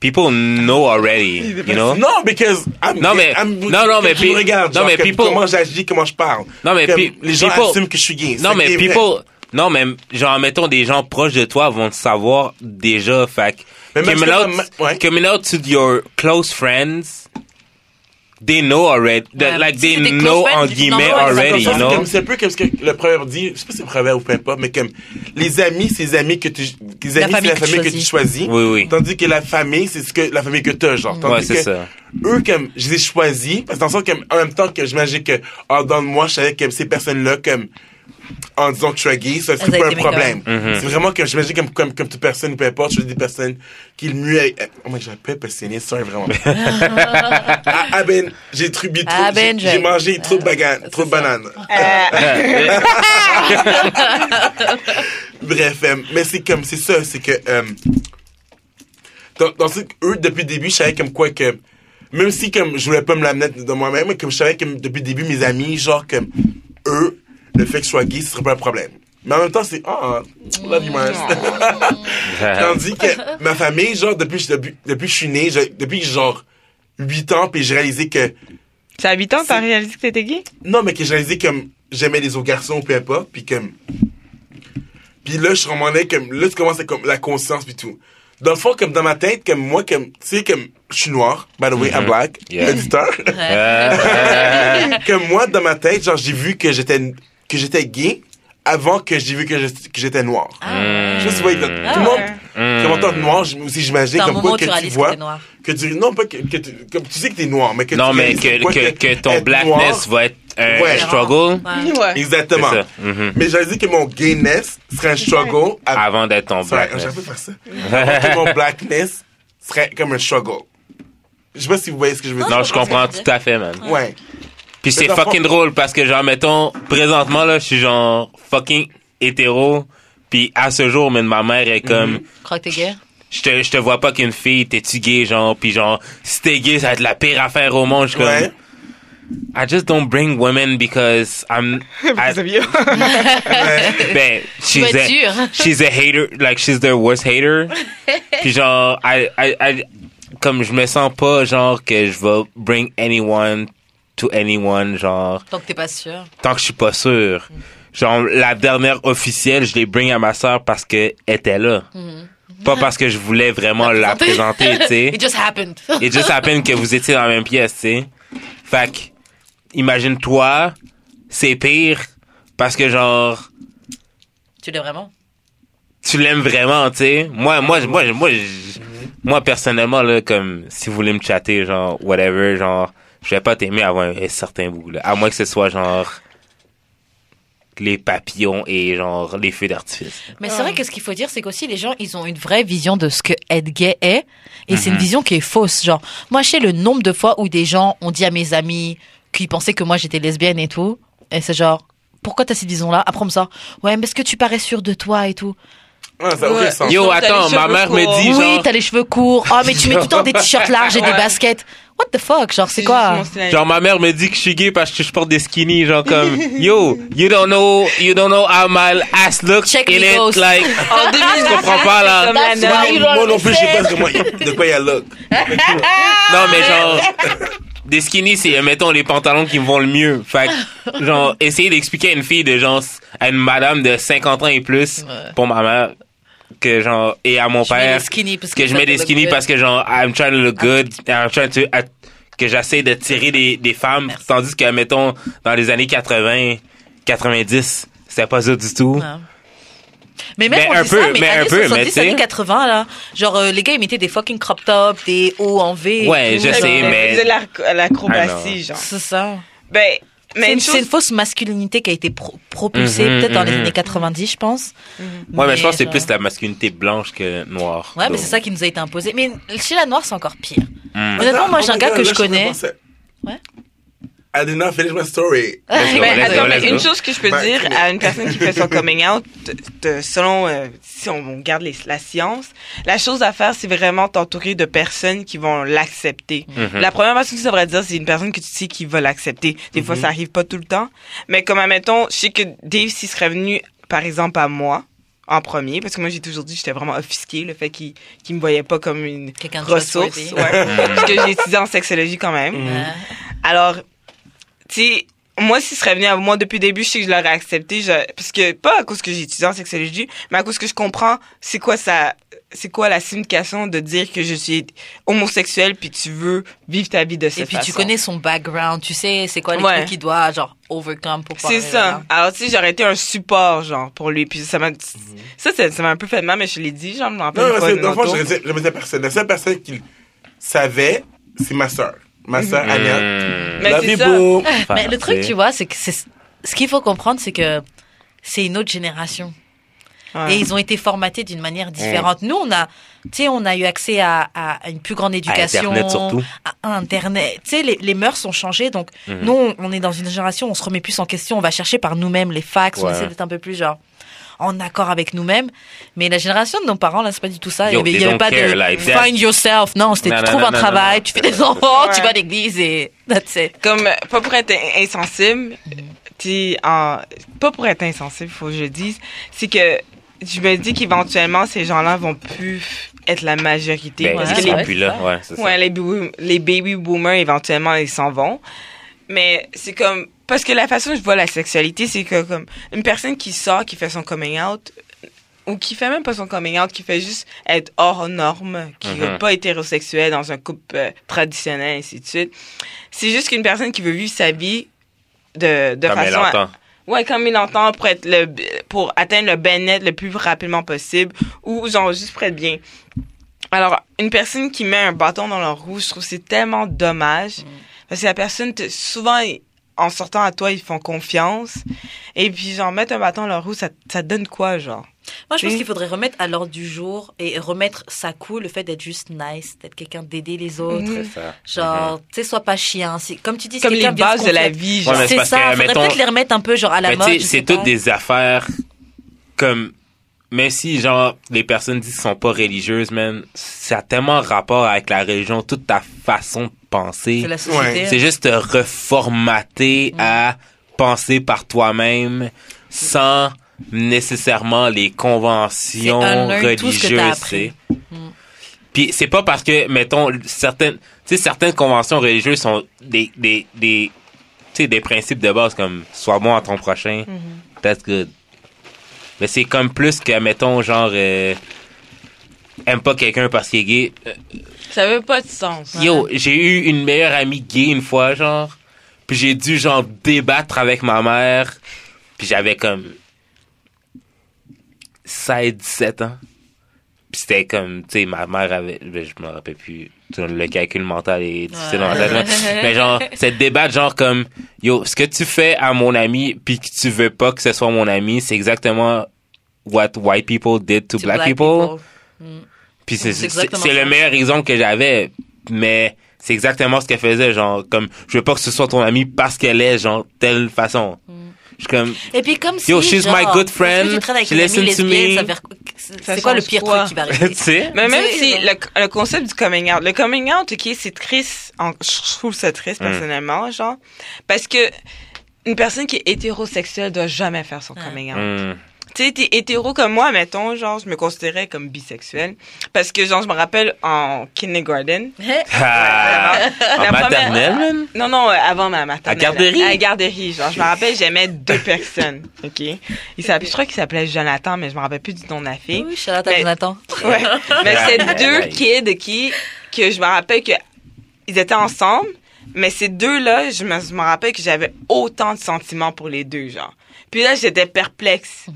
people know already, you know? Non, because I'm Non, mais- I'm- non, non, mais me regardes, non, genre, mais people- comment j'agis, comment je parle. Non, mais les gens people- assument que je suis gay. Non, mais vrai. people, non, mais genre, mettons, des gens proches de toi vont te savoir déjà, fait Mais coming out, ouais. coming out to your close friends, they know already, that, Ouais. like, they know, friends, en guillemets, already, you know? C'est un peu comme ce que le proverbe dit, je sais pas si c'est proverbe ou peu importe, mais comme les amis, c'est les amis que tu, les amis, c'est la famille que tu choisis. Oui, oui. Tandis que la famille, c'est ce que la famille que t'as, genre. Tandis Ouais, c'est ça. eux, comme, je les ai choisis, parce que dans le sens que, en même temps que j'imagine que, en dedans de moi, je savais que ces personnes-là, comme, en disant que je suis gay, ça serait pas un problème. Mhm. C'est vraiment que, j'imagine comme, comme, comme toute personne, peu importe, je choisis des personnes qui le mieux, oh my, j'avais pas passionné, sorry, vraiment. ah, ah ben, j'ai tribu trop, Ah ben, j'ai- mangé trop de baganes, trop de bananes. Bref, euh, mais c'est comme, c'est ça, c'est que, euh, dans, dans ce, eux, depuis le début, je savais comme quoi que, même si comme je voulais pas me l'amener de moi-même, mais comme je savais que depuis le début, mes amis, genre comme, eux, le fait que je sois gay, ce serait pas un problème. Mais en même temps, c'est, ah, love you. Tandis que ma famille, genre, depuis, depuis, depuis que je suis né, je- depuis que genre 8 ans, puis j'ai réalisé que, C'est à 8 ans, t'as réalisé que t'étais gay? non, mais que j'ai réalisé comme j'aimais les autres garçons, peu importe, puis comme. Puis là, je suis vraiment là, comme. Là, tu commences à comme la conscience, puis tout. Dans le fond, comme dans ma tête, comme moi, comme. Tu sais, comme. Je suis noir, by the way, I'm black, Yeah. auditeur. Euh, comme moi, dans ma tête, genre, j'ai vu que j'étais que j'étais gay avant que j'ai vu que que j'étais noir. Ah. Je sais pas, tout le Ah monde. ouais. Comme en tant que noir, aussi j'imagine comme moment quoi que tu réalises que vois noir. que tu non pas que, que tu, comme tu sais que t'es noir mais que non, tu mais que, quoi que, que ton blackness noir- va être un Ouais. struggle. Ouais. Ouais. exactement ça. Mhm. mais j'avais dit que mon gayness serait un struggle à- Avant d'être ton blackness. j'aurais pu faire ça que mon blackness serait comme un struggle je sais pas si vous voyez ce que je veux dire Non, je comprends tout à fait, man. ouais Puis c'est fucking drôle parce que genre mettons présentement là, je suis genre fucking hétéro. Puis à ce jour, même ma mère est comme Crois que t'es gay? je te je te vois pas qu'une fille, t'es-tu gay genre puis genre si t'es gay, ça va être la pire affaire au monde. Je suis comme ouais I just don't bring women because I'm I- Vous saviez? ben she's a, she's a hater like she's their worst hater. Puis genre I, I, I- comme je me sens pas genre que je vais bring anyone to anyone genre Tant que t'es pas sûr. tant que je suis pas sûr. Genre, la dernière officielle, je l'ai bring à ma soeur parce qu'elle était là. Pas parce que je voulais vraiment la présenter, tu sais. It just happened. It just happened que vous étiez dans la même pièce, tu sais. Fait que, imagine-toi, c'est pire parce que genre, tu l'es vraiment? tu l'aimes vraiment, tu sais. Moi, moi, moi, moi, moi, personnellement, là, comme, si vous voulez me chatter, genre, whatever, genre, je vais pas t'aimer avant un, un certain bout, là. À moins que ce soit, genre, les papillons et, genre, les feux d'artifice. Mais c'est vrai que ce qu'il faut dire, c'est qu'aussi les gens, ils ont une vraie vision de ce que être gay est, et c'est une vision qui est fausse. Genre, moi, je sais le nombre de fois où des gens ont dit à mes amis qu'ils pensaient que moi j'étais lesbienne et tout, et c'est genre, pourquoi t'as cette vision-là? Me sort, ouais, mais est-ce que tu parais sûr de toi et tout? Ouais, ça n'a aucun Ouais. sens. Yo, attends, ma mère me dit, Oui, genre, t'as les cheveux courts. Oh, mais tu mets tout le temps des t-shirts larges et des baskets. What the fuck? Genre, c'est quoi? Genre ma mère me dit que je suis gay parce que je porte des skinny genre comme yo you don't know you don't know how my ass looks Check in it ghost. like En 2000, je comprends pas là Moi non plus, je sais pas de quoi, il y a look. non mais genre des skinny c'est mettons les pantalons qui me vont le mieux fait que, genre essayer d'expliquer à une fille de genre à une madame de 50 ans et plus pour ma mère que genre et à mon Je père des skinny parce que je mets des skinny good. parce que genre I'm trying to look good I'm trying to at- que j'essaie de tirer des, des femmes Merci. tandis que mettons dans les années 80 90 c'était pas ça du tout. Mais même Mais on un dit peu, ça, mais, mais un années peu, mais 70, tu années 80 là, genre euh, les gars ils mettaient des fucking crop tops, des hauts en V. Ouais, tout, je sais, mais- De l'ar- l'acrobatie, genre. C'est ça. Ben, mais une, une c'est chose... une fausse masculinité qui a été pro- propulsée Mhm, peut-être dans les mhm. années 90, je pense. ouais mais je pense que c'est plus la masculinité blanche que noire Ouais, mais c'est ça qui nous a été imposé. Mais chez la noire, c'est encore pire. hmm. Honnêtement, moi, j'ai un my gars que je connais. Ouais. I did not finish my story. Let's go, Mais let's go, attends, mais let's une chose que je peux Ben, dire à une personne qui fait son coming out, de- de- selon euh, si on garde les- la science, la chose à faire, c'est vraiment t'entourer de personnes qui vont l'accepter. Mhm. La première personne que ça devrait dire, c'est une personne que tu sais qui va l'accepter. Des Mhm. fois, ça arrive pas tout le temps. Mais comme, admettons, je sais que Dave, s'il serait venu, par exemple, à moi, en premier, parce que moi, j'ai toujours dit que j'étais vraiment offusquée, le fait qu'il qu'il me voyait pas comme une ressource. Ouais. parce que j'ai étudié en sexologie quand même. Alors, sais, moi, s'il serait venu à moi depuis le début, je sais que je l'aurais accepté. Je, parce que, pas à cause que j'ai étudié en sexologie, mais à cause que je comprends c'est quoi ça, c'est quoi la signification de dire que je suis homosexuel puis tu veux vivre ta vie de cette Et puis façon. tu connais son background, tu sais c'est quoi les Ouais. trucs qu'il doit genre overcome pour pouvoir C'est ça. là. Alors, tu sais, j'aurais été un support, genre, pour lui. Puis ça m'a, ça, ça, ça m'a un peu fait mal, mais je l'ai dit, genre, je me rappelle Non, pas de tour. disais- je me disais personne. La seule personne qui savait, c'est ma soeur. Ma soeur, Annette. Hmm. Mais c'est ça. Mais le truc, tu vois, c'est que c'est ce qu'il faut comprendre, c'est que c'est une autre génération. Ouais. Et ils ont été formatés d'une manière différente. Nous, on a, tu sais, on a eu accès à, à une plus grande éducation. Internet surtout. À Internet. Tu sais, les, les mœurs ont changé. Donc, Mhm. nous, on, on est dans une génération, on se remet plus en question. On va chercher par nous-mêmes les facts. On Ouais. essaie d'être un peu plus, genre, en accord avec nous-mêmes. Mais la génération de nos parents, là, c'est pas du tout ça. Yo, il y avait, pas care, de like find yourself. Non, c'était tu non, trouves non, un non, travail, non. tu fais des enfants, tu vas à l'église et that's it. comme pas pour être in- insensible, tu en pas pour être insensible, faut que je dise, c'est que je me dis qu'éventuellement ces gens-là vont plus être la majorité Ben, parce Ouais, que ils les plus c'est là ouais ouais, les baby boomers éventuellement ils s'en vont. Mais c'est comme parce que la façon dont je vois la sexualité, c'est que comme une personne qui sort, qui fait son coming out ou qui fait même pas son coming out, qui fait juste être hors norme, qui Mhm. veut pas être hétérosexuel dans un couple euh, traditionnel, ainsi de suite. C'est juste qu'une personne qui veut vivre sa vie de, de comme elle façon à- entend Ouais, comme il entend pour être le pour atteindre le bien-être le plus rapidement possible ou genre juste pour être bien. Alors, une personne qui met un bâton dans leur roue, je trouve que c'est tellement dommage parce que la personne souvent en sortant à toi, ils font confiance et puis genre mettre un bâton dans leur roue, ça ça donne quoi genre? Moi, je pense qu'il faudrait remettre à l'ordre du jour et remettre ça cool, le fait d'être juste nice, d'être quelqu'un d'aider les autres. Mhm. ça Genre, tu sais, sois pas chien. C'est- Comme tu dis, Comme les bases se de la vie Ouais, genre. c'est ça, que, faudrait mettons- peut-être les remettre un peu genre à la mais mode. c'est toutes des affaires comme mais si genre les personnes disent qu'ils sont pas religieuses man ça a tellement rapport avec la religion toute ta façon de penser C'est. C'est juste te reformater à penser par toi-même sans nécessairement les conventions C'est ce religieuses. tu sais. Puis c'est pas parce que, mettons, certaines, tu sais, certaines conventions religieuses sont des, des, des, tu sais, des principes de base comme sois bon à ton prochain, that's good. Mais c'est comme plus que, mettons, genre, euh, aime pas quelqu'un parce qu'il est gay. Euh, Ça veut pas de sens. Yo, j'ai eu une meilleure amie gay une fois, genre. Puis j'ai dû, genre, débattre avec ma mère. Puis j'avais comme 16, 17 ans. Puis c'était comme, tu sais, ma mère avait, ben, je me rappelle plus, le calcul mental est difficile dans ma tête, là. mais genre, cette débat, genre comme, yo, ce que tu fais à mon ami, puis que tu veux pas que ce soit mon ami, c'est exactement what white people did to, To black, people. Mm. Puis c'est C'est le meilleur exemple que j'avais, mais c'est exactement ce qu'elle faisait, genre, comme, je veux pas que ce soit ton ami parce qu'elle est, genre, telle façon. Je suis comme, Et puis comme si Yo, she's genre, my good friend, she listen to me. c'est quoi le pire quoi? truc qui va tu sais? Mais même si le, le concept du coming out, le coming out, ok, c'est triste. en- je trouve ça triste Mm. personnellement, genre, parce que une personne qui est hétérosexuelle doit jamais faire son coming out. Hmm. Tu sais, t'es hétéro comme moi, mettons, genre, je me considérais comme bisexuelle, parce que genre, je me rappelle en kindergarten. Ah, en maternelle, man? Non, non, euh, avant ma maternelle. À garderie? À la garderie, genre, je me rappelle, j'aimais deux personnes, ok? Il s'appelait, je crois qu'il s'appelait Jonathan, mais je me rappelle plus du nom de la fille. Oui, Mais- Jonathan. Ouais. Mais c'est deux kids qui, que je me rappelle que ils étaient ensemble, mais ces deux-là, je me, je me rappelle que j'avais autant de sentiments pour les deux, genre. Puis là, j'étais perplexe.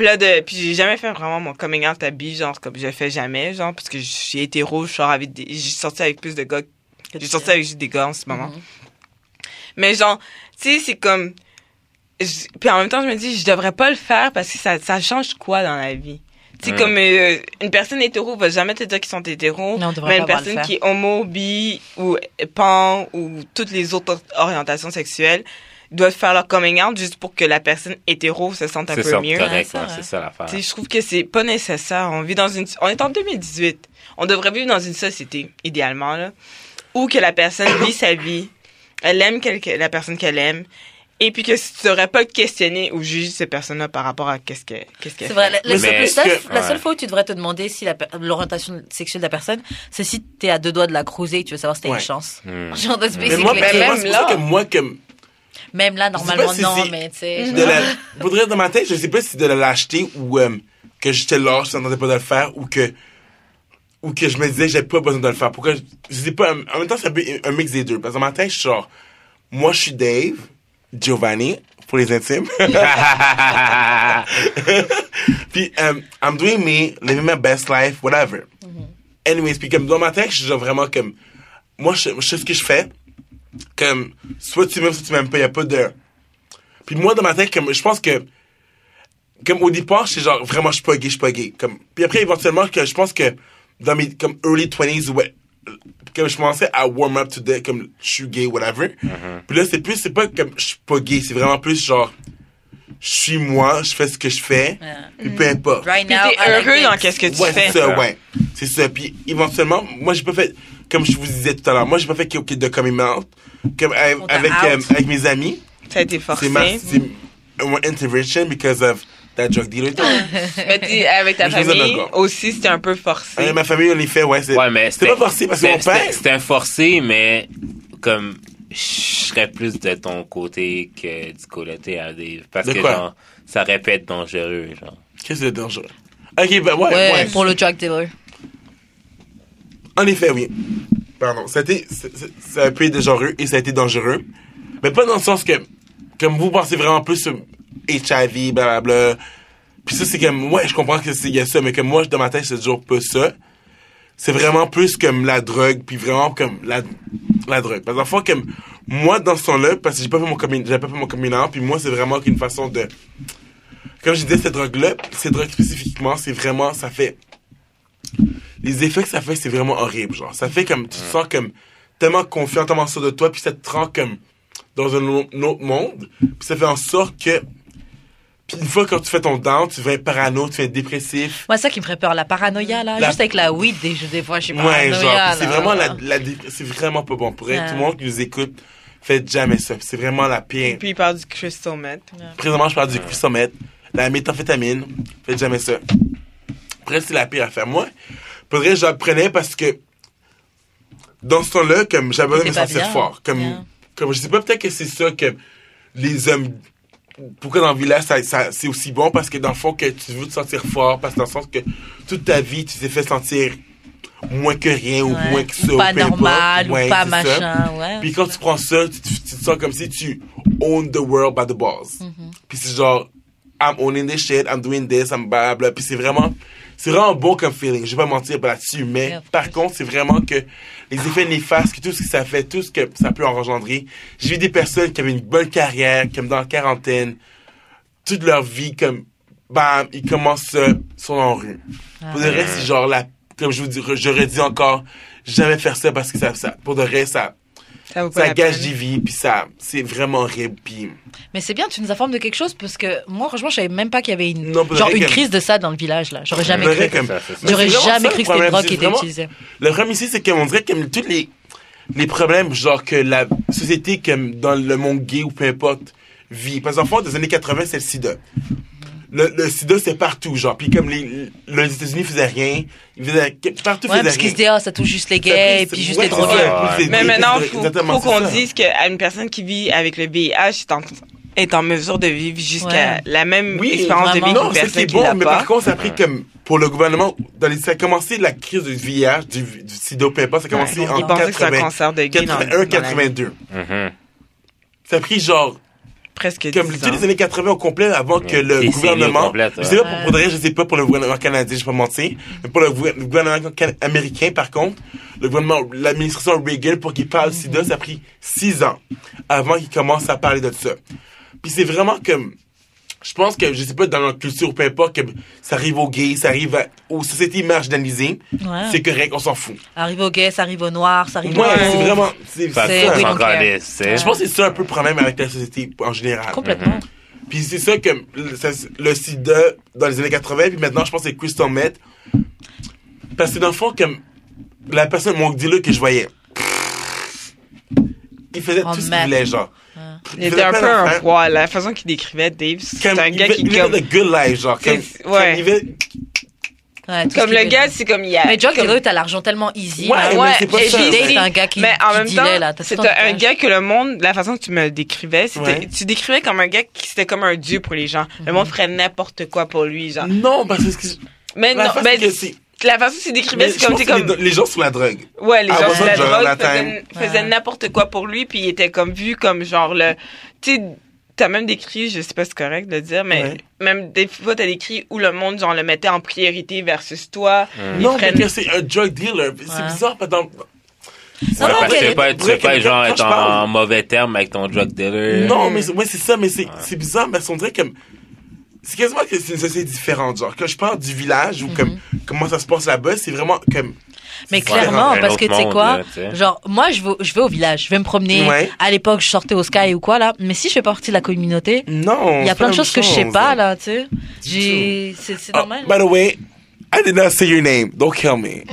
Puis là, de, puis j'ai jamais fait vraiment mon coming out à bi, genre, comme je le fais jamais, genre, parce que je suis hétéro, je sors avec des, j'ai sorti avec plus de gars, j'ai sorti avec juste des gars en ce moment. Mhm. Mais genre, tu sais, c'est comme, je- puis en même temps, je me dis, je devrais pas le faire parce que ça, ça change quoi dans la vie? Tu sais, Mm. comme euh, une personne hétéro va jamais te dire qu'ils sont hétéros, Non, mais une personne qui est homo, bi ou pan ou toutes les autres orientations sexuelles doivent faire leur coming out juste pour que la personne hétéro se sente un peu ça, mieux. Ouais, c'est ouais, ça l'affaire. Tu je trouve que c'est pas nécessaire. On vit dans une, on est en 2018. On devrait vivre dans une société, idéalement, là, où que la personne vit sa vie, elle aime quelque- la personne qu'elle aime, et puis que tu devrais pas te questionner ou juger cette personne-là par rapport à qu'est-ce qu'elle, qu'est-ce qu'elle C'est vrai. La, seule- que- la ouais. fois où tu devrais te demander si l'orientation sexuelle de la personne, c'est si t'es à deux doigts de la cruiser et tu veux savoir si t'as Ouais. une chance. Hmm. Genre, that's Mais moi, it. mais même là- que moi, comme, Même là, normalement, si non, mais tu sais. de la, faudrait dans ma tête, je sais pas si c'est de la lâcheté ou euh, que j'étais lâche, je n'entendais pas de le faire ou que ou que je me disais j'avais pas besoin de le faire. Pourquoi je, je sais pas, en même temps c'est un, un mix des deux. Parce que dans ma tête, je suis genre, moi je suis Dave, Giovanni, pour les intimes. puis um, I'm doing me, living my best life, whatever. Anyways, puis comme dans ma tête, je suis genre vraiment comme, moi je, je sais ce que je fais, comme, soit tu m'aimes, soit tu m'aimes pas, y a pas de... Puis moi, dans ma tête, comme, je pense que, comme au départ, c'est genre, vraiment, je suis pas gay, je suis pas gay. Comme, puis après, éventuellement, que je pense que dans mes, comme, early 20s, ouais, comme je commençais à warm up to the, comme, je suis gay, whatever. Puis là, c'est plus, c'est pas comme, je suis pas gay, c'est vraiment plus genre, je suis moi, je fais ce que je fais, Yeah. puis peu importe. Right Puis now, t'es I like heureux dans qu'est-ce que tu Ouais, fais. c'est ça, ouais. C'est ça. Puis éventuellement, moi, j'ai pas fait, comme je vous disais tout à l'heure, moi, j'ai pas fait de de coming out, comme, avec, out. euh, avec mes amis. Ça a été forcé. C'est ma, c'est un intervention because of that drug dealer. Mais avec ta Mais famille aussi, c'était un peu forcé. Avec ma famille, on les fait, ouais. C'est Ouais, mais c'était pas forcé parce que mon c'était- père. c'était- forcé, mais comme je serais plus de ton côté que du côté à Dave. Parce De que quoi? genre, ça être dangereux, genre. Qu'est-ce que c'est dangereux? Ok, ben ouais, Ouais, ouais. pour le drug dealer. En effet, oui. Pardon. Ça a pu être dangereux et ça a été dangereux. Mais pas dans le sens que, comme vous pensez vraiment plus sur HIV, blablabla. Puis ça, c'est comme, ouais, je comprends que c'est, y a ça, mais comme moi, dans ma tête, c'est toujours pas ça. C'est vraiment plus comme la drogue, puis vraiment comme la, la drogue. Parce que comme, moi, dans ce temps-là, parce que j'ai pas fait mon commun, j'avais pas fait mon communant, puis moi, c'est vraiment qu'une façon de, comme je disais, cette drogue-là, cette drogue spécifiquement, c'est vraiment, ça fait, les effets que ça fait, c'est vraiment horrible, genre. Ça fait comme, tu te sens comme tellement confiant, tellement sûr de toi, puis ça te rend comme dans un au- un autre monde, puis ça fait en sorte que, puis une fois quand tu fais ton down, tu deviens parano, tu deviens dépressif. Moi, c'est ça qui me ferait peur, la paranoïa, là. La- Juste avec la weed, des, des fois, je suis Ouais, paranoïa. genre, là. c'est vraiment la, c'est vraiment pas bon. Pour Ouais. tout le monde qui nous écoute, faites jamais ça. C'est vraiment la pire. Puis il parle du crystal meth. Présentement, je parle du crystal meth, la méthamphétamine. Faites jamais ça. C'est la pire affaire. Moi, faudrait que je la prenais parce que dans ce temps-là, comme j'avais besoin de me sentir fort. Comme, Yeah. comme je sais pas, peut-être que c'est ça que les hommes. Pourquoi dans vie là, ça, ça- c'est aussi bon parce que dans le fond, que tu veux te sentir fort, parce que dans le sens que toute ta vie, tu t'es fait sentir moins que rien ou Ouais. moins que ça. Ou pas importe. normal, Ouais, ou pas machin, ouais. Puis quand tu prends ça, tu, tu- tu te sens comme si tu own the world by the balls. Mm-hmm. Puis c'est genre, I'm owning this shit, I'm doing this, I'm blah, blah. Puis c'est vraiment, c'est vraiment bon comme feeling. Je vais pas mentir là-dessus, mais Yeah, par contre, c'est vraiment que les effets néfastes, que tout ce que ça fait, tout ce que ça peut engendrer. J'ai vu des personnes qui avaient une bonne carrière, comme dans la quarantaine, toute leur vie, comme, bam, ils commencent, euh, sont en rue. Pour de vrai, c'est genre la, comme je vous dis, je redis encore, jamais faire ça parce que ça, ça pour de vrai, ça, Ça vaut pas ça la gâche des vies, puis ça, c'est vraiment horrible, puis Mais c'est bien, tu nous informes de quelque chose parce que moi, franchement, je savais même pas qu'il y avait une, Non, genre une comme- crise de ça dans le village, là. J'aurais jamais cru. comme- J'aurais jamais cru que c'était une problème, drogue c'est qui était vraiment- utilisée. Le problème ici, c'est qu'on dirait comme tous les, les problèmes, genre que la société, comme dans le monde gay ou peu importe, vit. Parce qu'en fait, dans les années 80, c'est le sida. Le, le sida, c'est partout, genre. Puis comme les, les États-Unis faisaient rien, ils faisaient, partout Ouais, faisaient parce qu'ils se disaient, ah, ça touche juste les gays, et puis juste Ouais, les c'est drogués. Ouais. Mais maintenant, c'est- faut, faut c'est qu'on dise qu'une personne qui vit avec le VIH est en, est en mesure de vivre jusqu'à Ouais. la même Oui, expérience de vie Non, personne c'est qui bon, l'a mais pas. par contre, ça a pris comme, pour le gouvernement, dans les, ça a commencé la crise du VIH, du, du sida, peu importe, ça a commencé Ouais, en ils pensaient que c'était un 80, cancer de gay dans, 81, dans la- 82. Mhm. Ça a pris genre presque comme 10 toutes ans. les années 80 au complet avant que le Décennie gouvernement complète, je sais pas pour, pour de vrai, je sais pas pour le gouvernement canadien je vais pas mentir. Mais pour le, gouver- le gouvernement américain par contre le gouvernement l'administration Reagan pour qu'il parle sida ça a pris six ans avant qu'il commence à parler de ça. Puis c'est vraiment comme je pense que je sais pas dans notre culture peu importe que ça arrive aux gays ça arrive à- aux sociétés marginalisées Ouais. c'est correct on s'en fout Arrive aux gays, ça arrive aux noirs, ça arrive ouais aux c'est vraiment c'est ça. oui, donc, euh, je pense que c'est ça un peu le problème avec la société en général Complètement. puis c'est ça que le, ça- le sida dans les années 80, puis maintenant je pense que c'est crystal meth. Parce que dans le fond, comme la personne, mon dealer que je voyais, il faisait Oh, tout ce qu'il voulait, genre. Il était un peu un roi. La façon qu'il décrivait Dave, c'est un gars qui comme, le good life, genre. Comme, C'est- comme ouais. comme le gars, c'est comme il y a. Mais comme- Dealer, t'as l'argent tellement easy. Ouais, Ouais, c'est un gars qui, mais en qui même temps, c'était un gars que le monde, la façon que tu me le décrivais, c'était, Ouais. tu décrivais comme un gars qui c'était comme un dieu pour les gens. Mhm. Le monde ferait n'importe quoi pour lui, genre. Non, parce que. Mais la non, mais que c'est- la façon que tu décrivais, mais c'est comme, c'est que comme, les, les gens sur la drogue. ouais, les Ah, gens ça, la drogue faisaient, faisaient Ouais. n'importe quoi pour lui, puis il était comme vu comme genre le, tu sais, t'as même décrit, je sais pas si c'est correct de le dire, mais Ouais. même des fois t'as décrit où le monde genre le mettait en priorité versus toi. Non, ferait- mais que c'est un drug dealer. C'est Ouais. bizarre, que dans- Non, Ouais, non, parce que tu veux pas, tu veux pas que genre être en mauvais terme avec ton drug dealer. Non, mais c'est- ouais, c'est ça, mais c'est c'est bizarre, mais on dirait comme. C'est quasiment que c'est une société différente. Genre, quand je parle du village ou comme comment ça se passe là-bas, c'est vraiment comme. Mais clairement, parce que tu sais quoi, là, genre moi je vais, je vais au village, je vais me promener. Ouais. À l'époque, je sortais au Sky ou quoi là, mais si je fais partie de la communauté, Non. il y a plein de choses que je sais pas là, tu sais. C'est c'est Oh, normal. by the way, I did not say your name. Don't kill me.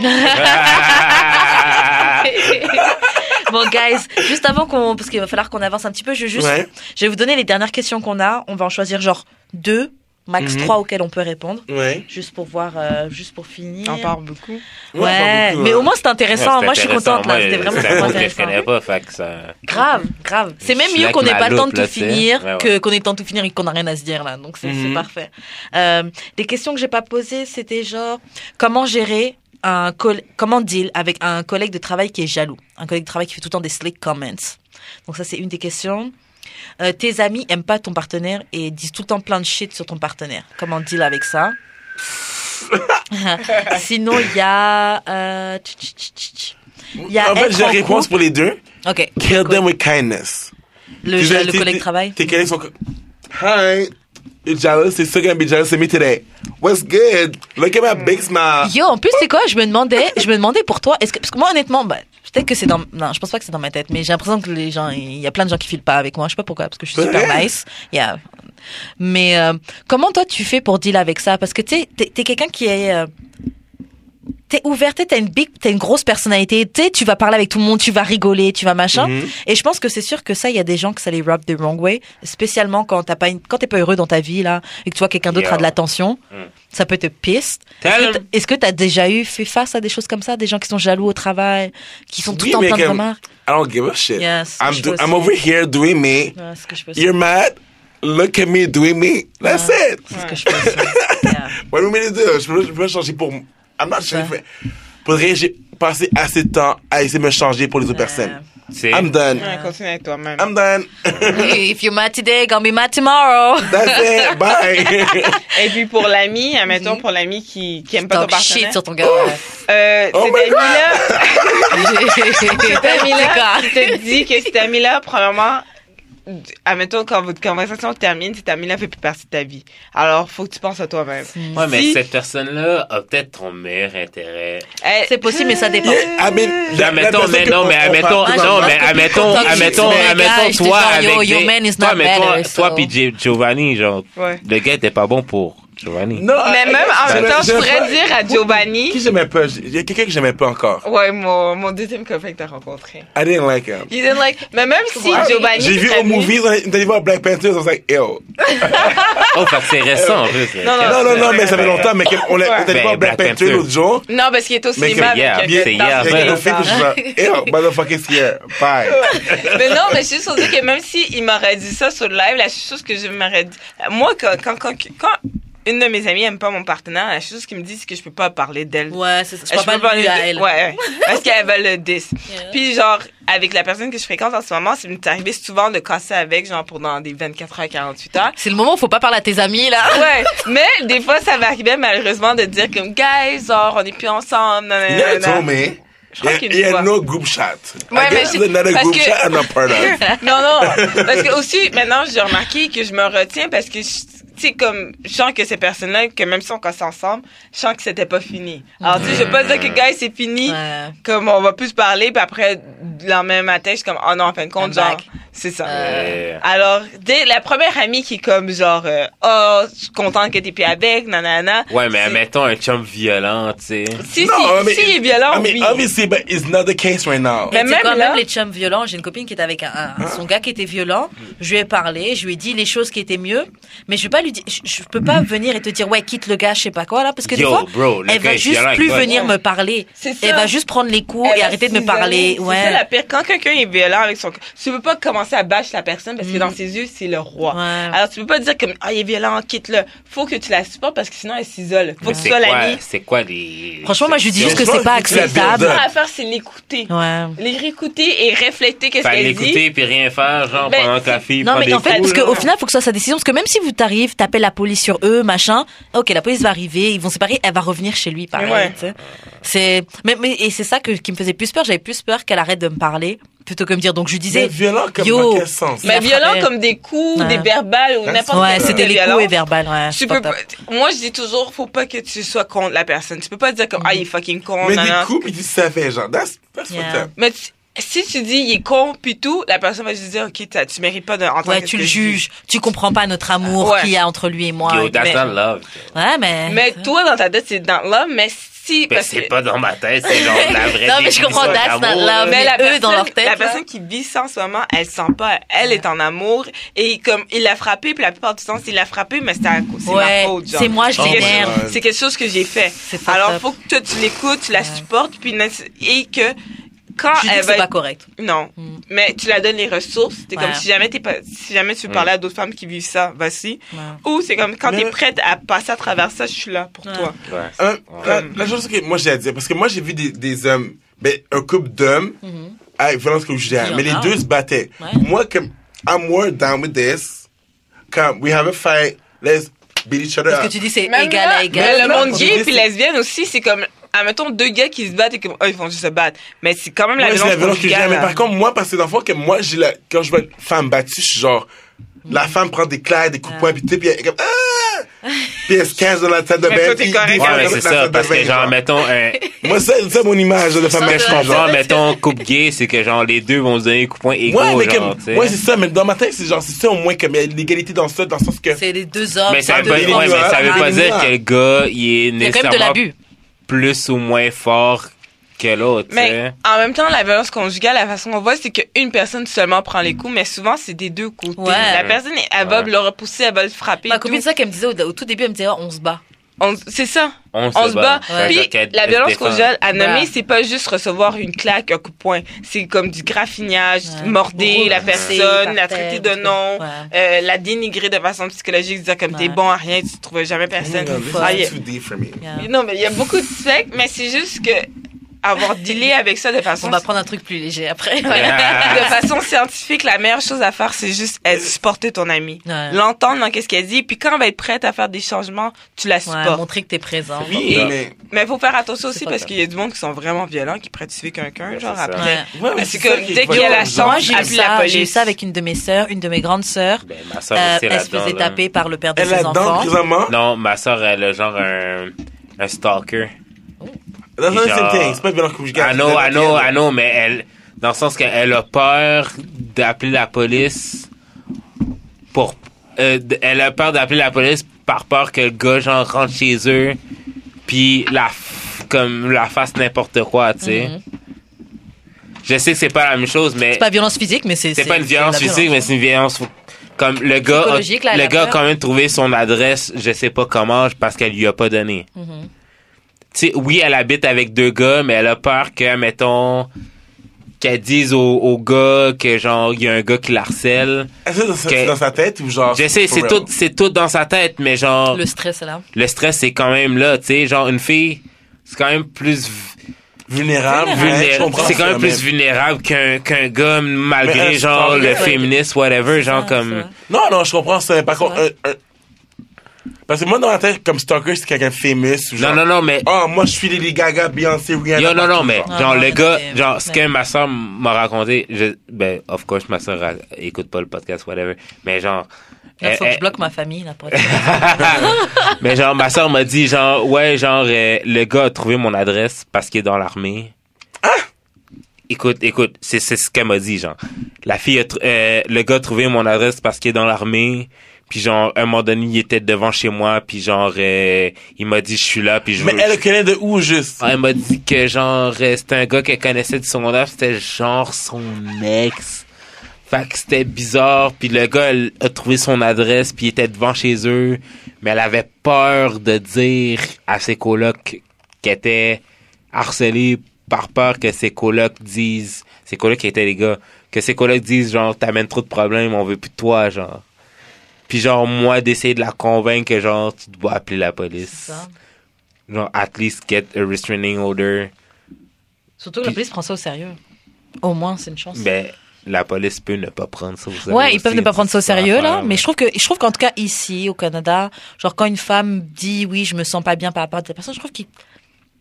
bon guys, juste avant qu'on, parce qu'il va falloir qu'on avance un petit peu, je vais juste, Ouais. je vais vous donner les dernières questions qu'on a. On va en choisir genre deux, max Mhm. trois auxquelles on peut répondre, Ouais. juste pour voir, euh, juste pour finir. On parle beaucoup. Ouais, beaucoup, mais au moins c'est intéressant. Ouais, Moi je suis contente là, c'était vraiment je intéressant. connais pas, fait que ça. Grave, grave. C'est Je même mieux qu'on n'ait pas le temps de tout finir Ouais, ouais. que qu'on ait le temps de tout finir et qu'on n'a rien à se dire là. Donc c'est Mhm. parfait. Euh, les questions que j'ai pas posées, c'était genre comment gérer un comment deal avec un collègue de travail qui est jaloux, un collègue de travail qui fait tout le temps des slick comments. Donc ça c'est une des questions. Euh, tes amis aiment pas ton partenaire et disent tout le temps plein de shit sur ton partenaire. Comment deal avec ça Sinon il y a euh, il y a En fait, j'ai la réponse couple. pour les deux. Ok. Kill them with kindness. Le, le collègue travail. Tes collègues sont Hi. You're jealous? You're still gonna be jealous of me today. What's good? Look at my big smile. Yo, en plus, c'est quoi? Je me demandais, je me demandais pour toi, est-ce que, parce que moi, honnêtement, bah, peut-être que c'est dans, non, je pense pas que c'est dans ma tête, mais j'ai l'impression que les gens, il y a plein de gens qui filent pas avec moi. Je sais pas pourquoi, parce que je suis super Ouais. nice. Yeah. Mais, euh, comment toi, tu fais pour deal avec ça? Parce que, tu sais, t'es, t'es quelqu'un qui est, euh, t'es ouvert, t'es- t'as une big, t'as une grosse personnalité, tu sais, tu vas parler avec tout le monde, tu vas rigoler, tu vas machin. Mhm. Et je pense que c'est sûr que ça, il y a des gens que ça les rub the wrong way, spécialement quand t'as pas une, quand t'es pas heureux dans ta vie, là, et que tu vois quelqu'un d'autre a de l'attention. Mm. Ça peut te piste. Est-ce que t'as- déjà eu fait face à des choses comme ça, des gens qui sont jaloux au travail, qui sont tout Oui, mais plein de remarques? I don't give a shit. Yes, I'm, do- I'm over here doing me. Ouais, You're mad? Look at me doing me. That's it. C'est ce que je. Yeah. What do you mean to do? Je peux, je peux changer pour. I'm not changing for. Pour vrai, j'ai passé assez de temps à essayer de me changer pour les autres personnes. I'm done. Ouais, continue avec toi-même. I'm done. If you're mad today, gonna be mad tomorrow. That's it. Bye. Et puis pour l'ami, admettons pour l'ami qui, qui aime pas ton partenaire. shit sur ton gars. Euh, Oh cet ami-là, cet ami-là, qui te dit que cet ami-là, premièrement, admettons, quand votre conversation termine, cet ami-là fait plus partie de ta vie. Alors, faut que tu penses à toi-même. Ouais, mais Si- cette personne-là a peut-être ton meilleur intérêt. Eh, C'est possible, mais ça dépend. Yeah, I mean, la- la Admettons, mais non, on- mais on admettons, non, mais admettons, admettons, admettons, toi avec toi, not mais toi, puis Gi- Giovanni, genre, le gars était pas bon pour Giovanni. Non, Mais I- même en j'aimais- même temps, je pourrais pas- dire à Qui Giovanni. j'aimais pas? Il y a quelqu'un que j'aimais pas encore. Ouais, mon, mon deuxième copain que t'as rencontré. I didn't like him. You didn't like, mais même si Ouais. Giovanni. J'ai vu au movie, on est allé voir Black Panther, I was like, ew. Oh, fait que c'est récent, en plus. Non, Non, non, non, mais ça fait longtemps, mais qu'on- on est on allé voir Black Panther l'autre jour. Non, parce qu'il est au Mais cinéma. c'est hier, euh, c'est hier, je suis motherfucker's here. Bye. Mais non, mais juste pour dire que même s'il m'aurait dit ça sur le live, la chose que je m'aurais dit. Moi, quand, quand, quand, quand une de mes amies aime pas mon partenaire, la chose qu'il me dit, c'est que je peux pas parler d'elle. Ouais, c'est ça. Je Je parle peux pas de parler à de- elle. Ouais, ouais. Parce qu'elle veut le 10. Yeah. Puis, genre, avec la personne que je fréquente en ce moment, c'est arrivé souvent de casser avec, genre, pendant des 24 heures, 48 heures. C'est le moment où faut pas parler à tes amis, là. Ouais, mais des fois, ça m'arrivait malheureusement de dire comme, guys, genre, on est plus ensemble. Nanana. me. Je crois Il qu'une y a no group chat. Ouais, I mais guess another parce group que- chat I'm not part of. Non, non. Parce que aussi, maintenant, j'ai remarqué que je me retiens parce que, je- tu sais, comme, je sens que ces personnes-là, que même si on casse ensemble, je sens que c'était pas fini. Alors, tu sais, je vais pas dire que, gars, c'est fini. Ouais. Comme, on va plus parler, puis après, le lendemain matin, je suis comme, oh non, en fin de compte, I'm genre, c'est ça. Euh, Alors, dès la première amie qui est comme, genre, euh, oh, je suis contente que t'es plus avec, nanana. Ouais, mais admettons un chum violent, tu sais. Si, No, si, I mean- si, il est violent, I mean, oui. obviously, but it's not the case right now. Mais Mais même quand là- même les chums violents, j'ai une copine qui était avec un, un- son gars qui était violent. Je lui ai parlé, je lui ai dit les choses qui étaient mieux, mais je vais pas lui dire, je, je peux pas venir et te dire ouais quitte le gars, je sais pas quoi là, parce que des Yo, fois bro, le elle va juste plus venir Ouais. me parler. C'est ça. Elle va juste prendre les coups Elle et arrêter de me parler. C'est Ouais. ça la pire. Quand quelqu'un est violent avec son, tu peux pas commencer à bâcher la personne parce que dans ses yeux, c'est le roi. Ouais. Alors, tu peux pas dire comme, ah, il est violent, quitte-le. Faut que tu la supportes parce que sinon, elle s'isole. Faut que tu c'est sois quoi, l'ami. c'est quoi les... Franchement, moi je lui dis c'est- juste que c'est pas c'est acceptable. Ce à faire, c'est l'écouter. Ouais. Les réécouter et refléter qu'est-ce qu'elle l'écouter dit. puis rien faire, genre, pendant que la fille Non mais des en fait parce qu'au final faut que ce soit sa décision parce que même si vous t'arrives t'appelles la police sur eux machin ok la police va arriver ils vont se séparer elle va revenir chez lui pareil Ouais. c'est mais, mais et c'est ça que qui me faisait plus peur j'avais plus peur qu'elle arrête de me parler plutôt que me dire donc je lui Mais disais violent comme Yo. dans quel sens? Il Mais violent frappé. comme des coups, Ouais. des verbales ou n'importe ouais quel type c'était les coups et verbal ouais Tu peux pas moi, je dis toujours, faut pas que tu sois contre la personne. Tu peux pas dire comme, ah, il est fucking con, Mais des coups, puis tu savais, genre, that's, that's Yeah. Mais tu- si tu dis il est con puis tout, la personne va juste dire ok tu mérites pas d'entendre. ouais tu le juges tu comprends pas notre amour Ouais. qu'il y a entre lui et moi Yo, that's mais- not love. ouais mais Mais toi dans ta tête c'est dans là, mais si Mais parce c'est que pas dans ma tête, c'est genre la vraie Non, mais je comprends, that's not love. mais la eux, personne, dans leur tête, la là. personne qui vit ça en ce moment, elle sent pas, elle est en amour et comme il l'a frappé puis la plupart du temps c'est il l'a frappé mais c'est à- c'est Ouais, ma faute genre. c'est moi, je l'énerve. C'est quelque chose que j'ai fait. C'est pas Alors faut que toi tu l'écoutes, tu la supportes puis et que quand je elle que va c'est pas correct Non. Mm. Mais tu la donnes les ressources. C'est Ouais. comme si jamais t'es pas, si jamais tu veux parler à d'autres femmes qui vivent ça, vas-y. Ouais. Ou c'est comme quand Mais- t'es prête à passer à travers ça, je suis là pour Ouais. toi. Ouais. Un- la, la chose que moi j'ai à dire, parce que moi j'ai vu des, des hommes, ben, un couple d'hommes avec violence conjugale, mais les deux se battaient. Ouais. Moi, comme, I'm more down with this. Come, we have a fight, let's beat each other parce que up. tu dis c'est Même égal là, à mais égal le monde gay que puis c'est- lesbienne aussi, c'est comme, admettons deux gars qui se battent et comme, oh, ils vont juste se battre. Mais c'est quand même la c'est violence la violence que j'aime. Mais par contre, moi, parce que dans le fond, que moi, j'ai la, quand je vois une femme battue, je suis genre, la femme prend des claques, des coups de poing, puis elle est comme, ah! Puis elle se cache dans la tête de bain. des Ouais, c'est ça, salle parce que genre, mettons, un, Moi, c'est c'est mon image de femme mais je comprends, mettons, couple gay, c'est que genre, les deux vont se donner des coups de poing égaux, Ouais, mais genre, sais. ouais, c'est ça, mais dans ma tête, c'est genre, c'est ça au moins, comme, il y a l'égalité dans ça, dans le sens que, c'est les deux hommes Mais ça deux veut, pas, ouais, mais ça veut Ah, pas ah, dire ah. que le gars, il est il y a quand même de nécessairement l'abus plus ou moins fort que l'autre, tu Mais sais. en même temps, la violence conjugale, la façon qu'on voit, c'est qu'une personne seulement prend les coups, mais souvent, c'est des deux côtés. Ouais. La personne, elle va Ouais. le repousser, elle va le frapper. ma copine c'est ça qu'elle me disait au, au tout début elle me disait oh, on se bat C'est ça. On, On se bat. Ouais. Puis la violence conjugale à nommer, Ouais. c'est pas juste recevoir une claque, un coup de poing. C'est comme du graffignage, Ouais. morder la personne, la traiter de nom. Ouais. euh, la dénigrer de façon psychologique, dire comme t'es bon à rien, tu trouves jamais personne. Oh my God, Ah, a- non, mais il y a beaucoup de spectres, mais c'est juste que avoir dealé avec ça de façon On va prendre un truc plus léger après. de façon scientifique, la meilleure chose à faire, c'est juste être, supporter ton ami. Ouais. L'entendre dans qu'est-ce qu'elle dit, puis quand elle va être prête à faire des changements, tu la Ouais, supportes. montrer que t'es présent. Oui, Et- mais. Mais faut faire attention aussi parce qu'il y a du monde qui sont vraiment violents, qui prennent tuer quelqu'un, Ouais, genre après. Ouais. Ouais, mais c'est ça dès qu'il y a la chance, Moi, j'ai eu ça, j'ai eu ça avec une de mes sœurs, une de mes grandes sœurs. Ben, ma soeur Euh, elle se faisait taper par le père de Elle ses est là-dedans, enfants. Non, ma soeur, elle a genre un, un stalker. Dans un Genre- same thing. C'est pas violent conjugal. I know, I know, I know, mais elle, dans le sens qu'elle a peur d'appeler la police pour, euh, elle a peur d'appeler la police par peur que le gars, genre, rentre chez eux, puis la, comme, la fasse n'importe quoi, tu sais. Mhm. Je sais que c'est pas la même chose, mais C'est pas violence physique, mais c'est. c'est pas une violence physique, mais c'est une violence, comme le gars, a, là, le gars a quand même trouvé son adresse, je sais pas comment, parce qu'elle lui a pas donné. Mhm. Tu sais, oui, elle habite avec deux gars, mais elle a peur que, mettons, qu'elle dise au, au gars que, genre, il y a un gars qui la harcèle. Est-ce que c'est dans sa tête ou genre. Je sais, c'est tout, c'est tout dans sa tête, mais genre, Le stress est là. le stress, c'est quand même là, tu sais, genre, une fille, c'est quand même plus Vulnérable. Vulnérable. c'est quand même plus vulnérable qu'un, qu'un gars, malgré, un genre, le féministe, whatever, genre, Ça, comme, ça. Non, non, je comprends ça. Par C'est contre, vrai. un- un- parce que moi, dans ma tête, comme stalker, c'est quelqu'un de famous. ou non, non, non, mais, Ah, moi, je suis Lady Gaga, Beyoncé, Rihanna. Yo, non, non, mais, genre. Non, genre, non, le gars, genre, ce que ma soeur m'a raconté, je, ben, of course, ma soeur écoute pas le podcast, whatever, mais genre, Il faut que je bloque ma famille, là, pour mais genre, ma soeur m'a dit, genre, ouais, genre, euh, le gars a trouvé mon adresse parce qu'il est dans l'armée. Écoute, écoute, c'est, c'est ce qu'elle m'a dit, genre. La fille, a euh, le gars a trouvé mon adresse parce qu'il est dans l'armée. Puis genre, à un moment donné, il était devant chez moi. Puis genre, euh, il m'a dit, je suis là. Puis je Mais veux- elle le connaît de où, juste? Ah, Elle m'a dit que genre, euh, c'était un gars qu'elle connaissait du secondaire. C'était genre son ex. Fait que c'était bizarre. Puis le gars, elle a trouvé son adresse. Puis il était devant chez eux. Mais elle avait peur de dire à ses colocs qu'elle était harcelée par peur que ses colocs disent, ses colocs qui étaient les gars, que ses colocs disent genre, t'amènes trop de problèmes, on veut plus de toi, genre. Puis genre, moi, d'essayer de la convaincre que genre, tu dois appeler la police. Genre, at least get a restraining order. Surtout que la police prend ça au sérieux. Au moins, c'est une chance. Ben, la police peut ne pas prendre ça au sérieux. Ouais, ils peuvent ne pas prendre ça au sérieux là, mais je trouve que je trouve qu'en tout cas ici au Canada, genre quand une femme dit oui, je me sens pas bien par rapport à cette personne, je trouve qu'ils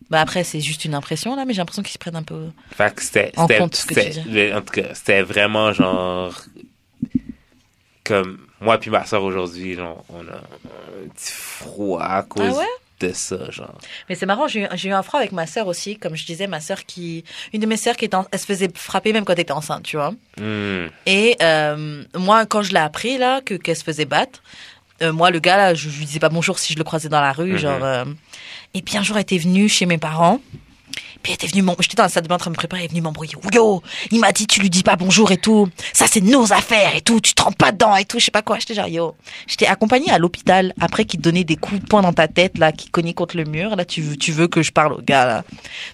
bah après c'est juste une impression là, mais j'ai l'impression qu'ils se prennent un peu. Fait que c'était, En compte ce que tu le- en tout cas, c'était vraiment genre, comme, moi puis ma soeur aujourd'hui, genre, on a un petit froid à cause Ah ouais? de ça, genre. Mais c'est marrant, j'ai eu, un froid avec ma sœur aussi, comme je disais, ma sœur qui, une de mes sœurs qui était, en- elle se faisait frapper même quand elle était enceinte, tu vois. Hmm. Et euh, moi, quand je l'ai appris là, que qu'elle se faisait battre, euh, moi le gars là, je, je lui disais pas bonjour si je le croisais dans la rue, Mhm. genre. euh, et puis un jour, elle était venue chez mes parents. Puis elle était venue, j'étais dans la salle de bain en train de me préparer, elle est venue m'embrouiller. Yo, il m'a dit tu lui dis pas bonjour et tout. Ça c'est nos affaires et tout. Tu te rentres pas dedans et tout. Je sais pas quoi. J'étais genre yo. J'étais accompagnée à l'hôpital après qu'il te donnait des coups de poing dans ta tête là, qui cognait contre le mur. Là tu veux, tu veux que je parle au gars là.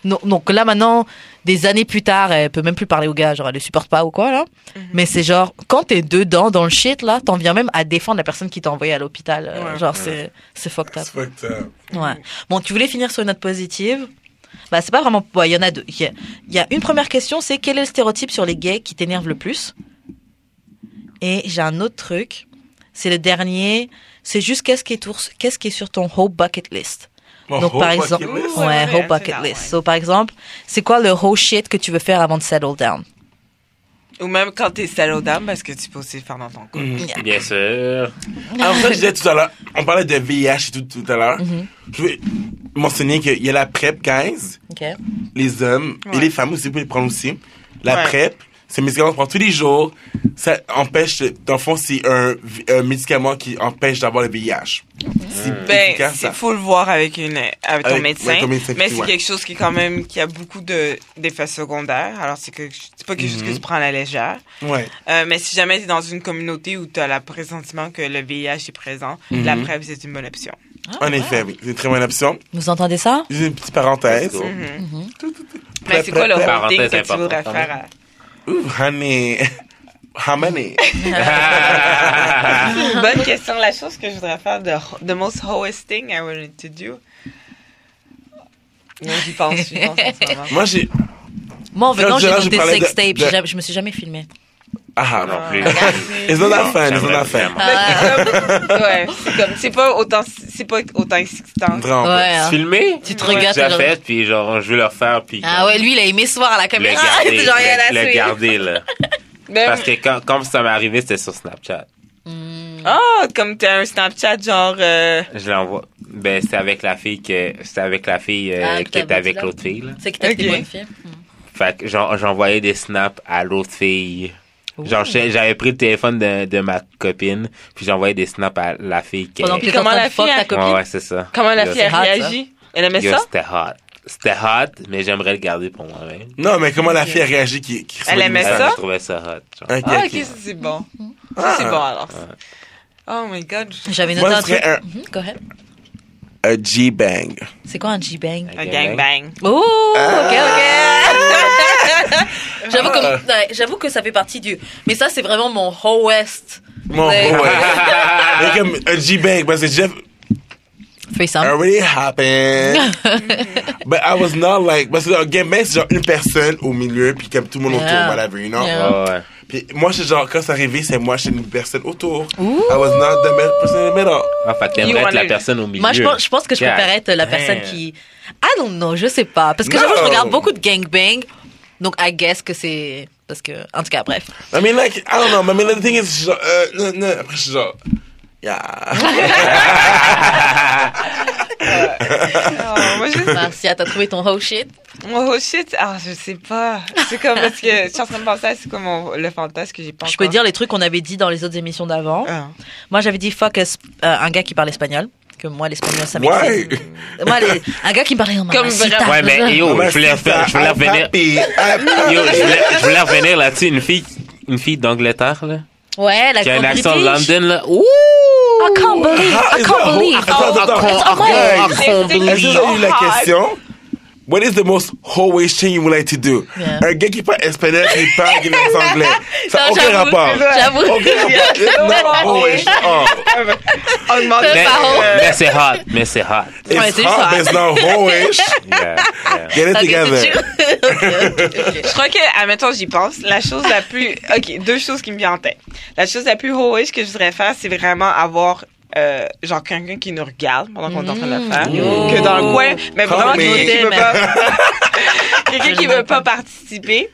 Donc, donc là maintenant, des années plus tard, elle peut même plus parler au gars. Genre elle le supporte pas ou quoi là. Mais c'est genre quand t'es dedans dans le shit là, t'en viens même à défendre la personne qui t'a envoyé à l'hôpital. Euh, Ouais. genre c'est c'est fucked up. C'est fucked up. Ouais. Bon, tu voulais finir sur une note positive? Bah, c'est pas vraiment. ouais, Il y en a deux. Il y a, il y a une première question, c'est quel est le stéréotype sur les gays qui t'énerve le plus? Et j'ai un autre truc. C'est le dernier. C'est juste qu'est-ce qui est, qu'est-ce qui est sur ton whole bucket list? Mon Donc, par exemple, ouais, whole bucket c'est list. So, par exemple, c'est quoi le whole shit que tu veux faire avant de settle down? Ou même quand t'es settled down, parce que tu peux aussi le faire dans ton couple. Mhm. Bien sûr. En fait, je disais tout à l'heure, on parlait de VIH et tout, tout à l'heure. Mhm. Je veux mentionner qu'il y a la PrEP, guys. Ok. Les hommes et Ouais. les femmes aussi, vous pouvez les prendre aussi. La Ouais. PrEP, c'est un médicament qu'on prend tous les jours. Ça empêche, dans le fond, c'est un, un médicament qui empêche d'avoir le VIH. C'est Ben, il faut le voir avec une avec ton Avec- médecin. ouais, ton médecin, mais c'est ouais. quelque chose qui quand même qui a beaucoup de d'effets secondaires. Alors c'est que c'est pas quelque chose que Mhm. tu prends à la légère. Ouais. Euh, mais si jamais tu es dans une communauté où tu as le pressentiment que le VIH est présent, la PrEP c'est une bonne option. Ah, En effet, oui. C'est une très bonne option. Vous entendez ça? Une petite parenthèse. Mhm. Tout, Mais c'est quoi le que tu voudrais faire à... Ooh, honey. How many? Bonne question. La chose que je voudrais faire, the, the most hoest thing I wanted to do. Non, j'y pense, j'y pense en ce moment. Moi, j'ai. Moi, en venant, j'ai noté parlais de- sex tape. de- J'ai jamais- Je me suis jamais filmé. Ah, Non plus. It's not that fun, it's not that fun. Ah, Ouais, c'est comme, c'est pas autant, c'est pas autant excitant. Vraiment. pas. ouais. hein. Filmer? Tu te Ouais. regardes. J'ai fait, puis genre, je veux le refaire, puis Ah ouais, lui, il a aimé se voir à la le caméra. garder, genre, il y a la le, le garder, là. Parce que quand, quand ça m'est arrivé, c'était sur Snapchat. ah, comme t'as un Snapchat, genre, euh, Je l'envoie. Ben, c'était avec la fille que, c'était avec la fille euh, Ah, qui était avec l'autre fille, là. C'est qui t'a Ok. été bonne fille. Fait que j'en- j'envoyais des snaps à l'autre fille. Genre, j'avais pris le téléphone de, de ma copine, puis j'envoyais des snaps à la fille qui Pendant que comment la fille, ta elle- copine? Ouais, ouais, c'est ça. comment la Yo, fille a c'est réagi? Elle aimait Yo, ça? c'était hot. C'était hot, mais j'aimerais le garder pour moi-même. Non, mais comment la fille a réagi qui, qui Elle aimait ça? Je trouvais ça hot. genre. Ah, ok. ça c'est bon. Ça c'est Ah. bon alors. Oh my god. J'avais noté Moi, un truc. Mhm, go ahead. un G-bang. C'est quoi un G-Bang? Un gangbang. Oh, Ah. ok, ok. J'avoue Ah. que, ouais, j'avoue que ça fait partie du. Mais ça, c'est vraiment mon whole West. Mon Ouais. ouais. Mais comme un G-bang, parce que Jeff Threesome. already happened. But I was not like, parce que un gangbang, c'est genre une personne au milieu, puis comme tout le monde Yeah. autour, whatever, you know? Yeah. Ouais, ouais. Puis moi, c'est genre, quand c'est arrivé, c'est moi, j'étais une personne autour. I was not the person in the middle. Ah, fait t'aimerais être la personne au milieu. Moi, je pense, je pense que je préférais être la personne damn. qui. I don't know, je sais pas. Parce que No. je regarde beaucoup de gangbang. Donc, I guess que c'est. Parce que. En tout cas, bref. I mean, like, I don't know, I mean, the thing is, je suis genre, euh, non, non, après, je suis genre, yeah. Oh, moi je Marcia, t'as trouvé ton whole shit? Oh shit, ah je sais pas. C'est comme parce que je suis en train de penser à c'est comme mon- le fantasme que j'ai pas Je peux dire les trucs qu'on avait dit dans les autres émissions d'avant. Ah. Moi, j'avais dit fuck euh, un gars qui parle espagnol. Que moi, l'espagnol, ça m'excite. Moi, les- un gars qui me parlait en Comme vraiment- Ouais, mais yo, je voulais, je revenir. Yo, je voulais, je voulais revenir là-dessus. Une fille, une fille d'Angleterre, là, Ouais, la qui a un accent British. London, là. Ouh! I can't believe, I can't believe. Est-ce que vous avez eu la question? What is the most always thing you would like to do? Yeah. Un gars qui parle espagnol qui parle accent anglais. Ça n'a aucun rapport. J'avoue. Aucun rapport. Non, always. Oh, On demande Mais, mais c'est hot, mais c'est hot. Ouais, it's c'est hot, ça. but it's not always. Yeah, yeah. Get it Ok, together. c'est chill. Ok, ok, ok. Je crois que, admettons, j'y pense. La chose la plus. Ok, deux choses qui me viennent en tête. La chose la plus haut que je voudrais faire, c'est vraiment avoir. Euh, genre quelqu'un qui nous regarde pendant qu'on est en train de le faire Mmh. que dans le coin mais vraiment me. quelqu'un qui veut pas quelqu'un qui veut pas participer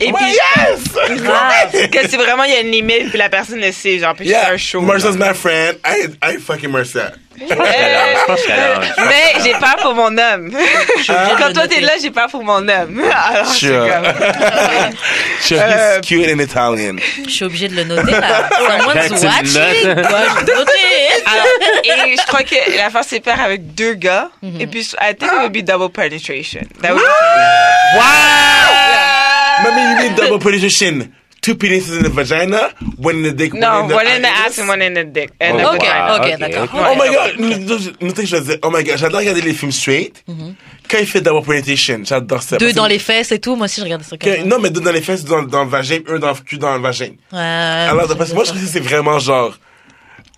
et Oh puis yes! Grave. que c'est vraiment il y a une limite puis la personne le sait genre puis c'est Yeah, un show Marcia's my friend. I, I fucking Marcia. Je pense qu'elle a- mais j'ai peur pour mon homme quand toi t'es là j'ai peur pour mon homme alors c'est Sure. comme Sure, Euh, he's cute in Italian. Je suis obligée de le noter là. Someone's watching. Moi, je noter. Et je crois que la faire c'est faire avec deux gars et puis I think it would be double penetration that would Mommy, you need double penetration? Two penises in the vagina, one in the dick, no one in the one in the ass and one in the dick and Oh, the Ok, vagina. ok, ok, d'accord. ok. Oh my god, je oh my god, j'adore regarder les films straight. Quand il fait double penetration, j'adore ça. Deux dans les fesses et tout. Moi aussi, je regarde ça. que- non, mais deux dans les fesses, dans, dans le vagin, un dans le cul, dans le vagin. Ouais. Alors, parce que moi, je trouve que c'est vraiment genre.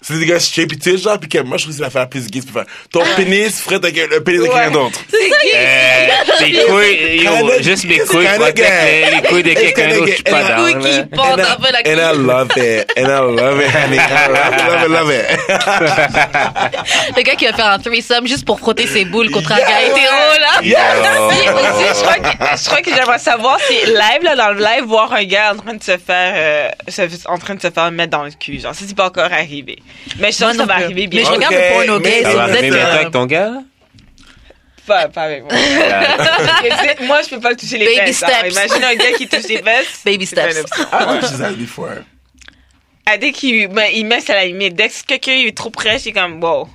C'est des gars straight, pis tu sais, genre, pis que moi, je trouve que c'est l'affaire plus gay, tu peux faire. Ton pénis frette avec le pénis de quelqu'un d'autre. C'est qui? Euh, tes couilles, yo, juste mes it's couilles, gay. les, les couilles de quelqu'un d'autre, gay. je suis pas And I- down, couilles qui I- un peu la And I love it. And I love it, honey. I love it, love it, love it. Le gars qui va faire un threesome juste pour frotter ses boules contre un gars hétéro là. Puis aussi, je crois que, j'aimerais savoir si live, là, dans le live, voir un gars en train de se faire, euh, en train de se faire mettre dans le cul. Genre, ça, c'est pas encore arrivé. Mais je Moi que ça va arriver Mais bien. je regarde le porno mais gay. Ça va vous êtes, arriver bientôt euh, avec ton gars, là? Pas, pas avec moi. Moi, je peux pas le toucher les Baby fesses. Alors, steps. imagine un gars qui touche les fesses. Baby steps. une option. I know she's had it before. Ah, dès qu'il ben, il met ça à la limite. Dès que quelqu'un est trop près, c'est comme, wow.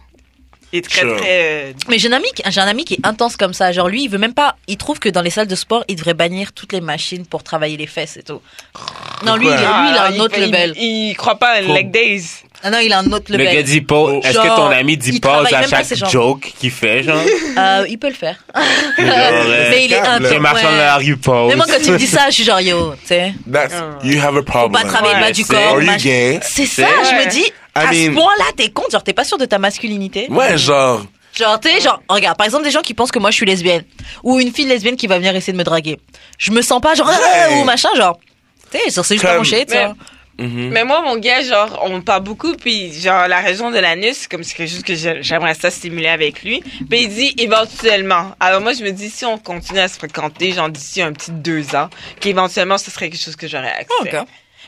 Il est très, Sure. très... euh, Mais j'ai un ami, j'ai un ami qui est intense comme ça. Genre lui, il veut même pas. Il trouve que dans les salles de sport, il devrait bannir toutes les machines pour travailler les fesses et tout. Non, lui, il, lui, il a ah, un autre il- level. Il, il croit pas à un Pour- leg days. Ah non, il a un autre Le level. gars dit pause. Est-ce que ton ami dit il pause travaille à même pas, chaque c'est genre- joke qu'il fait, genre? Euh, il peut le faire. euh, mais il est câble. intense. Tu marches dans ouais. la rue, pause. Mais moi, quand il me dit ça, je suis genre yo, tu sais. That's, you have a Faut problem. pas travailler le bas du c'est- corps. Are you gay? C'est ça, je me dis. I À ce point-là, t'es compte, genre t'es pas sûr de ta masculinité. Ouais, genre, Genre, tu sais, genre, regarde, par exemple, des gens qui pensent que moi je suis lesbienne. Ou une fille lesbienne qui va venir essayer de me draguer. Je me sens pas genre, ah, Ouais. ou machin, genre. Tu sais, genre, c'est juste pas Comme- mon shit, Mhm. Mais moi, mon gars, genre, on parle beaucoup, puis genre, la région de l'anus, comme c'est quelque chose que j'ai- j'aimerais ça stimuler avec lui. Puis il dit éventuellement. Alors moi, je me dis, si on continue à se fréquenter, genre d'ici un petit deux ans, qu'éventuellement, ce serait quelque chose que j'aurais accès.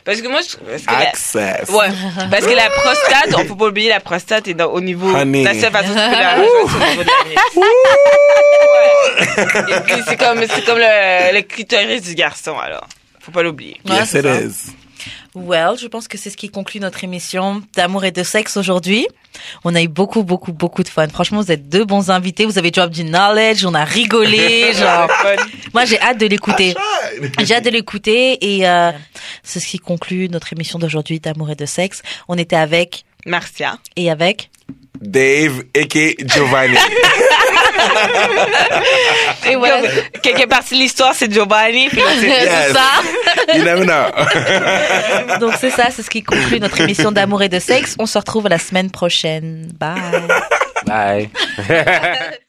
Parce que moi, je, parce que la- Access. Ouais, parce que la prostate, on peut pas oublier, la prostate est dans- au niveau. Honey. La seule façon c'est au niveau de l'anus. Ouais. Et puis c'est comme, c'est comme le, le clitoris du garçon, alors. Faut pas l'oublier. Ouais, Yes, it ça. is. Well, je pense que c'est ce qui conclut notre émission d'amour et de sexe aujourd'hui. On a eu beaucoup, beaucoup, beaucoup de fun. Franchement, vous êtes deux bons invités. Vous avez drop du knowledge, on a rigolé, genre. Moi, j'ai hâte de l'écouter. J'ai hâte de l'écouter et euh, c'est ce qui conclut notre émission d'aujourd'hui d'amour et de sexe. On était avec Marcia. et avec. Dave, a.k.a. Giovanni. Et Comme, quelque partie de l'histoire, c'est Giovanni. Puis c'est- Yes. c'est ça. You never know. Donc c'est ça, c'est ce qui conclut notre émission d'amour et de sexe. On se retrouve la semaine prochaine. Bye. Bye.